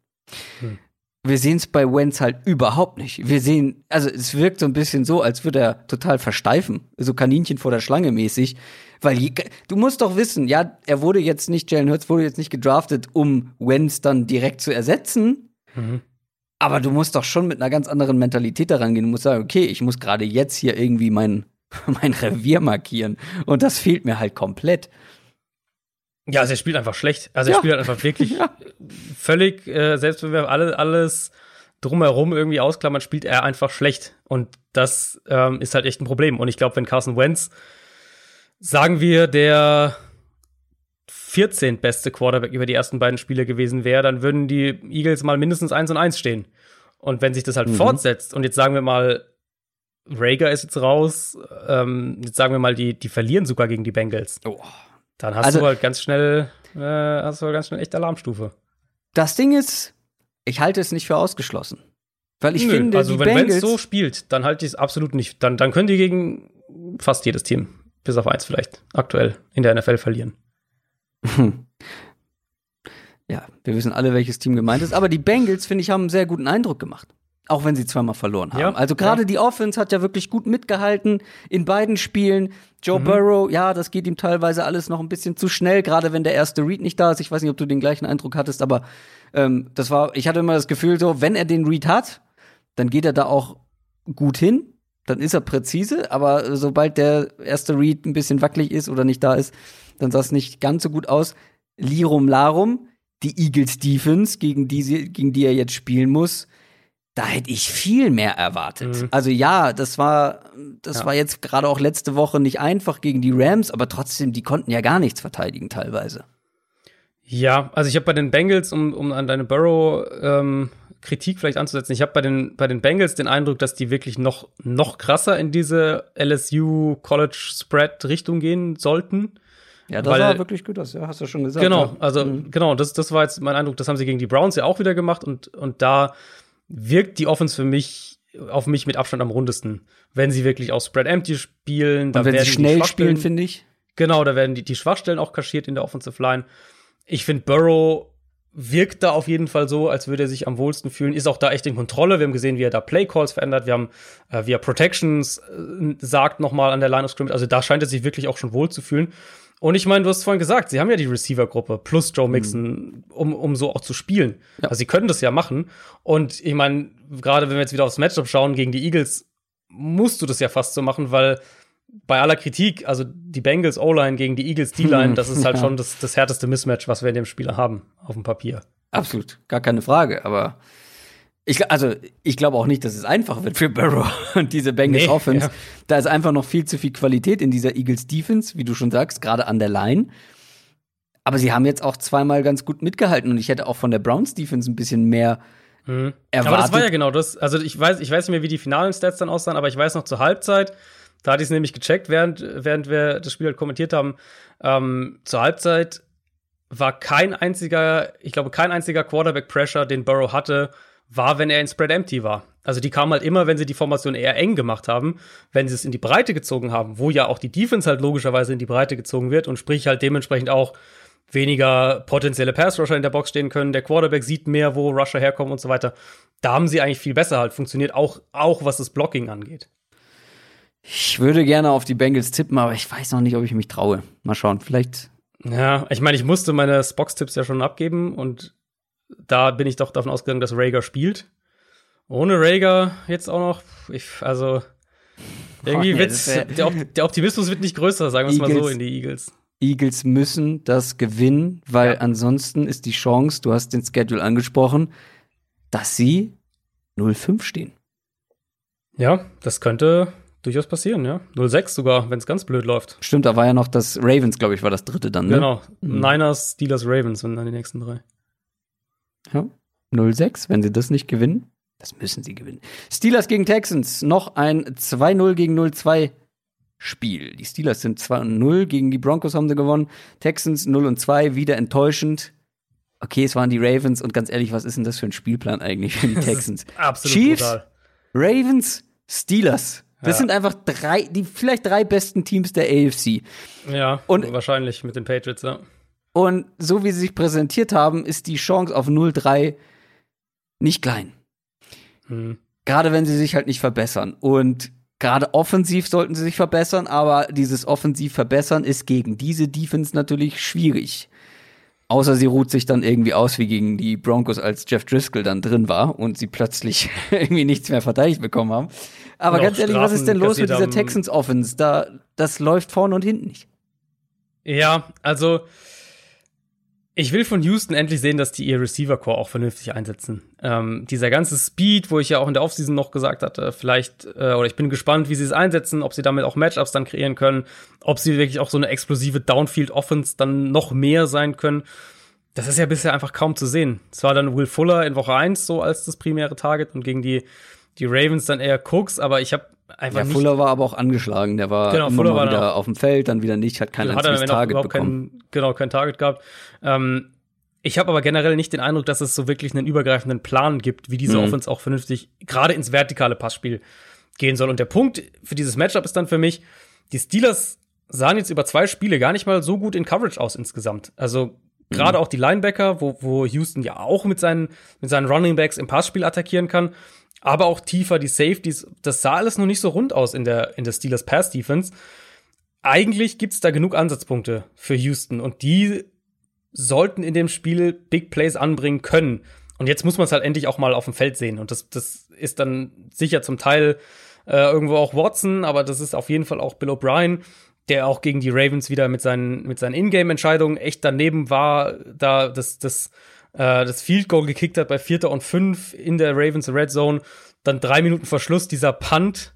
S1: Hm. Wir sehen es bei Wentz halt überhaupt nicht. Wir sehen, also es wirkt so ein bisschen so, als würde er total versteifen, so Kaninchen vor der Schlange mäßig. Weil je, du musst doch wissen, ja, er wurde jetzt nicht, Jalen Hurts wurde jetzt nicht gedraftet, um Wentz dann direkt zu ersetzen. Mhm aber du musst doch schon mit einer ganz anderen Mentalität daran gehen. Du musst sagen, okay, ich muss gerade jetzt hier irgendwie mein, [LAUGHS] mein Revier markieren. Und das fehlt mir halt komplett.
S2: Ja, also er spielt einfach schlecht. Also er ja. spielt halt einfach wirklich [LAUGHS] ja. völlig, äh, selbst wenn wir alle, alles drumherum irgendwie ausklammern, spielt er einfach schlecht. Und das ähm, ist halt echt ein Problem. Und ich glaube, wenn Carson Wentz, sagen wir, der 14. beste Quarterback über die ersten beiden Spiele gewesen wäre, dann würden die Eagles mal mindestens 1 und 1 stehen. Und wenn sich das halt mhm. fortsetzt, und jetzt sagen wir mal, Rager ist jetzt raus, ähm, jetzt sagen wir mal, die, die verlieren sogar gegen die Bengals. Oh. Dann hast also, du halt ganz schnell, äh, hast du halt ganz schnell echt Alarmstufe.
S1: Das Ding ist, ich halte es nicht für ausgeschlossen. Weil ich
S2: Nö,
S1: finde,
S2: also wenn es so spielt, dann halte ich es absolut nicht. Dann, dann können die gegen fast jedes Team, bis auf eins vielleicht, aktuell in der NFL verlieren. [LAUGHS]
S1: Ja, wir wissen alle, welches Team gemeint ist. Aber die Bengals, finde ich, haben einen sehr guten Eindruck gemacht. Auch wenn sie zweimal verloren haben. Ja, also gerade ja. die Offense hat ja wirklich gut mitgehalten in beiden Spielen. Joe mhm. Burrow, ja, das geht ihm teilweise alles noch ein bisschen zu schnell, gerade wenn der erste Read nicht da ist. Ich weiß nicht, ob du den gleichen Eindruck hattest, aber ähm, das war, ich hatte immer das Gefühl, so, wenn er den Read hat, dann geht er da auch gut hin, dann ist er präzise, aber sobald der erste Read ein bisschen wackelig ist oder nicht da ist, dann sah es nicht ganz so gut aus. Lirum Larum, die Eagles Defense, gegen die, sie, gegen die er jetzt spielen muss, da hätte ich viel mehr erwartet. Mhm. Also ja, das war, das ja. war jetzt gerade auch letzte Woche nicht einfach gegen die Rams, aber trotzdem, die konnten ja gar nichts verteidigen teilweise.
S2: Ja, also ich habe bei den Bengals, um, um an deine Burrow ähm, Kritik vielleicht anzusetzen, ich habe bei den, bei den Bengals den Eindruck, dass die wirklich noch, noch krasser in diese LSU College Spread Richtung gehen sollten.
S1: Ja, das Weil, war wirklich gut, das ja, hast du schon gesagt.
S2: Genau, ja. also mhm. genau, das, das war jetzt mein Eindruck, das haben sie gegen die Browns ja auch wieder gemacht und, und da wirkt die Offense für mich auf mich mit Abstand am rundesten, wenn sie wirklich auf Spread Empty spielen.
S1: Und wenn sie schnell spielen, finde ich.
S2: Genau, da werden die, die Schwachstellen auch kaschiert in der Offensive Line. Ich finde, Burrow wirkt da auf jeden Fall so, als würde er sich am wohlsten fühlen. Ist auch da echt in Kontrolle. Wir haben gesehen, wie er da Playcalls verändert. Wir haben, äh, wie er Protections äh, sagt nochmal an der Line of Scrimmage. Also da scheint er sich wirklich auch schon wohl zu fühlen. Und ich meine, du hast vorhin gesagt, sie haben ja die Receiver-Gruppe plus Joe Mixon, mhm. um, um so auch zu spielen. Ja. Also sie können das ja machen. Und ich meine, gerade wenn wir jetzt wieder aufs Matchup schauen gegen die Eagles, musst du das ja fast so machen, weil bei aller Kritik, also die Bengals O-Line gegen die Eagles D-Line, das ist halt ja. schon das, das härteste Mismatch, was wir in dem Spieler haben, auf dem Papier.
S1: Absolut, gar keine Frage. Aber ich, also, ich glaube auch nicht, dass es einfach wird für Burrow [LAUGHS] und diese Bengals nee, Offense. Ja. Da ist einfach noch viel zu viel Qualität in dieser Eagles Defense, wie du schon sagst, gerade an der Line. Aber sie haben jetzt auch zweimal ganz gut mitgehalten und ich hätte auch von der Browns Defense ein bisschen mehr mhm. erwartet.
S2: Aber das war ja genau das. Also ich weiß, ich weiß nicht mehr, wie die finalen Stats dann aussahen, aber ich weiß noch zur Halbzeit, da hatte ich es nämlich gecheckt, während, während wir das Spiel halt kommentiert haben. Ähm, zur Halbzeit war kein einziger, ich glaube, kein einziger Quarterback-Pressure, den Burrow hatte, war, wenn er in Spread Empty war. Also die kamen halt immer, wenn sie die Formation eher eng gemacht haben, wenn sie es in die Breite gezogen haben, wo ja auch die Defense halt logischerweise in die Breite gezogen wird und sprich halt dementsprechend auch weniger potenzielle Pass-Rusher in der Box stehen können. Der Quarterback sieht mehr, wo Rusher herkommen und so weiter. Da haben sie eigentlich viel besser halt funktioniert, auch, auch was das Blocking angeht.
S1: Ich würde gerne auf die Bengals tippen, aber ich weiß noch nicht, ob ich mich traue. Mal schauen, vielleicht.
S2: Ja, ich meine, ich musste meine Spox-Tipps ja schon abgeben und da bin ich doch davon ausgegangen, dass Rager spielt. Ohne Rager jetzt auch noch, ich, also [LAUGHS] irgendwie oh, wird's, der, der, Optimismus wird nicht größer, sagen wir es mal so in die Eagles.
S1: Eagles müssen das gewinnen, weil ja. ansonsten ist die Chance, du hast den Schedule angesprochen, dass sie 0-5 stehen.
S2: Ja, das könnte durchaus passieren, ja. 0-6 sogar, wenn es ganz blöd läuft.
S1: Stimmt, da war ja noch das Ravens, glaube ich, war das dritte dann, ne?
S2: Genau. Mhm. Niners, Steelers, Ravens sind dann die nächsten drei.
S1: Ja. 0-6, wenn sie das nicht gewinnen, das müssen sie gewinnen. Steelers gegen Texans, noch ein 2-0 gegen 0-2 Spiel. Die Steelers sind 2-0 gegen die Broncos haben sie gewonnen. Texans 0 2, wieder enttäuschend. Okay, es waren die Ravens und ganz ehrlich, was ist denn das für ein Spielplan eigentlich für die [LAUGHS] Texans?
S2: Absolut
S1: Chiefs, brutal. Ravens, Steelers. Das ja. sind einfach drei, die vielleicht drei besten Teams der AFC.
S2: Ja, und wahrscheinlich mit den Patriots, ja.
S1: Und so wie sie sich präsentiert haben, ist die Chance auf 0-3 nicht klein. Hm. Gerade wenn sie sich halt nicht verbessern. Und gerade offensiv sollten sie sich verbessern, aber dieses offensiv verbessern ist gegen diese Defense natürlich schwierig. Außer sie ruht sich dann irgendwie aus wie gegen die Broncos, als Jeff Driscoll dann drin war und sie plötzlich [LAUGHS] irgendwie nichts mehr verteidigt bekommen haben. Aber ganz ehrlich, Strafen was ist denn los mit dieser Texans Offense? Da, das läuft vorne und hinten nicht.
S2: Ja, also Ich will von Houston endlich sehen, dass die ihr Receiver-Core auch vernünftig einsetzen. Ähm, dieser ganze Speed, wo ich ja auch in der Offseason noch gesagt hatte, vielleicht, äh, oder ich bin gespannt, wie sie es einsetzen, ob sie damit auch Matchups dann kreieren können, ob sie wirklich auch so eine explosive Downfield-Offense dann noch mehr sein können. Das ist ja bisher einfach kaum zu sehen. Es war dann Will Fuller in Woche 1 so als das primäre Target und gegen die, die Ravens dann eher Cooks, aber ich habe einfach
S1: Ja,
S2: nicht
S1: Fuller war aber auch angeschlagen. Der war
S2: Genau, Fuller war
S1: wieder auf dem Feld, dann wieder nicht, hat kein
S2: hat er
S1: einziges Target bekommen.
S2: kein, genau, kein Target gehabt. Ähm, ich habe aber generell nicht den Eindruck, dass es so wirklich einen übergreifenden Plan gibt, wie diese
S1: Mhm.
S2: Offense auch vernünftig gerade ins vertikale Passspiel gehen soll. Und der Punkt für dieses Matchup ist dann für mich, die Steelers sahen jetzt über zwei Spiele gar nicht mal so gut in Coverage aus insgesamt. Also gerade auch die Linebacker, wo, wo Houston ja auch mit seinen, mit seinen Running Backs im Passspiel attackieren kann, aber auch tiefer die Safeties, das sah alles noch nicht so rund aus in der, in der Steelers Pass Defense eigentlich gibt's da genug Ansatzpunkte für Houston und die sollten in dem Spiel Big Plays anbringen können. Und jetzt muss man es halt endlich auch mal auf dem Feld sehen. Und das, das ist dann sicher zum Teil äh, irgendwo auch Watson, aber das ist auf jeden Fall auch Bill O'Brien, der auch gegen die Ravens wieder mit seinen, mit seinen Ingame-Entscheidungen echt daneben war, da das, das, äh, das Field Goal gekickt hat bei Vierter und Fünf in der Ravens Red Zone. Dann drei Minuten Verschluss, dieser Punt,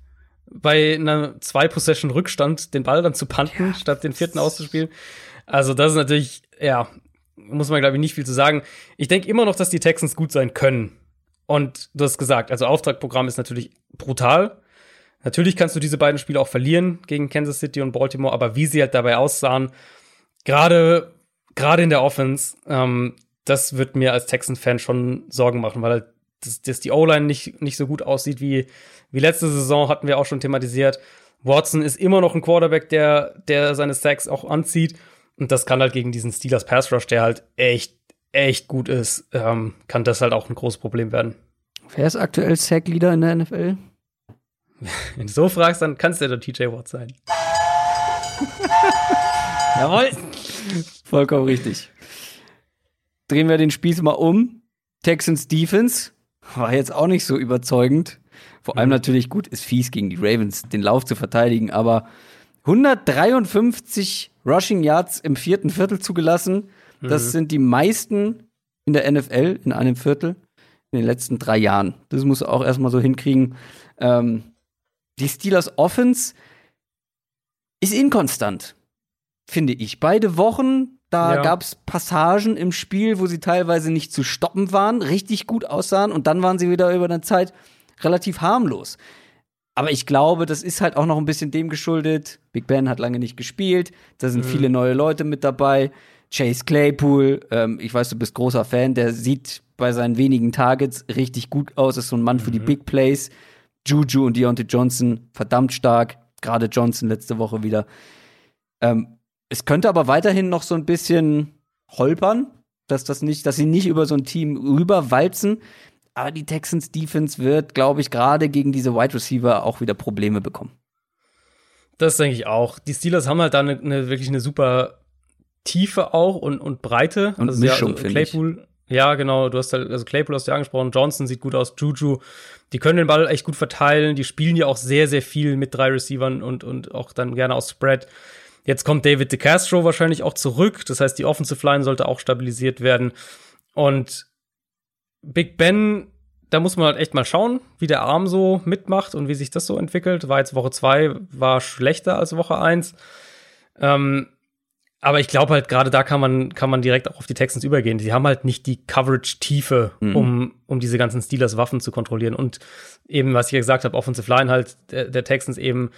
S2: bei einer zwei Possession Rückstand den Ball dann zu panten, statt den vierten auszuspielen. Also das ist natürlich, ja, muss man glaube ich nicht viel zu sagen. Ich denke immer noch, dass die Texans gut sein können. Und du hast gesagt, also Auftragprogramm ist natürlich brutal. Natürlich kannst du diese beiden Spiele auch verlieren gegen Kansas City und Baltimore, aber wie sie halt dabei aussahen, gerade gerade in der Offense, ähm, das wird mir als Texan-Fan schon Sorgen machen, weil halt das, das die O-Line nicht, nicht so gut aussieht wie, wie letzte Saison, hatten wir auch schon thematisiert. Watson ist immer noch ein Quarterback, der, der seine Sacks auch anzieht. Und das kann halt gegen diesen Steelers Pass Rush, der halt echt, echt gut ist, ähm, kann das halt auch ein großes Problem werden.
S1: Wer ist aktuell Sack-Leader in der NFL? [LAUGHS]
S2: Wenn du so fragst, dann kann es ja der TJ Watt sein. [LAUGHS] Jawohl.
S1: Vollkommen richtig. Drehen wir den Spieß mal um. Texans Defense war jetzt auch nicht so überzeugend. Vor allem natürlich gut, ist fies gegen die Ravens, den Lauf zu verteidigen, aber 153 Rushing Yards im vierten Viertel zugelassen. Das sind die meisten in der NFL in einem Viertel in den letzten drei Jahren. Das muss auch erstmal so hinkriegen. Ähm, die Steelers Offense ist inkonstant, finde ich. Beide Wochen, da
S2: Ja.
S1: gab es Passagen im Spiel, wo sie teilweise nicht zu stoppen waren, richtig gut aussahen und dann waren sie wieder über eine Zeit relativ harmlos. Aber ich glaube, das ist halt auch noch ein bisschen dem geschuldet. Big Ben hat lange nicht gespielt, da sind viele neue Leute mit dabei. Chase Claypool, ähm, ich weiß, du bist großer Fan, der sieht bei seinen wenigen Targets richtig gut aus, ist so ein Mann für die Big Plays. Juju und Deontay Johnson verdammt stark, gerade Johnson letzte Woche wieder. Ähm, es könnte aber weiterhin noch so ein bisschen holpern, dass das nicht, dass sie nicht über so ein Team rüberwalzen. Aber die Texans Defense wird, glaube ich, gerade gegen diese Wide Receiver auch wieder Probleme bekommen.
S2: Das denke ich auch. Die Steelers haben halt da eine, eine wirklich eine super Tiefe auch und, und Breite.
S1: Und
S2: Also
S1: Mischung,
S2: ja,
S1: finde ich.
S2: Claypool, ja, genau, du hast halt, also Claypool hast du ja angesprochen, Johnson sieht gut aus, Juju, die können den Ball echt gut verteilen, die spielen ja auch sehr, sehr viel mit drei Receivern und, und auch dann gerne aus Spread. Jetzt kommt David DeCastro wahrscheinlich auch zurück, das heißt, die Offensive Line sollte auch stabilisiert werden. Und Big Ben, da muss man halt echt mal schauen, wie der Arm so mitmacht und wie sich das so entwickelt. War jetzt Woche zwei war schlechter als Woche eins. Ähm, aber ich glaube halt, gerade da kann man, kann man direkt auch auf die Texans übergehen. Die haben halt nicht die Coverage-Tiefe, um, um diese ganzen Steelers-Waffen zu kontrollieren. Und eben, was ich ja gesagt habe, Offensive Line halt der, der Texans eben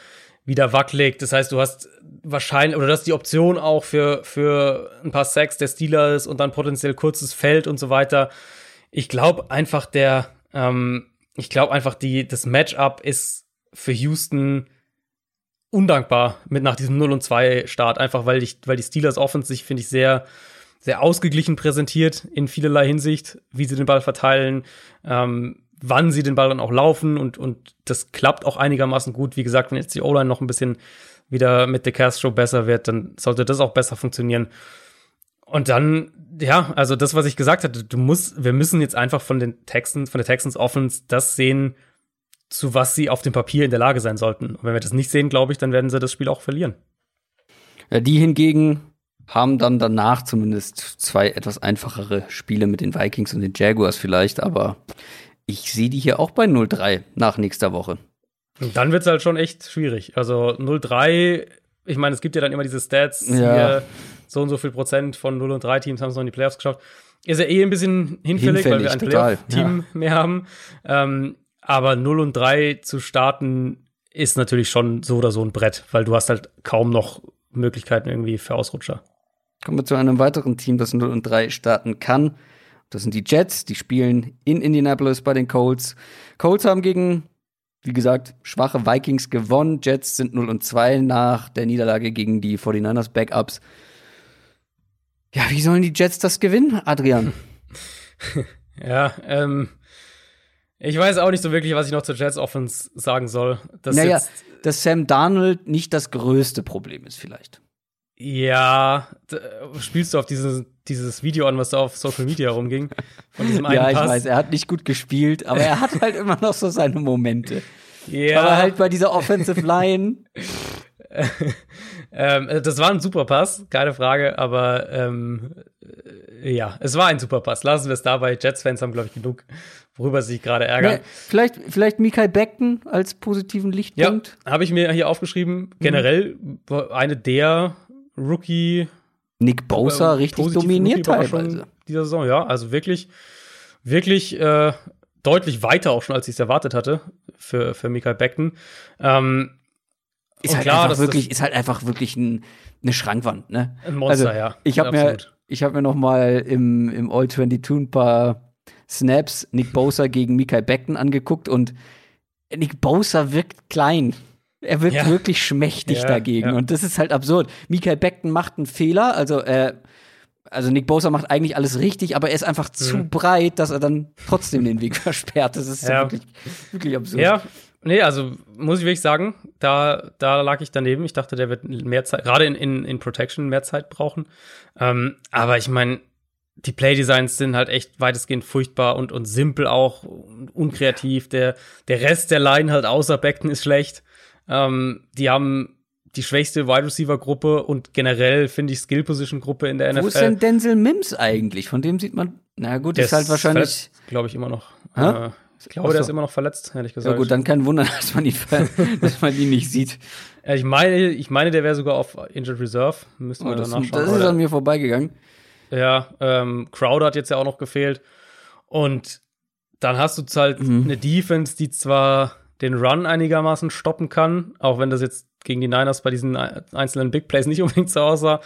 S2: wieder wackelig. Das heißt, du hast wahrscheinlich, oder du hast die Option auch für, für ein paar Sacks der Steelers und dann potenziell kurzes Feld und so weiter. Ich glaube einfach, der, ähm, ich glaube einfach, die, das Matchup ist für Houston undankbar mit nach diesem 0 und 2 Start, einfach weil, ich, weil die Steelers Offense sich, finde ich, sehr, sehr ausgeglichen präsentiert in vielerlei Hinsicht, wie sie den Ball verteilen, ähm, wann sie den Ball dann auch laufen und, und das klappt auch einigermaßen gut. Wie gesagt, wenn jetzt die O-Line noch ein bisschen wieder mit De Castro besser wird, dann sollte das auch besser funktionieren. Und dann, ja, also das, was ich gesagt hatte, du musst, wir müssen jetzt einfach von den Texans, von der Texans Offense das sehen, zu was sie auf dem Papier in der Lage sein sollten. Und wenn wir das nicht sehen, glaube ich, dann werden sie das Spiel auch verlieren.
S1: Ja, die hingegen haben dann danach zumindest zwei etwas einfachere Spiele mit den Vikings und den Jaguars vielleicht, aber ich sehe die hier auch bei 0-3 nach nächster Woche.
S2: Und dann wird's halt schon echt schwierig. Also 0-3, ich meine, es gibt ja dann immer diese Stats,
S1: Ja.
S2: hier, so und so viel Prozent von 0 und 3 Teams haben es noch in die Playoffs geschafft. Ist ja eh ein bisschen hinfällig, weil wir ein
S1: Hinfällig,
S2: Playoff-Team mehr haben. Ähm, aber 0 und 3 zu starten ist natürlich schon so oder so ein Brett, weil du hast halt kaum noch Möglichkeiten irgendwie für Ausrutscher.
S1: Kommen wir zu einem weiteren Team, das 0 und 3 starten kann. Das sind die Jets, die spielen in Indianapolis bei den Colts. Colts haben gegen, wie gesagt, schwache Vikings gewonnen. Jets sind 0 und 2 nach der Niederlage gegen die 49ers Backups. Ja, wie sollen die Jets das gewinnen, Adrian? [LAUGHS]
S2: Ja, ähm, ich weiß auch nicht so wirklich, was ich noch zur Jets Offense sagen soll. Das
S1: naja, dass Sam Darnold nicht das größte Problem ist, vielleicht.
S2: Ja, spielst du auf dieses, dieses Video an, was da auf Social Media rumging? Von diesem [LAUGHS] einen
S1: Ja, ich
S2: Pass?
S1: weiß, er hat nicht gut gespielt, aber er hat halt immer noch so seine Momente.
S2: Ja,
S1: Aber halt bei dieser Offensive Line. [LAUGHS]
S2: ähm, das war ein super Pass, keine Frage, aber ähm, äh, ja, es war ein super Pass. Lassen wir es dabei. Jets-Fans haben, glaube ich, genug, worüber sie sich gerade ärgern.
S1: Ne, vielleicht, vielleicht Mikael Beckton als positiven
S2: Ja,
S1: Lichtpunkt.
S2: habe ich mir hier aufgeschrieben. Generell eine der Rookie
S1: Nick Bosa richtig dominiert teilweise.
S2: Dieser Saison, ja. Also wirklich, wirklich äh, deutlich weiter auch schon, als ich es erwartet hatte für, für Mikael Beckton. Ähm,
S1: Ist halt,
S2: klar,
S1: einfach wirklich, ist halt einfach wirklich ein, eine Schrankwand, ne?
S2: ein Monster,
S1: also,
S2: ja.
S1: Ich habe mir, ich hab mir noch mal im, im All-22 ein paar Snaps Nick Bosa gegen Mikael Beckton angeguckt und Nick Bosa wirkt klein. Er wirkt
S2: Ja.
S1: wirklich schmächtig
S2: Ja,
S1: dagegen.
S2: ja.
S1: Und das ist halt absurd. Mikael Beckton macht einen Fehler, also äh, also Nick Bosa macht eigentlich alles richtig, aber er ist einfach zu breit, dass er dann trotzdem den Weg [LAUGHS] versperrt. Das ist
S2: Ja.
S1: wirklich, wirklich absurd.
S2: Ja, nee, also muss ich wirklich sagen, da, da lag ich daneben. Ich dachte, der wird mehr Zeit, gerade in, in, in Protection mehr Zeit brauchen. Ähm, aber ich meine, die Playdesigns sind halt echt weitestgehend furchtbar und, und simpel auch, und unkreativ. Der, der Rest der Line halt außer Beckton ist schlecht. Ähm, die haben die schwächste Wide Receiver Gruppe und generell finde ich Skill Position Gruppe in der NFL.
S1: Wo ist denn Denzel Mims eigentlich? Von dem sieht man, na gut,
S2: Der
S1: ist halt wahrscheinlich.
S2: glaube ich, immer noch. Äh, ich glaube,
S1: Ach
S2: der
S1: so.
S2: ist immer noch verletzt, ehrlich gesagt.
S1: Ja gut, dann kein Wunder, [LAUGHS] dass man ihn, [LAUGHS] dass man ihn nicht sieht.
S2: Ja, ich meine, ich meine, der wäre sogar auf Injured Reserve. Müssten wir
S1: Oh, das,
S2: danach
S1: das ist an mir vorbeigegangen.
S2: ja, ähm, Crowder hat jetzt ja auch noch gefehlt. Und dann hast du halt
S1: Mhm.
S2: eine Defense, die zwar den Run einigermaßen stoppen kann, auch wenn das jetzt gegen die Niners bei diesen ein- einzelnen Big Plays nicht [LAUGHS] unbedingt so aussah.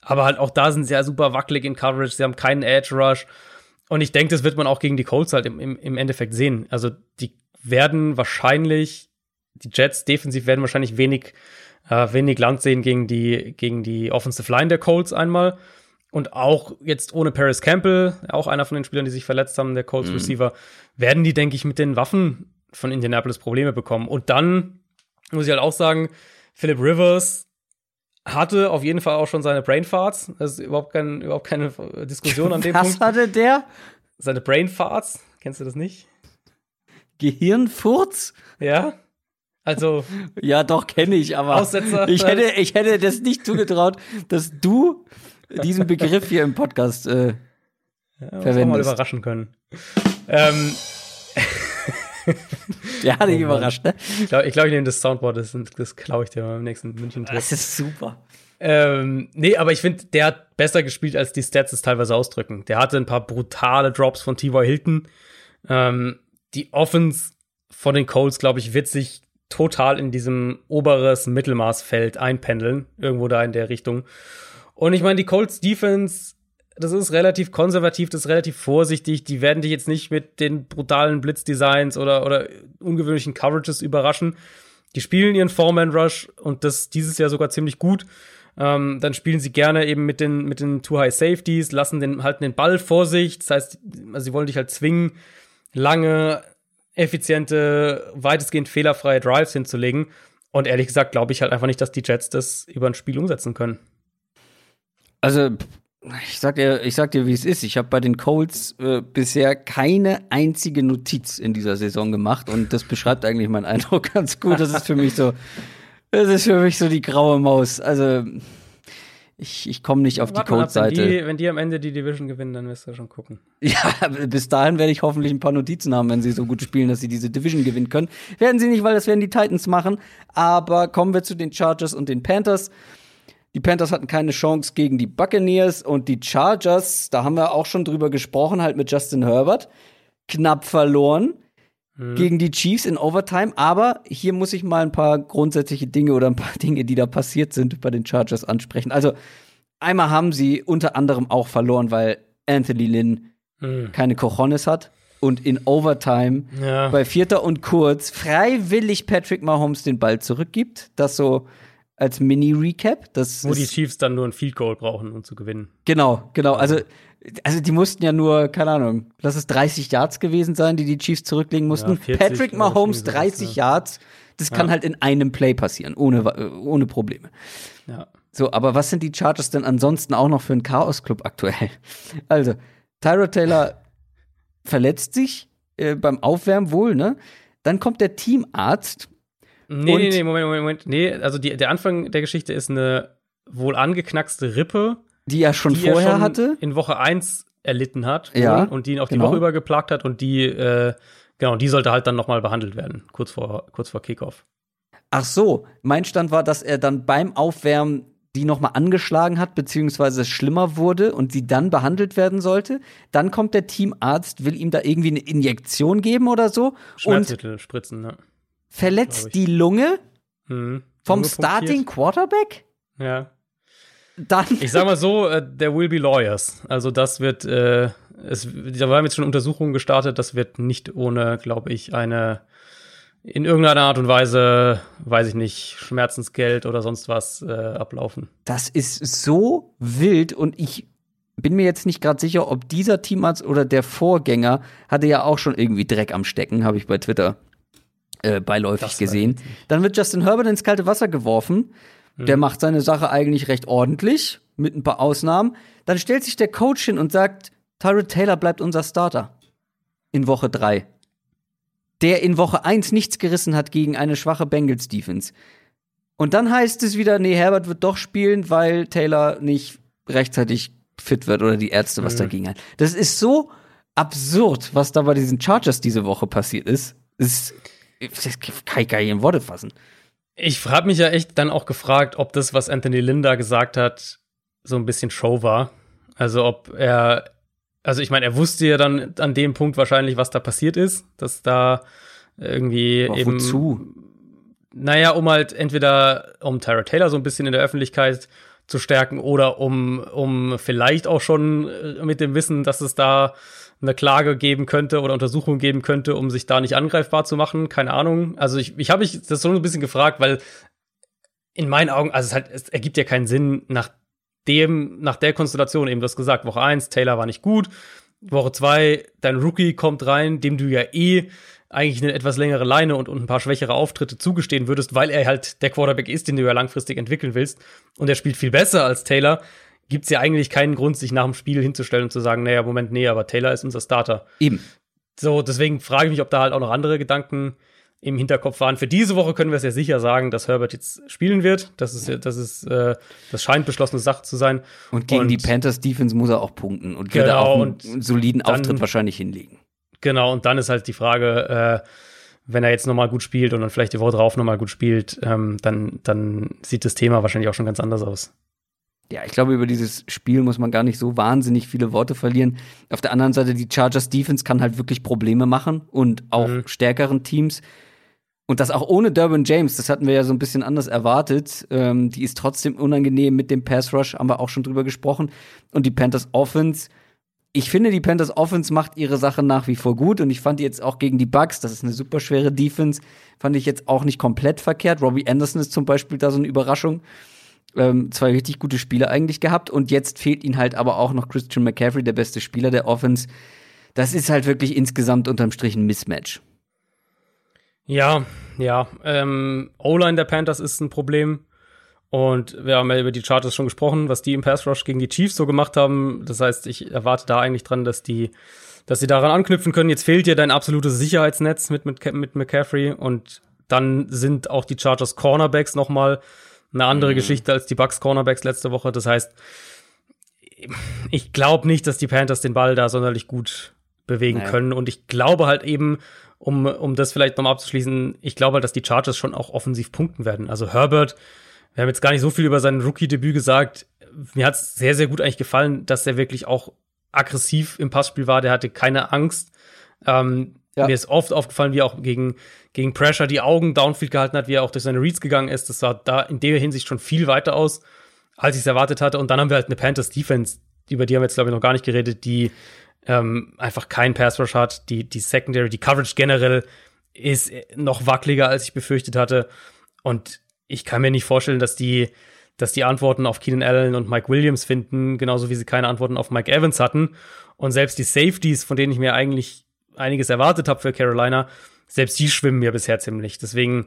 S2: Aber halt auch da sind sie ja super wackelig in Coverage. Sie haben keinen Edge Rush. Und ich denke, das wird man auch gegen die Colts halt im, im, im Endeffekt sehen. Also die werden wahrscheinlich, die Jets defensiv werden wahrscheinlich wenig, äh, wenig Land sehen gegen die, gegen die Offensive Line der Colts einmal. Und auch jetzt ohne Paris Campbell, auch einer von den Spielern, die sich verletzt haben, der Colts Receiver, werden die, denke ich, mit den Waffen von Indianapolis Probleme bekommen. Und dann muss ich halt auch sagen, Philip Rivers hatte auf jeden Fall auch schon seine Brain Farts. Das ist überhaupt, kein, überhaupt keine Diskussion an dem [LAUGHS]
S1: Was
S2: Punkt.
S1: hatte der?
S2: Seine Brain Farts, kennst du das nicht?
S1: Gehirnfurz?
S2: Ja. Also,
S1: Ja, doch, kenne ich, aber
S2: Aussetzer.
S1: ich hätte, ich hätte das nicht zugetraut, dass du diesen Begriff hier im Podcast äh,
S2: ja, man mal
S1: Verwendest.
S2: überraschen können. ähm, [LAUGHS] [LAUGHS]
S1: der hat dich
S2: Oh
S1: überrascht, ne?
S2: ich glaube, ich, glaub, ich nehme das Soundboard, das, das klaue ich dir mal im nächsten München-Trip.
S1: Das ist super.
S2: Ähm, nee, aber ich finde, der hat besser gespielt, als die Stats es teilweise ausdrücken. Der hatte ein paar brutale Drops von T.Y. Hilton. Ähm, die Offense von den Colts, glaube ich, wird sich total in diesem oberes Mittelmaßfeld einpendeln. Irgendwo da in der Richtung. Und ich meine, die Colts Defense, das ist relativ konservativ, das ist relativ vorsichtig. Die werden dich jetzt nicht mit den brutalen Blitzdesigns oder, oder ungewöhnlichen Coverages überraschen. Die spielen ihren Foreman-Rush und das dieses Jahr sogar ziemlich gut. Ähm, dann spielen sie gerne eben mit den, mit den Too High Safeties, lassen den, halten den Ball vor sich. Das heißt, also sie wollen dich halt zwingen, lange, effiziente, weitestgehend fehlerfreie Drives hinzulegen. Und ehrlich gesagt glaube ich halt einfach nicht, dass die Jets das über ein Spiel umsetzen können.
S1: Also, ich sag dir, ich sag dir, wie es ist. Ich habe bei den Colts äh, bisher keine einzige Notiz in dieser Saison gemacht und das beschreibt eigentlich meinen Eindruck [LAUGHS] ganz gut. Das ist für mich so, das ist für mich so die graue Maus. Also, Ich, ich komme nicht auf
S2: Warte
S1: die
S2: ab, wenn wenn die am Ende die Division gewinnen, dann wirst du schon gucken.
S1: Ja, [LAUGHS] bis dahin werde ich hoffentlich ein paar Notizen haben, wenn sie so gut spielen, dass sie diese Division gewinnen können. Werden sie nicht, weil das werden die Titans machen. Aber kommen wir zu den Chargers und den Panthers. Die Panthers hatten keine Chance gegen die Buccaneers und die Chargers, da haben wir auch schon drüber gesprochen, halt mit Justin Herbert, knapp verloren gegen die Chiefs in Overtime. Aber hier muss ich mal ein paar grundsätzliche Dinge oder ein paar [LAUGHS] Dinge, die da passiert sind, bei den Chargers ansprechen. Also einmal haben sie unter anderem auch verloren, weil Anthony Lynn
S2: Hm.
S1: keine Cojones hat und in Overtime
S2: Ja.
S1: bei Vierter und Kurz freiwillig Patrick Mahomes den Ball zurückgibt. Das so als Mini-Recap. Das
S2: Wo die Chiefs dann nur ein Field Goal brauchen, um zu gewinnen.
S1: genau, genau. Also, also die mussten ja nur, keine Ahnung, lass es 30 Yards gewesen sein, die die Chiefs zurücklegen mussten.
S2: 40
S1: Patrick Mahomes
S2: irgendwie sowas,
S1: 30
S2: ja.
S1: Yards, das kann
S2: Ja.
S1: halt in einem Play passieren, ohne, ohne Probleme.
S2: Ja.
S1: So, aber was sind die Chargers denn ansonsten auch noch für ein Chaos-Club aktuell? [LAUGHS] Also, Tyrod Taylor verletzt sich äh, beim Aufwärmen wohl, ne? Dann kommt der Teamarzt.
S2: Nee,
S1: Und-
S2: nee, nee, Moment, Moment, Moment. Nee, also die, der Anfang der Geschichte ist eine wohl angeknackste Rippe,
S1: Die er schon
S2: die
S1: vorher
S2: er schon
S1: hatte.
S2: in Woche 1 erlitten hat
S1: Ja,
S2: und die ihn auch die
S1: genau.
S2: Woche über geplagt hat und die, äh, genau, die sollte halt dann nochmal behandelt werden, kurz vor, kurz vor Kickoff.
S1: Ach so, mein Stand war, dass er dann beim Aufwärmen die nochmal angeschlagen hat, beziehungsweise es schlimmer wurde und sie dann behandelt werden sollte. Dann kommt der Teamarzt, will ihm da irgendwie eine Injektion geben oder so und
S2: Schmerzmittel spritzen, ne?
S1: Verletzt die Lunge
S2: Mhm.
S1: vom
S2: Lunge.
S1: Starting Quarterback.
S2: Ja.
S1: Dann
S2: Ich sag mal so, äh, there will be lawyers. Also das wird, äh, es, da haben jetzt schon Untersuchungen gestartet, das wird nicht ohne, glaube ich, eine in irgendeiner Art und Weise, weiß ich nicht, Schmerzensgeld oder sonst was äh, ablaufen.
S1: Das ist so wild und ich bin mir jetzt nicht gerade sicher, ob dieser Teamarzt oder der Vorgänger hatte ja auch schon irgendwie Dreck am Stecken, habe ich bei Twitter äh, beiläufig
S2: Das
S1: gesehen. Dann wird Justin Herbert ins kalte Wasser geworfen. Der macht seine Sache eigentlich recht ordentlich, mit ein paar Ausnahmen. Dann stellt sich der Coach hin und sagt, Tyrod Taylor bleibt unser Starter in Woche drei. Der in Woche eins nichts gerissen hat gegen eine schwache Bengals-Defense. Und dann heißt es wieder, nee, Herbert wird doch spielen, weil Taylor nicht rechtzeitig fit wird oder die Ärzte was
S2: Mhm.
S1: dagegen hat. Das ist so absurd, was da bei diesen Chargers diese Woche passiert ist. Das, das kann ich gar nicht in Worte fassen.
S2: Ich habe mich ja echt dann auch gefragt, ob das, was Anthony Linda gesagt hat, so ein bisschen Show war. Also ob er, also ich meine, er wusste ja dann an dem Punkt wahrscheinlich, was da passiert ist, dass da irgendwie
S1: Aber
S2: eben
S1: wozu?
S2: Naja, um halt entweder um Tyra Taylor so ein bisschen in der Öffentlichkeit zu stärken oder um, um vielleicht auch schon äh, mit dem Wissen, dass es da eine Klage geben könnte oder Untersuchung geben könnte, um sich da nicht angreifbar zu machen. Keine Ahnung. Also ich, ich habe mich das so ein bisschen gefragt, weil in meinen Augen, also es, halt, es ergibt ja keinen Sinn, nach dem, nach der Konstellation eben das gesagt. Woche eins Taylor war nicht gut. Woche zwei dein Rookie kommt rein, dem du ja eh eigentlich eine etwas längere Leine und, und ein paar schwächere Auftritte zugestehen würdest, weil er halt der Quarterback ist, den du ja langfristig entwickeln willst. Und er spielt viel besser als Taylor. Gibt's ja eigentlich keinen Grund, sich nach dem Spiel hinzustellen und zu sagen, naja, Moment, nee, aber Taylor ist unser Starter.
S1: Eben.
S2: So, deswegen frage ich mich, ob da halt auch noch andere Gedanken im Hinterkopf waren. Für diese Woche können wir es ja sicher sagen, dass Herbert jetzt spielen wird. Das ist, das ist, äh, das scheint beschlossene Sache zu sein.
S1: Und gegen
S2: Und-
S1: die Panthers Defense muss er auch punkten und wird
S2: Genau,
S1: auch einen
S2: und
S1: soliden
S2: dann-
S1: Auftritt wahrscheinlich hinlegen.
S2: Genau, und dann ist halt die Frage, äh, wenn er jetzt nochmal gut spielt und dann vielleicht die Woche drauf nochmal gut spielt, ähm, dann, dann sieht das Thema wahrscheinlich auch schon ganz anders aus.
S1: Ja, ich glaube, über dieses Spiel muss man gar nicht so wahnsinnig viele Worte verlieren. Auf der anderen Seite, die Chargers Defense kann halt wirklich Probleme machen und auch
S2: Mhm.
S1: stärkeren Teams. Und das auch ohne Durbin James, das hatten wir ja so ein bisschen anders erwartet. Ähm, die ist trotzdem unangenehm mit dem Pass Rush, haben wir auch schon drüber gesprochen. Und die Panthers Offense, ich finde, die Panthers Offense macht ihre Sache nach wie vor gut. Und ich fand die jetzt auch gegen die Bucks, das ist eine super schwere Defense, fand ich jetzt auch nicht komplett verkehrt. Robbie Anderson ist zum Beispiel da so eine Überraschung ähm, zwei richtig gute Spiele eigentlich gehabt und jetzt fehlt ihnen halt aber auch noch Christian McCaffrey, der beste Spieler der Offense. Das ist halt wirklich insgesamt unterm Strich ein Mismatch.
S2: Ja, ja. Ähm, O-Line der Panthers ist ein Problem. Und wir haben ja über die Chargers schon gesprochen, was die im Pass Rush gegen die Chiefs so gemacht haben. Das heißt, ich erwarte da eigentlich dran, dass die, dass sie daran anknüpfen können. Jetzt fehlt dir dein absolutes Sicherheitsnetz mit, mit, mit McCaffrey und dann sind auch die Chargers Cornerbacks noch mal eine andere mhm. Geschichte als die Bucks Cornerbacks letzte Woche. Das heißt, ich glaube nicht, dass die Panthers den Ball da sonderlich gut bewegen naja. können. Und ich glaube halt eben, um, um das vielleicht nochmal abzuschließen, ich glaube halt, dass die Chargers schon auch offensiv punkten werden. Also Herbert, wir haben jetzt gar nicht so viel über sein Rookie-Debüt gesagt. Mir hat es sehr, sehr gut eigentlich gefallen, dass er wirklich auch aggressiv im Passspiel war. Der hatte keine Angst. Ähm, ja. Mir ist oft aufgefallen, wie er auch gegen, gegen Pressure die Augen downfield gehalten hat, wie er auch durch seine Reads gegangen ist. Das sah da in der Hinsicht schon viel weiter aus, als ich es erwartet hatte. Und dann haben wir halt eine Panthers Defense, über die haben wir jetzt, glaube ich, noch gar nicht geredet, die ähm, einfach keinen Pass Rush hat. Die, die Secondary, die Coverage generell ist noch wackeliger, als ich befürchtet hatte. Und ich kann mir nicht vorstellen, dass die, dass die Antworten auf Keenan Allen und Mike Williams finden, genauso wie sie keine Antworten auf Mike Evans hatten. Und selbst die Safeties, von denen ich mir eigentlich einiges erwartet habe für Carolina, selbst die schwimmen mir bisher ziemlich. Deswegen,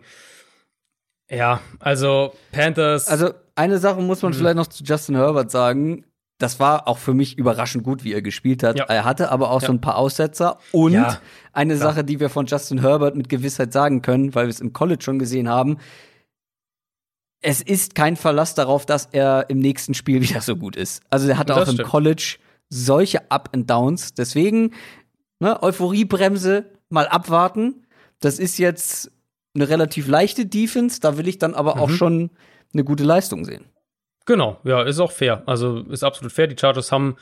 S2: ja, also Panthers.
S1: Also eine Sache muss man hm. vielleicht noch zu Justin Herbert sagen. Das war auch für mich überraschend gut, wie er gespielt hat. Ja. Er hatte aber auch ja. so ein paar Aussetzer. Und ja, eine klar. Sache, die wir von Justin Herbert mit Gewissheit sagen können, weil wir es im College schon gesehen haben. Es ist kein Verlass darauf, dass er im nächsten Spiel [LAUGHS] wieder so gut ist. Also er hatte auch im College solche Up and Downs. Deswegen ne, Euphoriebremse, mal abwarten. Das ist jetzt eine relativ leichte Defense, da will ich dann aber mhm. auch schon eine gute Leistung sehen.
S2: Genau, ja, ist auch fair. Also ist absolut fair. Die Chargers haben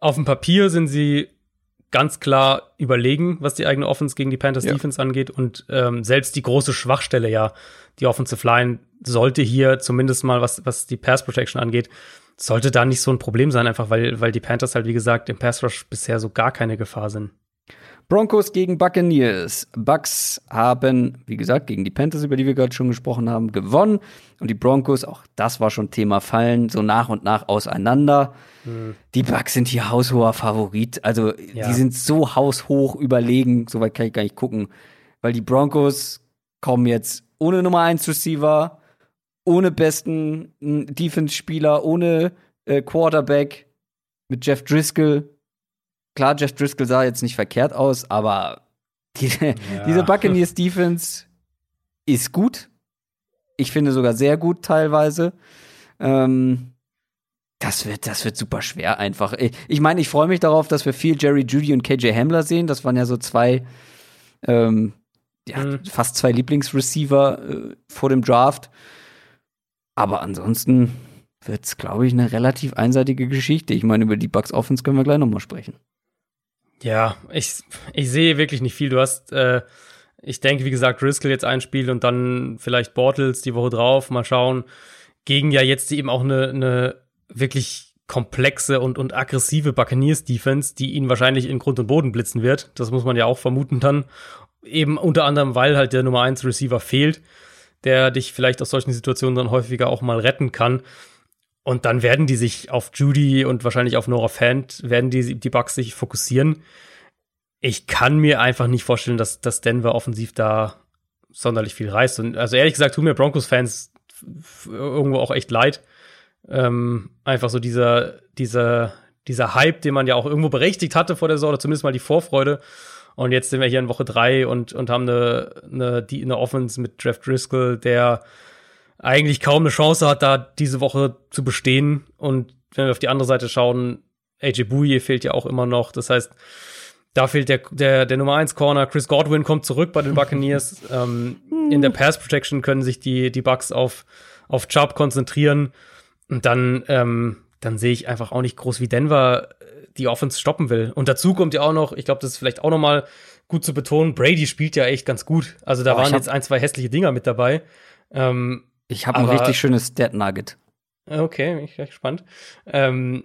S2: auf dem Papier sind sie ganz klar überlegen, was die eigene Offense gegen die Panthers ja. Defense angeht. Und ähm, selbst die große Schwachstelle, ja, die Offensive Line, sollte hier zumindest mal, was, was die Pass Protection angeht, sollte da nicht so ein Problem sein, einfach weil, weil die Panthers halt, wie gesagt, im Pass Rush bisher so gar keine Gefahr sind.
S1: Broncos gegen Buccaneers. Bucks haben, wie gesagt, gegen die Panthers, über die wir gerade schon gesprochen haben, gewonnen. Und die Broncos, auch das war schon Thema, fallen so nach und nach auseinander. Mhm. Die Bucks sind hier haushoher Favorit. Also, ja. die sind so haushoch überlegen. Soweit kann ich gar nicht gucken. Weil die Broncos kommen jetzt ohne Nummer 1 Receiver, ohne besten hm, Defense-Spieler, ohne äh, Quarterback, mit Jeff Driscoll klar, Jeff Driscoll sah jetzt nicht verkehrt aus, aber die, [LAUGHS] ja. diese Buccaneers Defense ist gut. Ich finde sogar sehr gut teilweise. Ähm, das wird, das wird super schwer einfach. Ich meine, ich freue mich darauf, dass wir viel Jerry Judy und KJ Hamler sehen. Das waren ja so zwei, ähm, ja, mhm. fast zwei Lieblingsreceiver äh, vor dem Draft. Aber ansonsten wird es, glaube ich, eine relativ einseitige Geschichte. Ich meine, über die Bucks Offense können wir gleich nochmal sprechen.
S2: Ja, ich, ich sehe wirklich nicht viel. Du hast, äh, ich denke, wie gesagt, Driscoll jetzt ein Spiel und dann vielleicht Bortles die Woche drauf. Mal schauen. Gegen ja jetzt eben auch eine, eine wirklich komplexe und, und aggressive Buccaneers-Defense, die ihn wahrscheinlich in Grund und Boden blitzen wird. Das muss man ja auch vermuten dann. Eben unter anderem, weil halt der Nummer 1 Receiver fehlt, der dich vielleicht aus solchen Situationen dann häufiger auch mal retten kann. Und dann werden die sich auf Judy und wahrscheinlich auf Nora Fant, werden die, die Bugs sich fokussieren. Ich kann mir einfach nicht vorstellen, dass, dass Denver offensiv da sonderlich viel reißt. Und also ehrlich gesagt, tun mir Broncos-Fans irgendwo auch echt leid. Ähm, einfach so dieser, dieser, dieser Hype, den man ja auch irgendwo berechtigt hatte vor der Saison, oder zumindest mal die Vorfreude. Und jetzt sind wir hier in Woche drei und, und haben eine, eine, eine Offense mit Jeff Driscoll, der eigentlich kaum eine Chance hat, da diese Woche zu bestehen. Und wenn wir auf die andere Seite schauen, AJ Bouye fehlt ja auch immer noch. Das heißt, da fehlt der, der, der Nummer 1 Corner. Chris Godwin kommt zurück bei den Buccaneers. [LAUGHS] ähm, in der Pass Protection können sich die, die Bucks auf, auf Chubb konzentrieren. Und dann, ähm, dann sehe ich einfach auch nicht groß, wie Denver äh, die Offense stoppen will. Und dazu kommt ja auch noch, ich glaube, das ist vielleicht auch noch mal gut zu betonen, Brady spielt ja echt ganz gut. Also da oh, waren jetzt ein, zwei hässliche Dinger mit dabei. Ähm,
S1: ich habe ein richtig schönes Stat Nugget.
S2: Okay, ich bin gespannt. Ähm,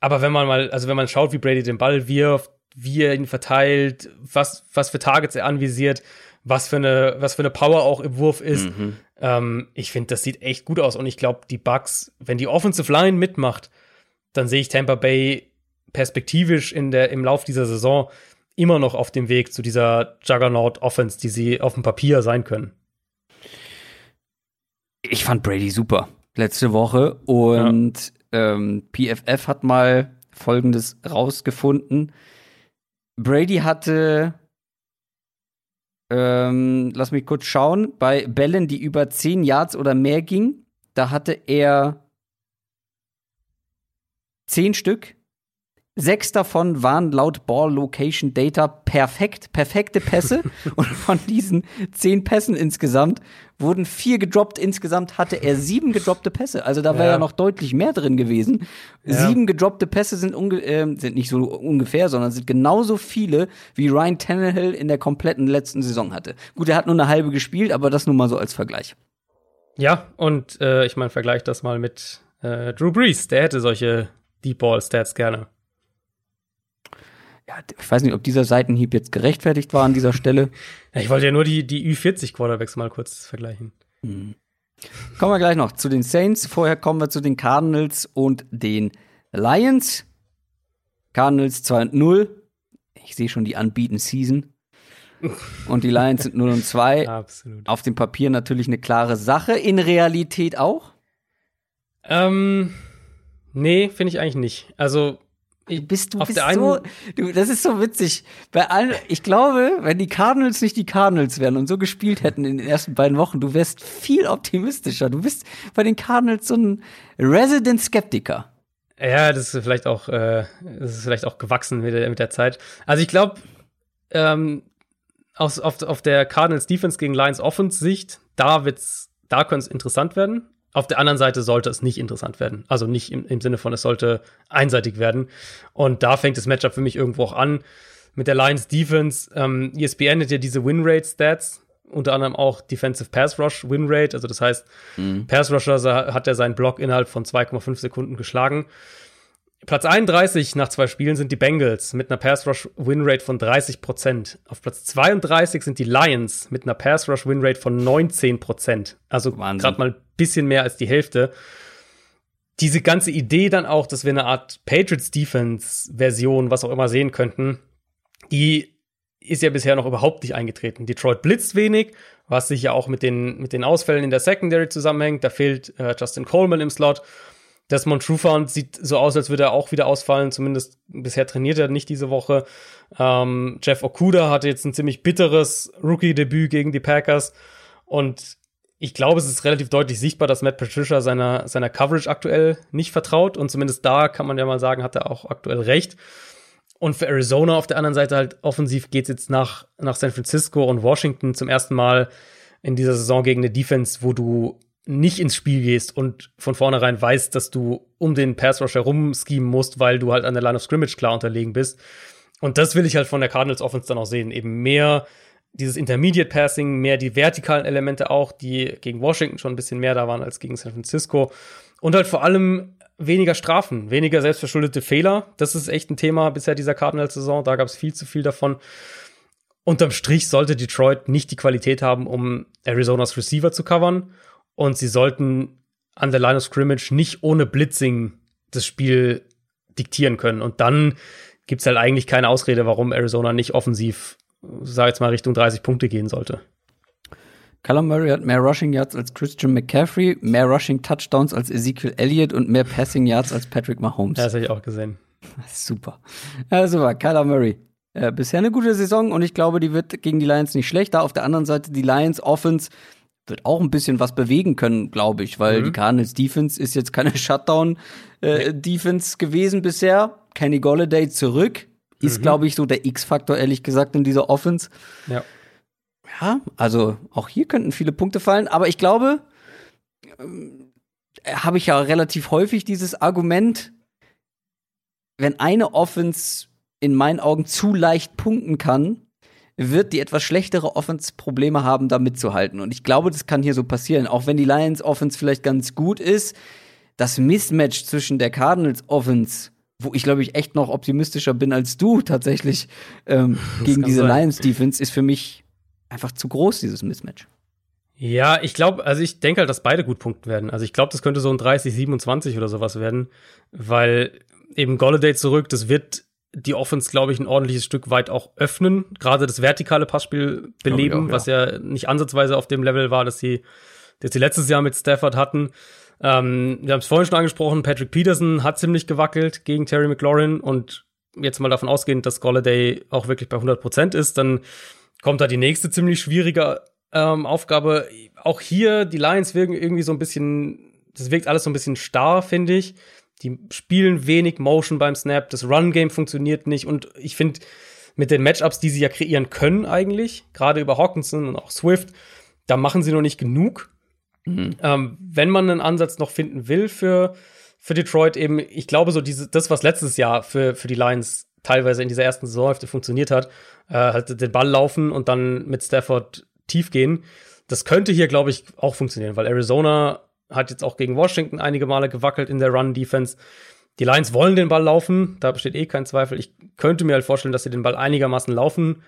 S2: aber wenn man mal, also wenn man schaut, wie Brady den Ball wirft, wie er ihn verteilt, was, was für Targets er anvisiert, was für eine, was für eine Power auch im Wurf ist, mhm. ähm, ich finde, das sieht echt gut aus. Und ich glaube, die Bucks, wenn die Offensive Line mitmacht, dann sehe ich Tampa Bay perspektivisch in der, im Lauf dieser Saison immer noch auf dem Weg zu dieser Juggernaut Offense, die sie auf dem Papier sein können
S1: ich fand Brady super letzte Woche und ja. ähm, PFF hat mal Folgendes rausgefunden. Brady hatte, ähm, lass mich kurz schauen, bei Bällen, die über 10 Yards oder mehr gingen, da hatte er zehn Stück. Sechs davon waren laut Ball Location Data perfekt, perfekte Pässe. [LAUGHS] und von diesen zehn Pässen insgesamt wurden vier gedroppt. Insgesamt hatte er sieben gedroppte Pässe. Also da wäre ja. ja noch deutlich mehr drin gewesen. Ja. Sieben gedroppte Pässe sind, äh, sind nicht so ungefähr, sondern sind genauso viele, wie Ryan Tannehill in der kompletten letzten Saison hatte. Gut, er hat nur eine halbe gespielt, aber das nur mal so als Vergleich.
S2: Ja, und äh, ich meine, vergleich das mal mit äh, Drew Brees. Der hätte solche Deep Ball Stats gerne
S1: ja, ich weiß nicht, ob dieser Seitenhieb jetzt gerechtfertigt war an dieser Stelle.
S2: Ja, ich wollte ja nur die, die Ü40 Quarterbacks mal kurz vergleichen.
S1: Mhm. Kommen wir gleich noch zu den Saints. Vorher kommen wir zu den Cardinals und den Lions. Cardinals 2 und 0. Ich sehe schon die unbeaten Season. Und die Lions sind 0 und 2. [LAUGHS]
S2: Absolut.
S1: Auf dem Papier natürlich eine klare Sache. In Realität auch?
S2: Ähm, nee, finde ich eigentlich nicht. Also,
S1: bist du bist so, du, das ist so witzig. Bei allen, ich glaube, wenn die Cardinals nicht die Cardinals wären und so gespielt hätten in den ersten beiden Wochen, du wärst viel optimistischer. Du bist bei den Cardinals so ein Resident Skeptiker.
S2: Ja, das ist vielleicht auch, äh, das ist vielleicht auch gewachsen mit der, mit der Zeit. Also ich glaube, ähm, aus, auf, auf der Cardinals Defense gegen Lions Offense Sicht, da wird's, da könnte es interessant werden. Auf der anderen Seite sollte es nicht interessant werden. Also nicht im, im Sinne von, es sollte einseitig werden. Und da fängt das Matchup für mich irgendwo auch an. Mit der Lions Defense, ähm, ESPN hat ja diese Winrate Stats, unter anderem auch Defensive Pass Rush Winrate. Also das heißt, mhm. Pass Rusher hat er seinen Block innerhalb von 2,5 Sekunden geschlagen. Platz 31 nach zwei Spielen sind die Bengals mit einer Pass Rush Winrate von 30% Auf Platz 32 sind die Lions mit einer Pass Rush Winrate von 19 Also gerade mal bisschen mehr als die Hälfte. Diese ganze Idee dann auch, dass wir eine Art Patriots Defense Version, was auch immer sehen könnten, die ist ja bisher noch überhaupt nicht eingetreten. Detroit blitzt wenig, was sicher auch mit den, mit den Ausfällen in der Secondary zusammenhängt. Da fehlt äh, Justin Coleman im Slot. Desmond Trufant sieht so aus, als würde er auch wieder ausfallen. Zumindest bisher trainiert er nicht diese Woche. Ähm, Jeff Okuda hatte jetzt ein ziemlich bitteres Rookie-Debüt gegen die Packers. Und ich glaube, es ist relativ deutlich sichtbar, dass Matt Patricia seiner, seiner Coverage aktuell nicht vertraut. Und zumindest da kann man ja mal sagen, hat er auch aktuell recht. Und für Arizona auf der anderen Seite halt offensiv geht es jetzt nach, nach San Francisco und Washington zum ersten Mal in dieser Saison gegen eine Defense, wo du nicht ins Spiel gehst und von vornherein weißt, dass du um den Pass Rush herum schemen musst, weil du halt an der Line of Scrimmage klar unterlegen bist. Und das will ich halt von der Cardinals Offense dann auch sehen. Eben mehr dieses Intermediate Passing, mehr die vertikalen Elemente auch, die gegen Washington schon ein bisschen mehr da waren als gegen San Francisco. Und halt vor allem weniger Strafen, weniger selbstverschuldete Fehler. Das ist echt ein Thema bisher dieser Cardinals-Saison. Da gab es viel zu viel davon. Unterm Strich sollte Detroit nicht die Qualität haben, um Arizonas Receiver zu covern und sie sollten an der Line of Scrimmage nicht ohne Blitzing das Spiel diktieren können. Und dann gibt es halt eigentlich keine Ausrede, warum Arizona nicht offensiv, sag jetzt mal, Richtung 30 Punkte gehen sollte.
S1: Callum Murray hat mehr Rushing Yards als Christian McCaffrey, mehr Rushing Touchdowns als Ezekiel Elliott und mehr Passing Yards als Patrick Mahomes.
S2: das habe ich auch gesehen. [LAUGHS]
S1: Super. Ja, super. Kyler Murray. Äh, bisher eine gute Saison und ich glaube, die wird gegen die Lions nicht schlechter. Auf der anderen Seite die Lions Offense wird auch ein bisschen was bewegen können, glaube ich, weil mhm. die Cardinals Defense ist jetzt keine [LAUGHS] Shutdown äh, Defense gewesen bisher. Kenny Golladay zurück ist, mhm. glaube ich, so der X-Faktor ehrlich gesagt in dieser Offense.
S2: Ja.
S1: Ja, also auch hier könnten viele Punkte fallen, aber ich glaube, ähm, habe ich ja relativ häufig dieses Argument, wenn eine Offense in meinen Augen zu leicht punkten kann, wird die etwas schlechtere Offense Probleme haben, da mitzuhalten. Und ich glaube, das kann hier so passieren. Auch wenn die Lions Offense vielleicht ganz gut ist, das Mismatch zwischen der Cardinals Offense, wo ich glaube ich echt noch optimistischer bin als du tatsächlich ähm, gegen diese sein. Lions Defense, ist für mich einfach zu groß, dieses Mismatch.
S2: Ja, ich glaube, also ich denke halt, dass beide gut punkten werden. Also ich glaube, das könnte so ein 30, 27 oder sowas werden, weil eben Golladay zurück, das wird die Offense, glaube ich, ein ordentliches Stück weit auch öffnen, gerade das vertikale Passspiel beleben, auch, ja. was ja nicht ansatzweise auf dem Level war, dass sie, dass sie letztes Jahr mit Stafford hatten. Ähm, wir haben es vorhin schon angesprochen, Patrick Peterson hat ziemlich gewackelt gegen Terry McLaurin und jetzt mal davon ausgehend, dass Golladay auch wirklich bei 100 Prozent ist, dann kommt da die nächste ziemlich schwierige ähm, Aufgabe. Auch hier, die Lions wirken irgendwie so ein bisschen das wirkt alles so ein bisschen starr, finde ich. Die spielen wenig Motion beim Snap, das Run-Game funktioniert nicht und ich finde, mit den Matchups, die sie ja kreieren können eigentlich, gerade über Hawkinson und auch Swift, da machen sie noch nicht genug. Mhm. Ähm, wenn man einen Ansatz noch finden will für, für Detroit, eben, ich glaube, so diese, das, was letztes Jahr für, für die Lions teilweise in dieser ersten Saisonhälfte funktioniert hat, äh, halt den Ball laufen und dann mit Stafford tief gehen. Das könnte hier, glaube ich, auch funktionieren, weil Arizona hat jetzt auch gegen Washington einige Male gewackelt in der Run-Defense. Die Lions wollen den Ball laufen, da besteht eh kein Zweifel. Ich könnte mir halt vorstellen, dass sie den Ball einigermaßen laufen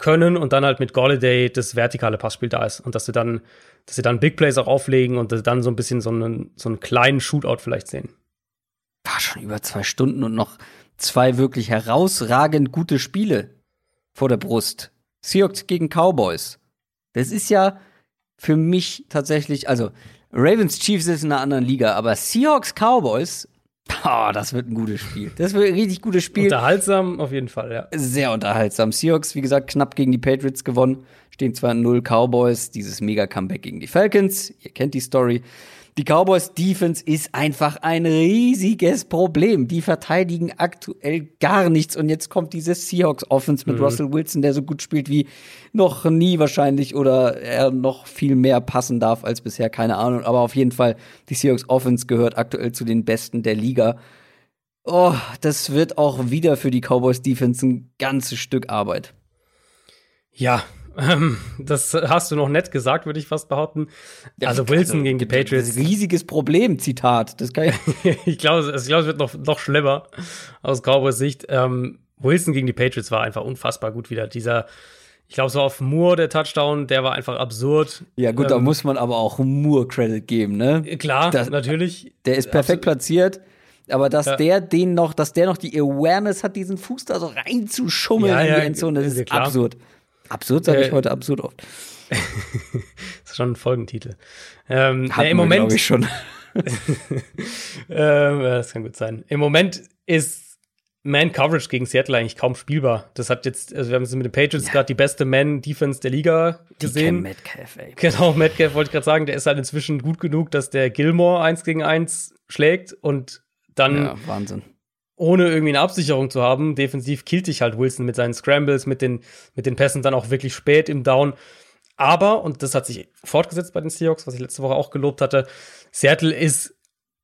S2: können und dann halt mit Golladay das vertikale Passspiel da ist und dass sie dann, dass sie dann Big Plays auch auflegen und dann so ein bisschen so einen, so einen kleinen Shootout vielleicht sehen.
S1: War schon über zwei Stunden und noch zwei wirklich herausragend gute Spiele vor der Brust. Seahawks gegen Cowboys. Das ist ja für mich tatsächlich, also Ravens Chiefs ist in einer anderen Liga, aber Seahawks Cowboys Oh, das wird ein gutes Spiel. Das wird ein richtig gutes Spiel.
S2: Unterhaltsam auf jeden Fall, ja.
S1: Sehr unterhaltsam. Seahawks, wie gesagt, knapp gegen die Patriots gewonnen. Stehen zwar 0 Cowboys, dieses Mega-Comeback gegen die Falcons. Ihr kennt die Story. Die Cowboys Defense ist einfach ein riesiges Problem. Die verteidigen aktuell gar nichts. Und jetzt kommt diese Seahawks Offense mit mhm. Russell Wilson, der so gut spielt wie noch nie wahrscheinlich oder er noch viel mehr passen darf als bisher. Keine Ahnung. Aber auf jeden Fall, die Seahawks Offense gehört aktuell zu den besten der Liga. Oh, das wird auch wieder für die Cowboys Defense ein ganzes Stück Arbeit.
S2: Ja, ähm, das hast du noch nett gesagt, würde ich fast behaupten. also Wilson gegen die Patriots.
S1: Riesiges Problem, Zitat. Das kann
S2: ich [LAUGHS] ich glaube, ich glaube, es wird noch, noch schlimmer aus Cowboys Sicht. Ähm, Wilson gegen die Patriots war einfach unfassbar gut wieder. Dieser, ich glaube, so auf Moore der Touchdown, der war einfach absurd.
S1: Ja, gut, ähm, da muss man aber auch Moore Credit geben, ne?
S2: Klar, das, natürlich.
S1: Der ist perfekt platziert. Aber dass ja. der den noch, dass der noch die Awareness hat, diesen Fuß da so reinzuschummeln ja, ja, in die Endzone, das ist, ist absurd. Absurd sage äh, ich heute absurd oft.
S2: das [LAUGHS] ist schon ein Folgentitel. Ähm,
S1: ja, Im Moment. ich schon. [LAUGHS]
S2: ähm, das kann gut sein. Im Moment ist Man-Coverage gegen Seattle eigentlich kaum spielbar. Das hat jetzt, also wir haben es mit den Patriots ja. gerade die beste Man-Defense der Liga gesehen. Metcalf, ey. Genau, Metcalf wollte ich gerade sagen, der ist halt inzwischen gut genug, dass der Gilmore eins gegen eins schlägt und dann
S1: ja, Wahnsinn
S2: ohne irgendwie eine Absicherung zu haben. Defensiv killt dich halt Wilson mit seinen Scrambles, mit den, mit den Pässen dann auch wirklich spät im Down. Aber, und das hat sich fortgesetzt bei den Seahawks, was ich letzte Woche auch gelobt hatte, Seattle ist,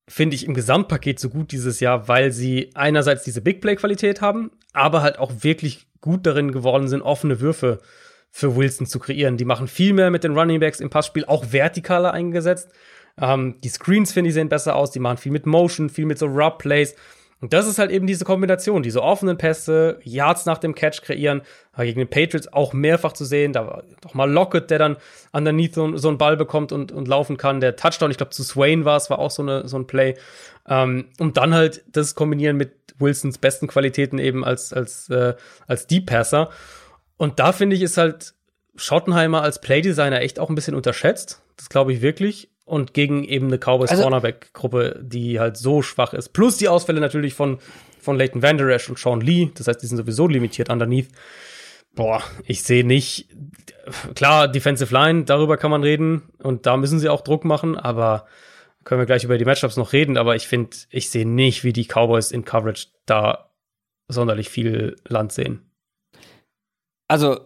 S2: finde ich, im Gesamtpaket so gut dieses Jahr, weil sie einerseits diese Big Play-Qualität haben, aber halt auch wirklich gut darin geworden sind, offene Würfe für Wilson zu kreieren. Die machen viel mehr mit den Running Backs im Passspiel, auch vertikaler eingesetzt. Ähm, die Screens, finde ich, sehen besser aus. Die machen viel mit Motion, viel mit so Rub-Plays. Und das ist halt eben diese Kombination, diese offenen Pässe, Yards nach dem Catch kreieren, gegen den Patriots auch mehrfach zu sehen. Da war doch mal Lockett, der dann underneath so, so einen Ball bekommt und, und laufen kann. Der Touchdown, ich glaube, zu Swain war es, war auch so, eine, so ein Play. Ähm, und dann halt das kombinieren mit Wilsons besten Qualitäten eben als, als, äh, als Deep Passer. Und da finde ich, ist halt Schottenheimer als Playdesigner echt auch ein bisschen unterschätzt. Das glaube ich wirklich und gegen eben eine Cowboys also, Cornerback-Gruppe, die halt so schwach ist. Plus die Ausfälle natürlich von, von Leighton Vander Esch und Sean Lee. Das heißt, die sind sowieso limitiert underneath. Boah, ich sehe nicht. Klar, Defensive Line, darüber kann man reden und da müssen sie auch Druck machen, aber können wir gleich über die Matchups noch reden, aber ich finde, ich sehe nicht, wie die Cowboys in Coverage da sonderlich viel Land sehen.
S1: Also,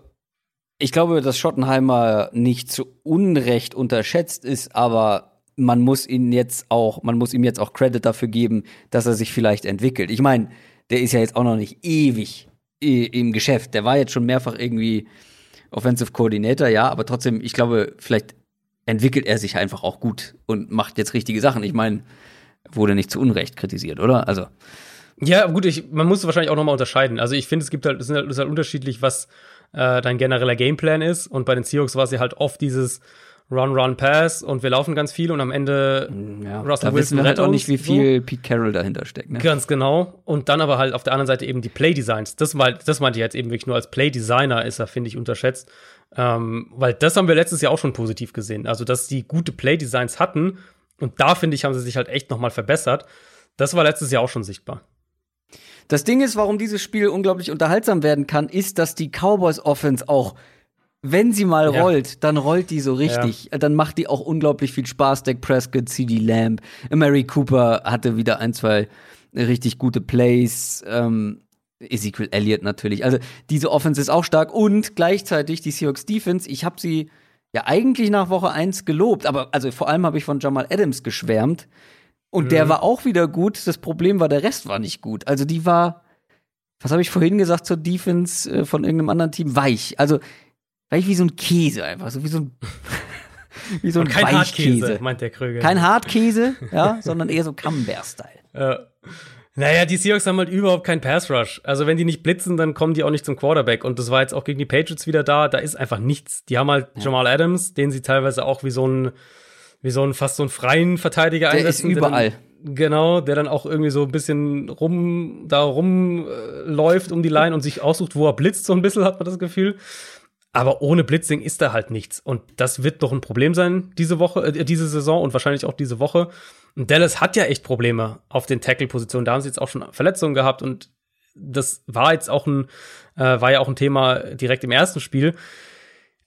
S1: ich glaube, dass Schottenheimer nicht zu Unrecht unterschätzt ist, aber man muss ihn jetzt auch, man muss ihm jetzt auch Credit dafür geben, dass er sich vielleicht entwickelt. Ich meine, der ist ja jetzt auch noch nicht ewig im Geschäft. Der war jetzt schon mehrfach irgendwie Offensive Coordinator, ja, aber trotzdem, ich glaube, vielleicht entwickelt er sich einfach auch gut und macht jetzt richtige Sachen. Ich meine, wurde nicht zu Unrecht kritisiert, oder? Also.
S2: Ja, gut, ich, man muss wahrscheinlich auch nochmal unterscheiden. Also ich finde, es gibt halt, es halt, ist halt unterschiedlich, was äh, dein genereller Gameplan ist. Und bei den Seahawks war es ja halt oft dieses Run, Run, Pass und wir laufen ganz viel und am Ende
S1: mm, ja, Russell da Wilson wissen wir halt auch nicht, wie viel so. Pete Carroll dahinter steckt. Ne?
S2: Ganz genau. Und dann aber halt auf der anderen Seite eben die Play-Designs. Das, das meinte ich jetzt eben wirklich nur als Play-Designer ist er, finde ich, unterschätzt. Ähm, weil das haben wir letztes Jahr auch schon positiv gesehen. Also, dass die gute Play-Designs hatten und da, finde ich, haben sie sich halt echt nochmal verbessert. Das war letztes Jahr auch schon sichtbar.
S1: Das Ding ist, warum dieses Spiel unglaublich unterhaltsam werden kann, ist, dass die Cowboys Offense auch wenn sie mal ja. rollt, dann rollt die so richtig. Ja. Dann macht die auch unglaublich viel Spaß. Dak Prescott, CD Lamb, Mary Cooper hatte wieder ein, zwei richtig gute Plays. Ähm, Ezekiel Elliott natürlich. Also diese Offense ist auch stark und gleichzeitig die Seahawks Defense. Ich habe sie ja eigentlich nach Woche 1 gelobt, aber also vor allem habe ich von Jamal Adams geschwärmt und mhm. der war auch wieder gut. Das Problem war, der Rest war nicht gut. Also die war, was habe ich vorhin gesagt zur Defense äh, von irgendeinem anderen Team? Weich. Also weich wie so ein Käse einfach, so wie so ein [LAUGHS]
S2: wie so ein kein Weichkäse, Hartkäse, meint der Kröger.
S1: Kein Hartkäse, ja, sondern eher so Camembert-Style. [LAUGHS]
S2: Ja. Naja, die Seahawks haben halt überhaupt keinen Pass-Rush. Also wenn die nicht blitzen, dann kommen die auch nicht zum Quarterback. Und das war jetzt auch gegen die Patriots wieder da. Da ist einfach nichts. Die haben halt ja. Jamal Adams, den sie teilweise auch wie so ein, wie so ein fast so einen freien Verteidiger
S1: der einsetzen. Ist überall.
S2: Dann, genau, der dann auch irgendwie so ein bisschen rum, da rumläuft äh, um die Line und sich aussucht, wo er blitzt, so ein bisschen, hat man das Gefühl. Aber ohne Blitzing ist da halt nichts. Und das wird doch ein Problem sein diese Woche, äh, diese Saison und wahrscheinlich auch diese Woche. Und Dallas hat ja echt Probleme auf den Tackle-Positionen. Da haben sie jetzt auch schon Verletzungen gehabt und das war jetzt auch ein, äh, war ja auch ein Thema direkt im ersten Spiel.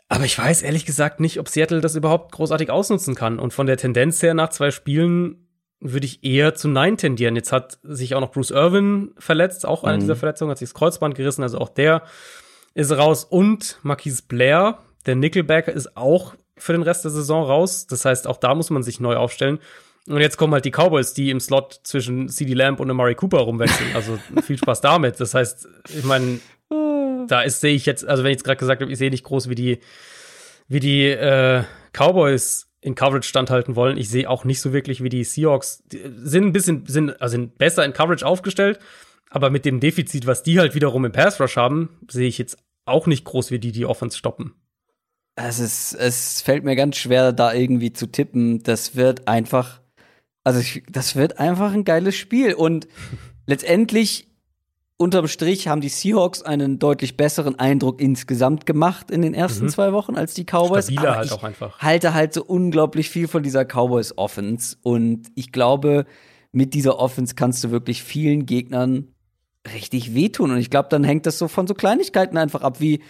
S2: Aber ich weiß ehrlich gesagt nicht, ob Seattle das überhaupt großartig ausnutzen kann. Und von der Tendenz her nach zwei Spielen würde ich eher zu Nein tendieren. Jetzt hat sich auch noch Bruce Irvin verletzt, auch eine mhm. dieser Verletzungen, hat sich das Kreuzband gerissen, also auch der ist raus. Und Marquise Blair, der Nickelbacker, ist auch für den Rest der Saison raus. Das heißt, auch da muss man sich neu aufstellen. Und jetzt kommen halt die Cowboys, die im Slot zwischen CD Lamb und Amari Cooper rumwechseln. Also [LAUGHS] viel Spaß damit. Das heißt, ich meine, da ist sehe ich jetzt, also wenn ich jetzt gerade gesagt habe, ich sehe nicht groß, wie die, wie die äh, Cowboys in Coverage standhalten wollen. Ich sehe auch nicht so wirklich, wie die Seahawks die sind ein bisschen, sind, also sind besser in Coverage aufgestellt, aber mit dem Defizit, was die halt wiederum im Pass Rush haben, sehe ich jetzt auch nicht groß, wie die die Offense stoppen.
S1: Es ist, es fällt mir ganz schwer, da irgendwie zu tippen. Das wird einfach also ich, das wird einfach ein geiles Spiel. Und [LAUGHS] letztendlich, unterm Strich, haben die Seahawks einen deutlich besseren Eindruck insgesamt gemacht in den ersten mhm. zwei Wochen als die Cowboys.
S2: Stabiler Aber halt auch einfach.
S1: halte halt so unglaublich viel von dieser Cowboys Offense. Und ich glaube, mit dieser Offense kannst du wirklich vielen Gegnern richtig wehtun. Und ich glaube, dann hängt das so von so Kleinigkeiten einfach ab, wie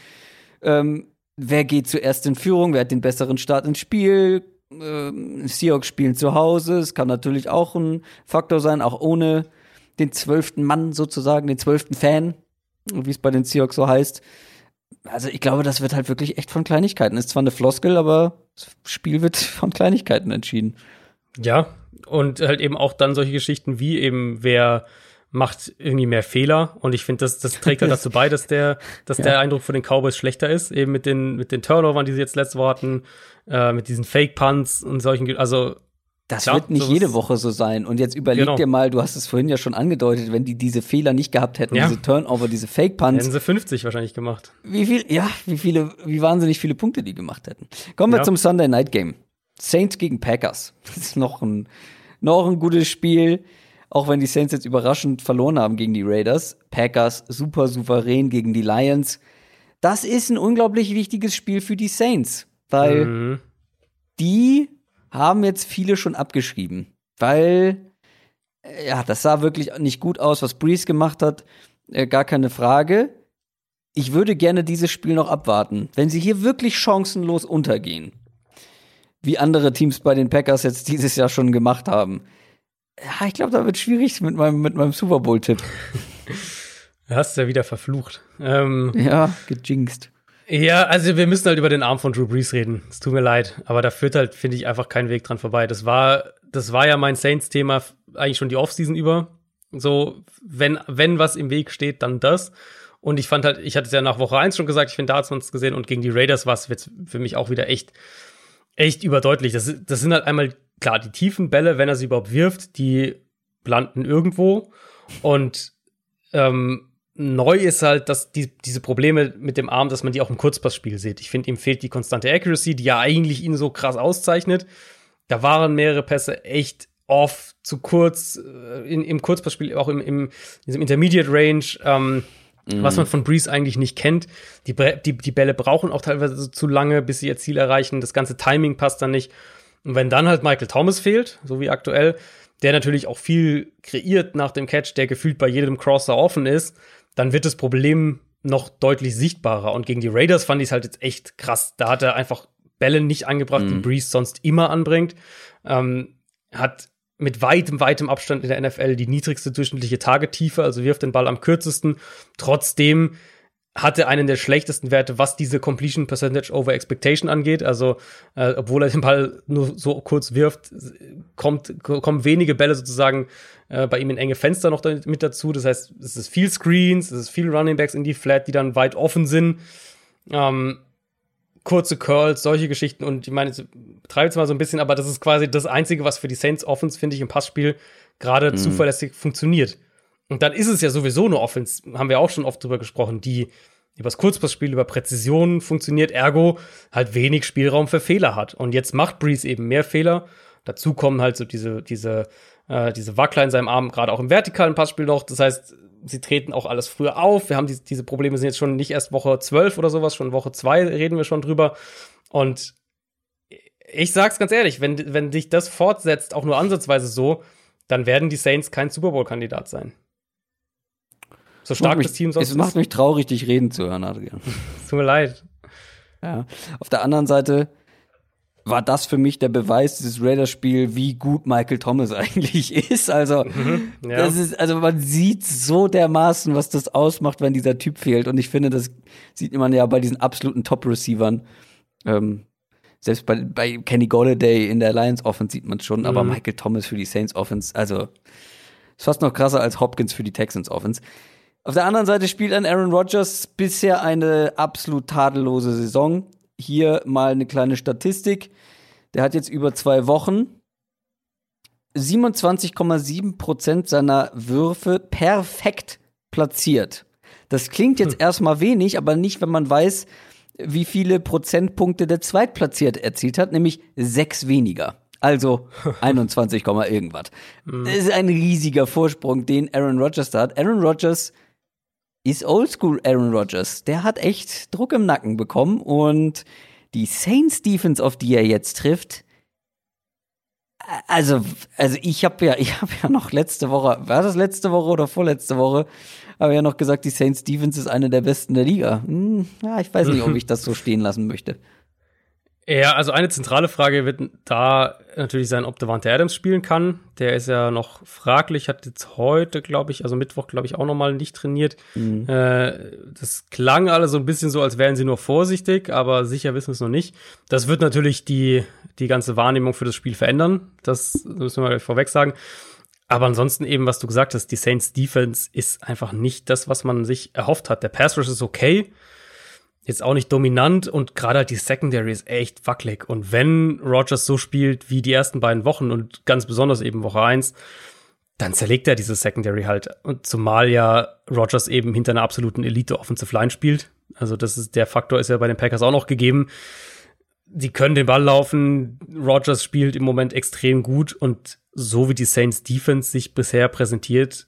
S1: ähm, wer geht zuerst in Führung, wer hat den besseren Start ins Spiel, äh, Seahawks spielen zu Hause. Es kann natürlich auch ein Faktor sein, auch ohne den zwölften Mann sozusagen, den zwölften Fan, wie es bei den Seahawks so heißt. Also ich glaube, das wird halt wirklich echt von Kleinigkeiten. Ist zwar eine Floskel, aber das Spiel wird [LAUGHS] von Kleinigkeiten entschieden.
S2: Ja, und halt eben auch dann solche Geschichten wie eben, wer macht irgendwie mehr Fehler und ich finde, das, das trägt halt dazu bei, dass der, [LAUGHS] dass ja. der Eindruck von den Cowboys schlechter ist, eben mit den, mit den Turnovern, die sie jetzt letzte Woche hatten, äh, mit diesen Fake-Punts und solchen, also
S1: das klar, wird nicht jede Woche so sein. Und jetzt überleg genau. dir mal, du hast es vorhin ja schon angedeutet, wenn die diese Fehler nicht gehabt hätten, ja. diese Turnover, diese Fake-Punts.
S2: Hätten sie 50 wahrscheinlich gemacht.
S1: Wie viel, ja, wie viele, wie wahnsinnig viele Punkte die gemacht hätten. Kommen wir ja. zum Sunday Night Game. Saints gegen Packers. Das ist noch ein, noch ein gutes Spiel. Auch wenn die Saints jetzt überraschend verloren haben gegen die Raiders. Packers super souverän gegen die Lions. Das ist ein unglaublich wichtiges Spiel für die Saints weil mhm. die haben jetzt viele schon abgeschrieben, weil äh, ja, das sah wirklich nicht gut aus, was Breeze gemacht hat, äh, gar keine Frage. Ich würde gerne dieses Spiel noch abwarten. Wenn sie hier wirklich chancenlos untergehen, wie andere Teams bei den Packers jetzt dieses Jahr schon gemacht haben, ja, ich glaube, da wird schwierig mit meinem, mit meinem Super Bowl-Tipp. [LAUGHS]
S2: Du hast ja wieder verflucht.
S1: Ähm, ja, gejinxt.
S2: Ja, also wir müssen halt über den Arm von Drew Brees reden. Es tut mir leid, aber da führt halt, finde ich, einfach kein Weg dran vorbei. Das war, das war ja mein Saints-Thema eigentlich schon die Offseason über. So, wenn, wenn was im Weg steht, dann das. Und ich fand halt, ich hatte es ja nach Woche 1 schon gesagt, ich finde, da hat man es gesehen und gegen die Raiders war es jetzt für mich auch wieder echt, echt überdeutlich. Das, das sind halt einmal, klar, die tiefen Bälle, wenn er sie überhaupt wirft, die landen irgendwo. Und ähm, neu ist halt, dass die, diese Probleme mit dem Arm, dass man die auch im Kurzpassspiel sieht. Ich finde, ihm fehlt die konstante Accuracy, die ja eigentlich ihn so krass auszeichnet. Da waren mehrere Pässe echt off, zu kurz, äh, in, im Kurzpassspiel, auch im, im diesem Intermediate Range, ähm, mhm. was man von Breeze eigentlich nicht kennt. Die, die, die Bälle brauchen auch teilweise zu lange, bis sie ihr Ziel erreichen. Das ganze Timing passt dann nicht. Und wenn dann halt Michael Thomas fehlt, so wie aktuell, der natürlich auch viel kreiert nach dem Catch, der gefühlt bei jedem Crosser offen ist, dann wird das Problem noch deutlich sichtbarer. Und gegen die Raiders fand ich es halt jetzt echt krass. Da hat er einfach Bälle nicht angebracht, mhm. die Breeze sonst immer anbringt. Ähm, hat mit weitem, weitem Abstand in der NFL die niedrigste durchschnittliche Tagetiefe, also wirft den Ball am kürzesten. Trotzdem hatte einen der schlechtesten Werte, was diese Completion Percentage over Expectation angeht. Also, äh, obwohl er den Ball nur so kurz wirft, kommt, kommen wenige Bälle sozusagen äh, bei ihm in enge Fenster noch mit dazu. Das heißt, es ist viel Screens, es ist viel Running Backs in die Flat, die dann weit offen sind. Ähm, kurze Curls, solche Geschichten. Und ich meine, ich betreibe es mal so ein bisschen, aber das ist quasi das Einzige, was für die Saints Offense, finde ich, im Passspiel gerade mhm. zuverlässig funktioniert. Und dann ist es ja sowieso eine Offense, haben wir auch schon oft drüber gesprochen, die über das Kurzpassspiel, über Präzision funktioniert, ergo halt wenig Spielraum für Fehler hat. Und jetzt macht Breeze eben mehr Fehler. Dazu kommen halt so diese, diese, äh, diese Wackler in seinem Arm, gerade auch im vertikalen Passspiel noch. Das heißt, sie treten auch alles früher auf. Wir haben die, diese Probleme sind jetzt schon nicht erst Woche 12 oder sowas, schon Woche 2 reden wir schon drüber. Und ich sag's ganz ehrlich, wenn, wenn dich das fortsetzt, auch nur ansatzweise so, dann werden die Saints kein Super Bowl-Kandidat sein.
S1: So stark mich, das Team sonst Es macht mich traurig, dich reden zu hören, Adrian. [LAUGHS]
S2: Tut mir leid.
S1: Ja. Auf der anderen Seite war das für mich der Beweis, dieses Raiders-Spiel, wie gut Michael Thomas [LAUGHS] eigentlich ist. Also, mhm, ja. das ist, also man sieht so dermaßen, was das ausmacht, wenn dieser Typ fehlt. Und ich finde, das sieht man ja bei diesen absoluten Top-Receivern. Ähm, selbst bei, bei Kenny Golladay in der Lions Offense sieht man es schon, mhm. aber Michael Thomas für die Saints Offense, also ist fast noch krasser als Hopkins für die Texans Offense. Auf der anderen Seite spielt ein Aaron Rodgers bisher eine absolut tadellose Saison. Hier mal eine kleine Statistik. Der hat jetzt über zwei Wochen 27,7 Prozent seiner Würfe perfekt platziert. Das klingt jetzt hm. erstmal wenig, aber nicht, wenn man weiß, wie viele Prozentpunkte der Zweitplatziert erzielt hat, nämlich sechs weniger. Also [LAUGHS] 21, irgendwas. Hm. Das ist ein riesiger Vorsprung, den Aaron Rodgers da hat. Aaron Rodgers ist Oldschool Aaron Rodgers. Der hat echt Druck im Nacken bekommen und die Saints Defense, auf die er jetzt trifft, also, also ich habe ja, ich habe ja noch letzte Woche, war das letzte Woche oder vorletzte Woche, habe ja noch gesagt, die Saints Defense ist eine der besten der Liga. Hm, ja, ich weiß nicht, ob ich das so stehen lassen möchte.
S2: Ja, also eine zentrale Frage wird da natürlich sein, ob Devante Adams spielen kann. Der ist ja noch fraglich, hat jetzt heute, glaube ich, also Mittwoch, glaube ich, auch noch mal nicht trainiert. Mhm. Äh, das klang alles so ein bisschen so, als wären sie nur vorsichtig, aber sicher wissen wir es noch nicht. Das wird natürlich die, die ganze Wahrnehmung für das Spiel verändern. Das müssen wir gleich vorweg sagen. Aber ansonsten eben, was du gesagt hast, die Saints Defense ist einfach nicht das, was man sich erhofft hat. Der Pass Rush ist okay jetzt auch nicht dominant und gerade halt die Secondary ist echt wackelig. Und wenn Rogers so spielt wie die ersten beiden Wochen und ganz besonders eben Woche eins, dann zerlegt er diese Secondary halt. Und zumal ja Rogers eben hinter einer absoluten Elite Offensive Line spielt. Also das ist, der Faktor ist ja bei den Packers auch noch gegeben. Die können den Ball laufen. Rogers spielt im Moment extrem gut und so wie die Saints Defense sich bisher präsentiert,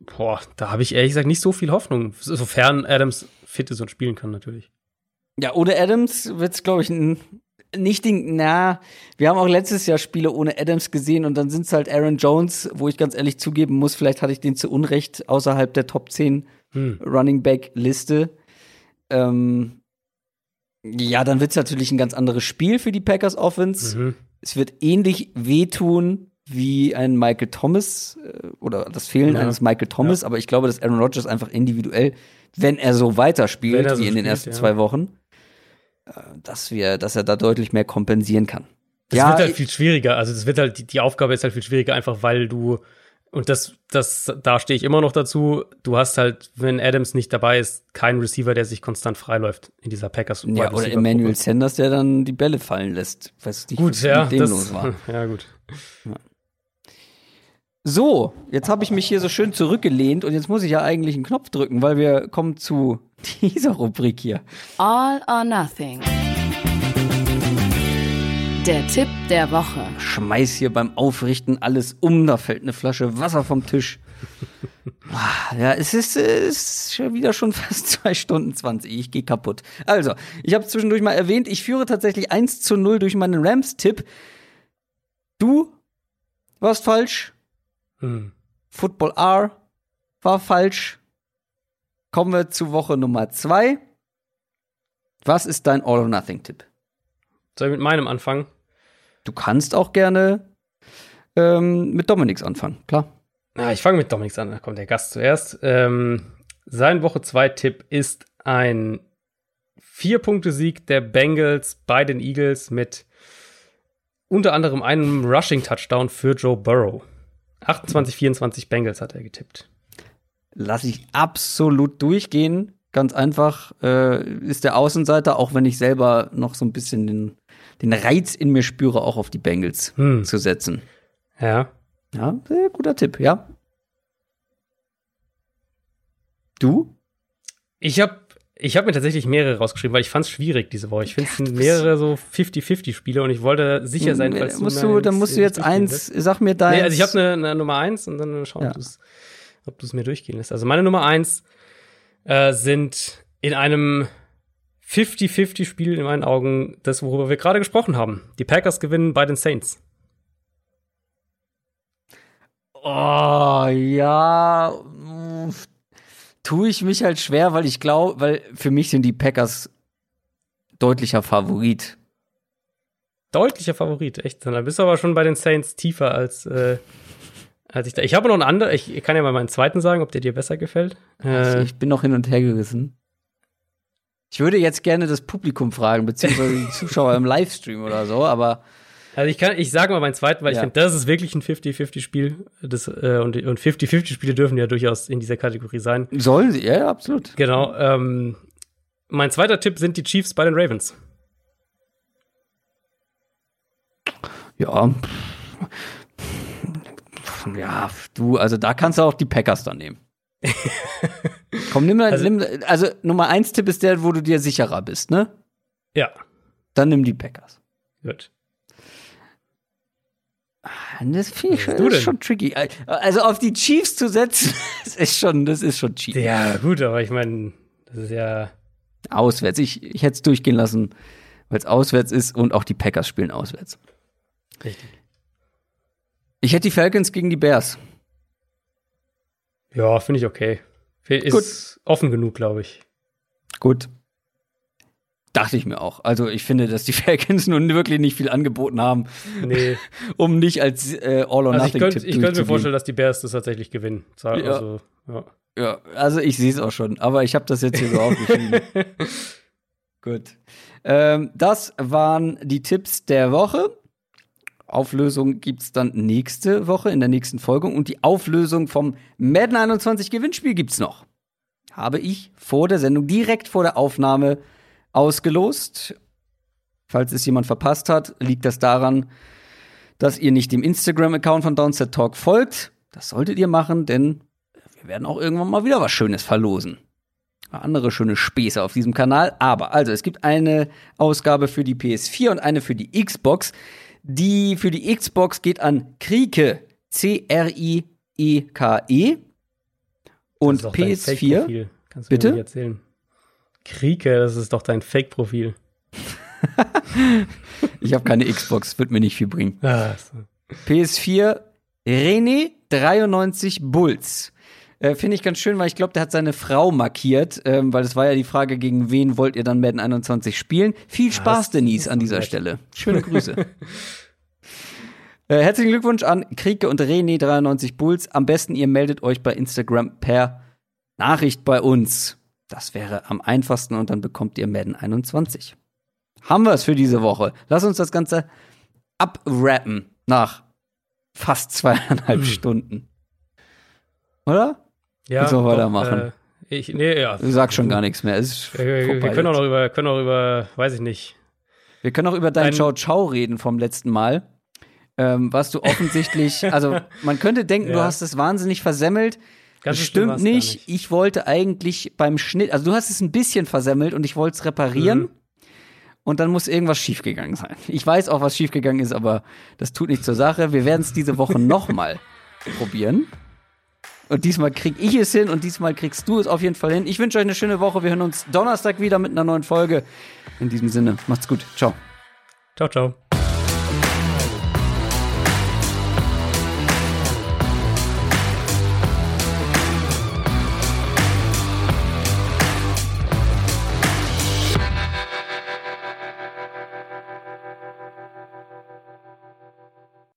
S2: boah, da habe ich ehrlich gesagt nicht so viel Hoffnung, sofern Adams fit ist und spielen kann, natürlich.
S1: Ja, ohne Adams wird es, glaube ich, ein nicht den, na, wir haben auch letztes Jahr Spiele ohne Adams gesehen und dann sind es halt Aaron Jones, wo ich ganz ehrlich zugeben muss, vielleicht hatte ich den zu Unrecht außerhalb der Top 10 hm. Running Back Liste. Ähm, ja, dann wird es natürlich ein ganz anderes Spiel für die Packers Offense. Mhm. Es wird ähnlich wehtun wie ein Michael Thomas äh, oder das Fehlen ja. eines Michael Thomas, ja. aber ich glaube, dass Aaron Rodgers einfach individuell wenn er so weiterspielt er so wie in den ersten ja. zwei Wochen, äh, dass wir, dass er da deutlich mehr kompensieren kann.
S2: Das wird halt viel schwieriger. Also das wird halt, die, die Aufgabe ist halt viel schwieriger, einfach weil du, und das, das, da stehe ich immer noch dazu, du hast halt, wenn Adams nicht dabei ist, keinen Receiver, der sich konstant freiläuft in dieser Packers.
S1: Ja, oder Emmanuel Sanders, der dann die Bälle fallen lässt.
S2: Weiß nicht, gut, ja, das, los war. [LAUGHS] Ja, gut. Ja.
S1: So, jetzt habe ich mich hier so schön zurückgelehnt und jetzt muss ich ja eigentlich einen Knopf drücken, weil wir kommen zu [LAUGHS] dieser Rubrik hier.
S3: All or Nothing. Der Tipp der Woche.
S1: Schmeiß hier beim Aufrichten alles um, da fällt eine Flasche Wasser vom Tisch. Ah, ja, es ist, es ist schon wieder schon fast [LAUGHS] zwei Stunden zwanzig. Ich gehe kaputt. Also, ich habe zwischendurch mal erwähnt, ich führe tatsächlich 1 zu 0 durch meinen Rams-Tipp. Du warst falsch. Hm. Football R war falsch. kommen wir zu Woche Nummer zwei. Was ist dein All-or-Nothing-Tipp?
S2: Soll ich mit meinem anfangen?
S1: Du kannst auch gerne ähm, mit Dominiks anfangen, klar.
S2: Ja, ich fange mit Dominiks an, da kommt der Gast zuerst. Ähm, sein Woche 2 Tipp ist ein Vier-Punkte-Sieg der Bengals bei den Eagles mit unter anderem einem Rushing-Touchdown für Joe Burrow. 28-24 Bengals hat er getippt.
S1: Lass ich absolut durchgehen. Ganz einfach äh, ist der Außenseiter, auch wenn ich selber noch so ein bisschen den, den Reiz in mir spüre, auch auf die Bengals
S2: Hm.
S1: zu setzen.
S2: Ja.
S1: Ja, sehr guter Tipp, ja. Du?
S2: Ich habe ich hab mir tatsächlich mehrere rausgeschrieben, weil ich fand es schwierig diese Woche. Ich finde es sind mehrere so 50-50-Spiele und ich wollte sicher sein, falls
S1: Hm, musst du, dann musst du jetzt eins, sag mir deins.
S2: Nee, also ich habe eine, eine Nummer eins und dann schauen,
S1: Ja.
S2: ob du es mir durchgehen lässt. Also meine Nummer eins äh, sind in einem 50-50-Spiel in meinen Augen das, worüber wir gerade gesprochen haben. Die Packers gewinnen bei den Saints.
S1: Oh, ja. Tue ich mich halt schwer, weil ich glaube, weil für mich sind die Packers deutlicher Favorit.
S2: Deutlicher Favorit, echt. Dann bist du aber schon bei den Saints tiefer als, äh, als ich da. Ich habe noch einen anderen, ich kann ja mal meinen zweiten sagen, ob der dir besser gefällt.
S1: Also
S2: Äh,
S1: ich bin noch hin und her gerissen. Ich würde jetzt gerne das Publikum fragen, beziehungsweise die [LAUGHS] Zuschauer im Livestream oder so, aber
S2: Also ich kann, ich sage mal meinen zweiten, weil ich
S1: Ja.
S2: finde, das ist wirklich ein 50-50-Spiel. Das, äh, und, und 50-50-Spiele dürfen ja durchaus in dieser Kategorie sein.
S1: soll sie, ja, ja, absolut.
S2: Genau. Ähm, mein zweiter Tipp sind die Chiefs bei den Ravens.
S1: Ja. Ja, du, also da kannst du auch die Packers dann nehmen. [LAUGHS] Komm, nimm,
S2: Also-
S1: nimm also Nummer eins Tipp ist der, wo du dir sicherer bist, ne?
S2: Ja,
S1: Dann nimm die Packers.
S2: gut.
S1: Das finde ich schon, schon tricky. Also auf die Chiefs zu setzen, [LAUGHS] das ist schon, das ist schon cheap.
S2: Ja, gut, aber ich meine, das ist ja.
S1: Auswärts. Ich, ich hätte es durchgehen lassen, weil es auswärts ist und auch die Packers spielen auswärts.
S2: Richtig.
S1: Ich hätte die Falcons gegen die Bears.
S2: Ja, finde ich okay. Ist
S1: Gut.
S2: offen genug, glaube ich.
S1: Gut. Dachte ich mir auch. Also ich finde, dass die [LAUGHS] Falcons nun wirklich nicht viel angeboten haben,
S2: Nee, [LAUGHS]
S1: um nicht als äh, All or
S2: also ich
S1: Nothing
S2: könnte
S1: Tipp
S2: ich könnte mir
S1: durchzugehen.
S2: vorstellen, dass die Bears das tatsächlich gewinnen. So,
S1: Ja.
S2: Also, ja.
S1: Ja, also ich sehe es auch schon, aber ich habe das jetzt hier so [LAUGHS] aufgeschrieben. Gut. Ähm, das waren die Tipps der Woche. Auflösung gibt's dann nächste Woche in der nächsten Folge und die Auflösung vom Madden 21 Gewinnspiel gibt's noch. Habe ich vor der Sendung, direkt vor der Aufnahme ausgelost. Falls es jemand verpasst hat, liegt das daran, dass ihr nicht dem Instagram-Account von Downset Talk folgt. Das solltet ihr machen, denn wir werden auch irgendwann mal wieder was Schönes verlosen. Andere schöne Späße auf diesem Kanal. Aber, also, es gibt eine Ausgabe für die PS4 und eine für die Xbox. Die für die Xbox geht an Krieke. C-R-I-E-K-E. Und
S2: ist doch dein
S1: PS4.
S2: Fake-Profil. Kannst du
S1: Bitte?
S2: Krieke, das ist doch dein Fake-Profil.
S1: Ich habe keine Xbox, wird mir nicht viel bringen.
S2: Ah, so.
S1: PS4 René 93 Bulls. Äh, Finde ich ganz schön, weil ich glaube, der hat seine Frau markiert, ähm, weil es war ja die Frage, gegen wen wollt ihr dann Madden 21 spielen. Viel Spaß,
S2: das
S1: Denise, an dieser. Stelle. Schöne Grüße. [LAUGHS] äh, herzlichen Glückwunsch an Krieke und René 93 Bulls. Am besten, ihr meldet euch bei Instagram per Nachricht bei uns. Das wäre am einfachsten und dann bekommt ihr Madden 21. Haben wir es für diese Woche. Lass uns das Ganze abrappen nach fast zweieinhalb
S2: Hm.
S1: Stunden. Oder?
S2: Ja,
S1: Willst du noch
S2: doch,
S1: weitermachen?
S2: Äh, ich, nee, ja.
S1: Du sagst schon gar nichts mehr.
S2: Wir, wir, wir können auch noch über, können auch über, weiß ich nicht.
S1: Wir können auch über dein Ciao Ciao reden vom letzten Mal. Ähm, was du offensichtlich, also [LAUGHS] man könnte denken, du
S2: Ja.
S1: hast es wahnsinnig versemmelt.
S2: Ganz
S1: stimmt
S2: gar
S1: nicht. Ich wollte eigentlich beim Schnitt, also du hast es ein bisschen versemmelt und ich wollte es reparieren.
S2: Mhm.
S1: Und dann muss irgendwas schiefgegangen sein. Ich weiß auch, was schiefgegangen ist, aber das tut nichts zur Sache. Wir werden es diese Woche [LAUGHS] nochmal probieren. Und diesmal krieg ich es hin und diesmal kriegst du es auf jeden Fall hin. Ich wünsche euch eine schöne Woche. Wir hören uns Donnerstag wieder mit einer neuen Folge. In diesem Sinne, macht's gut. Ciao.
S2: Ciao, ciao.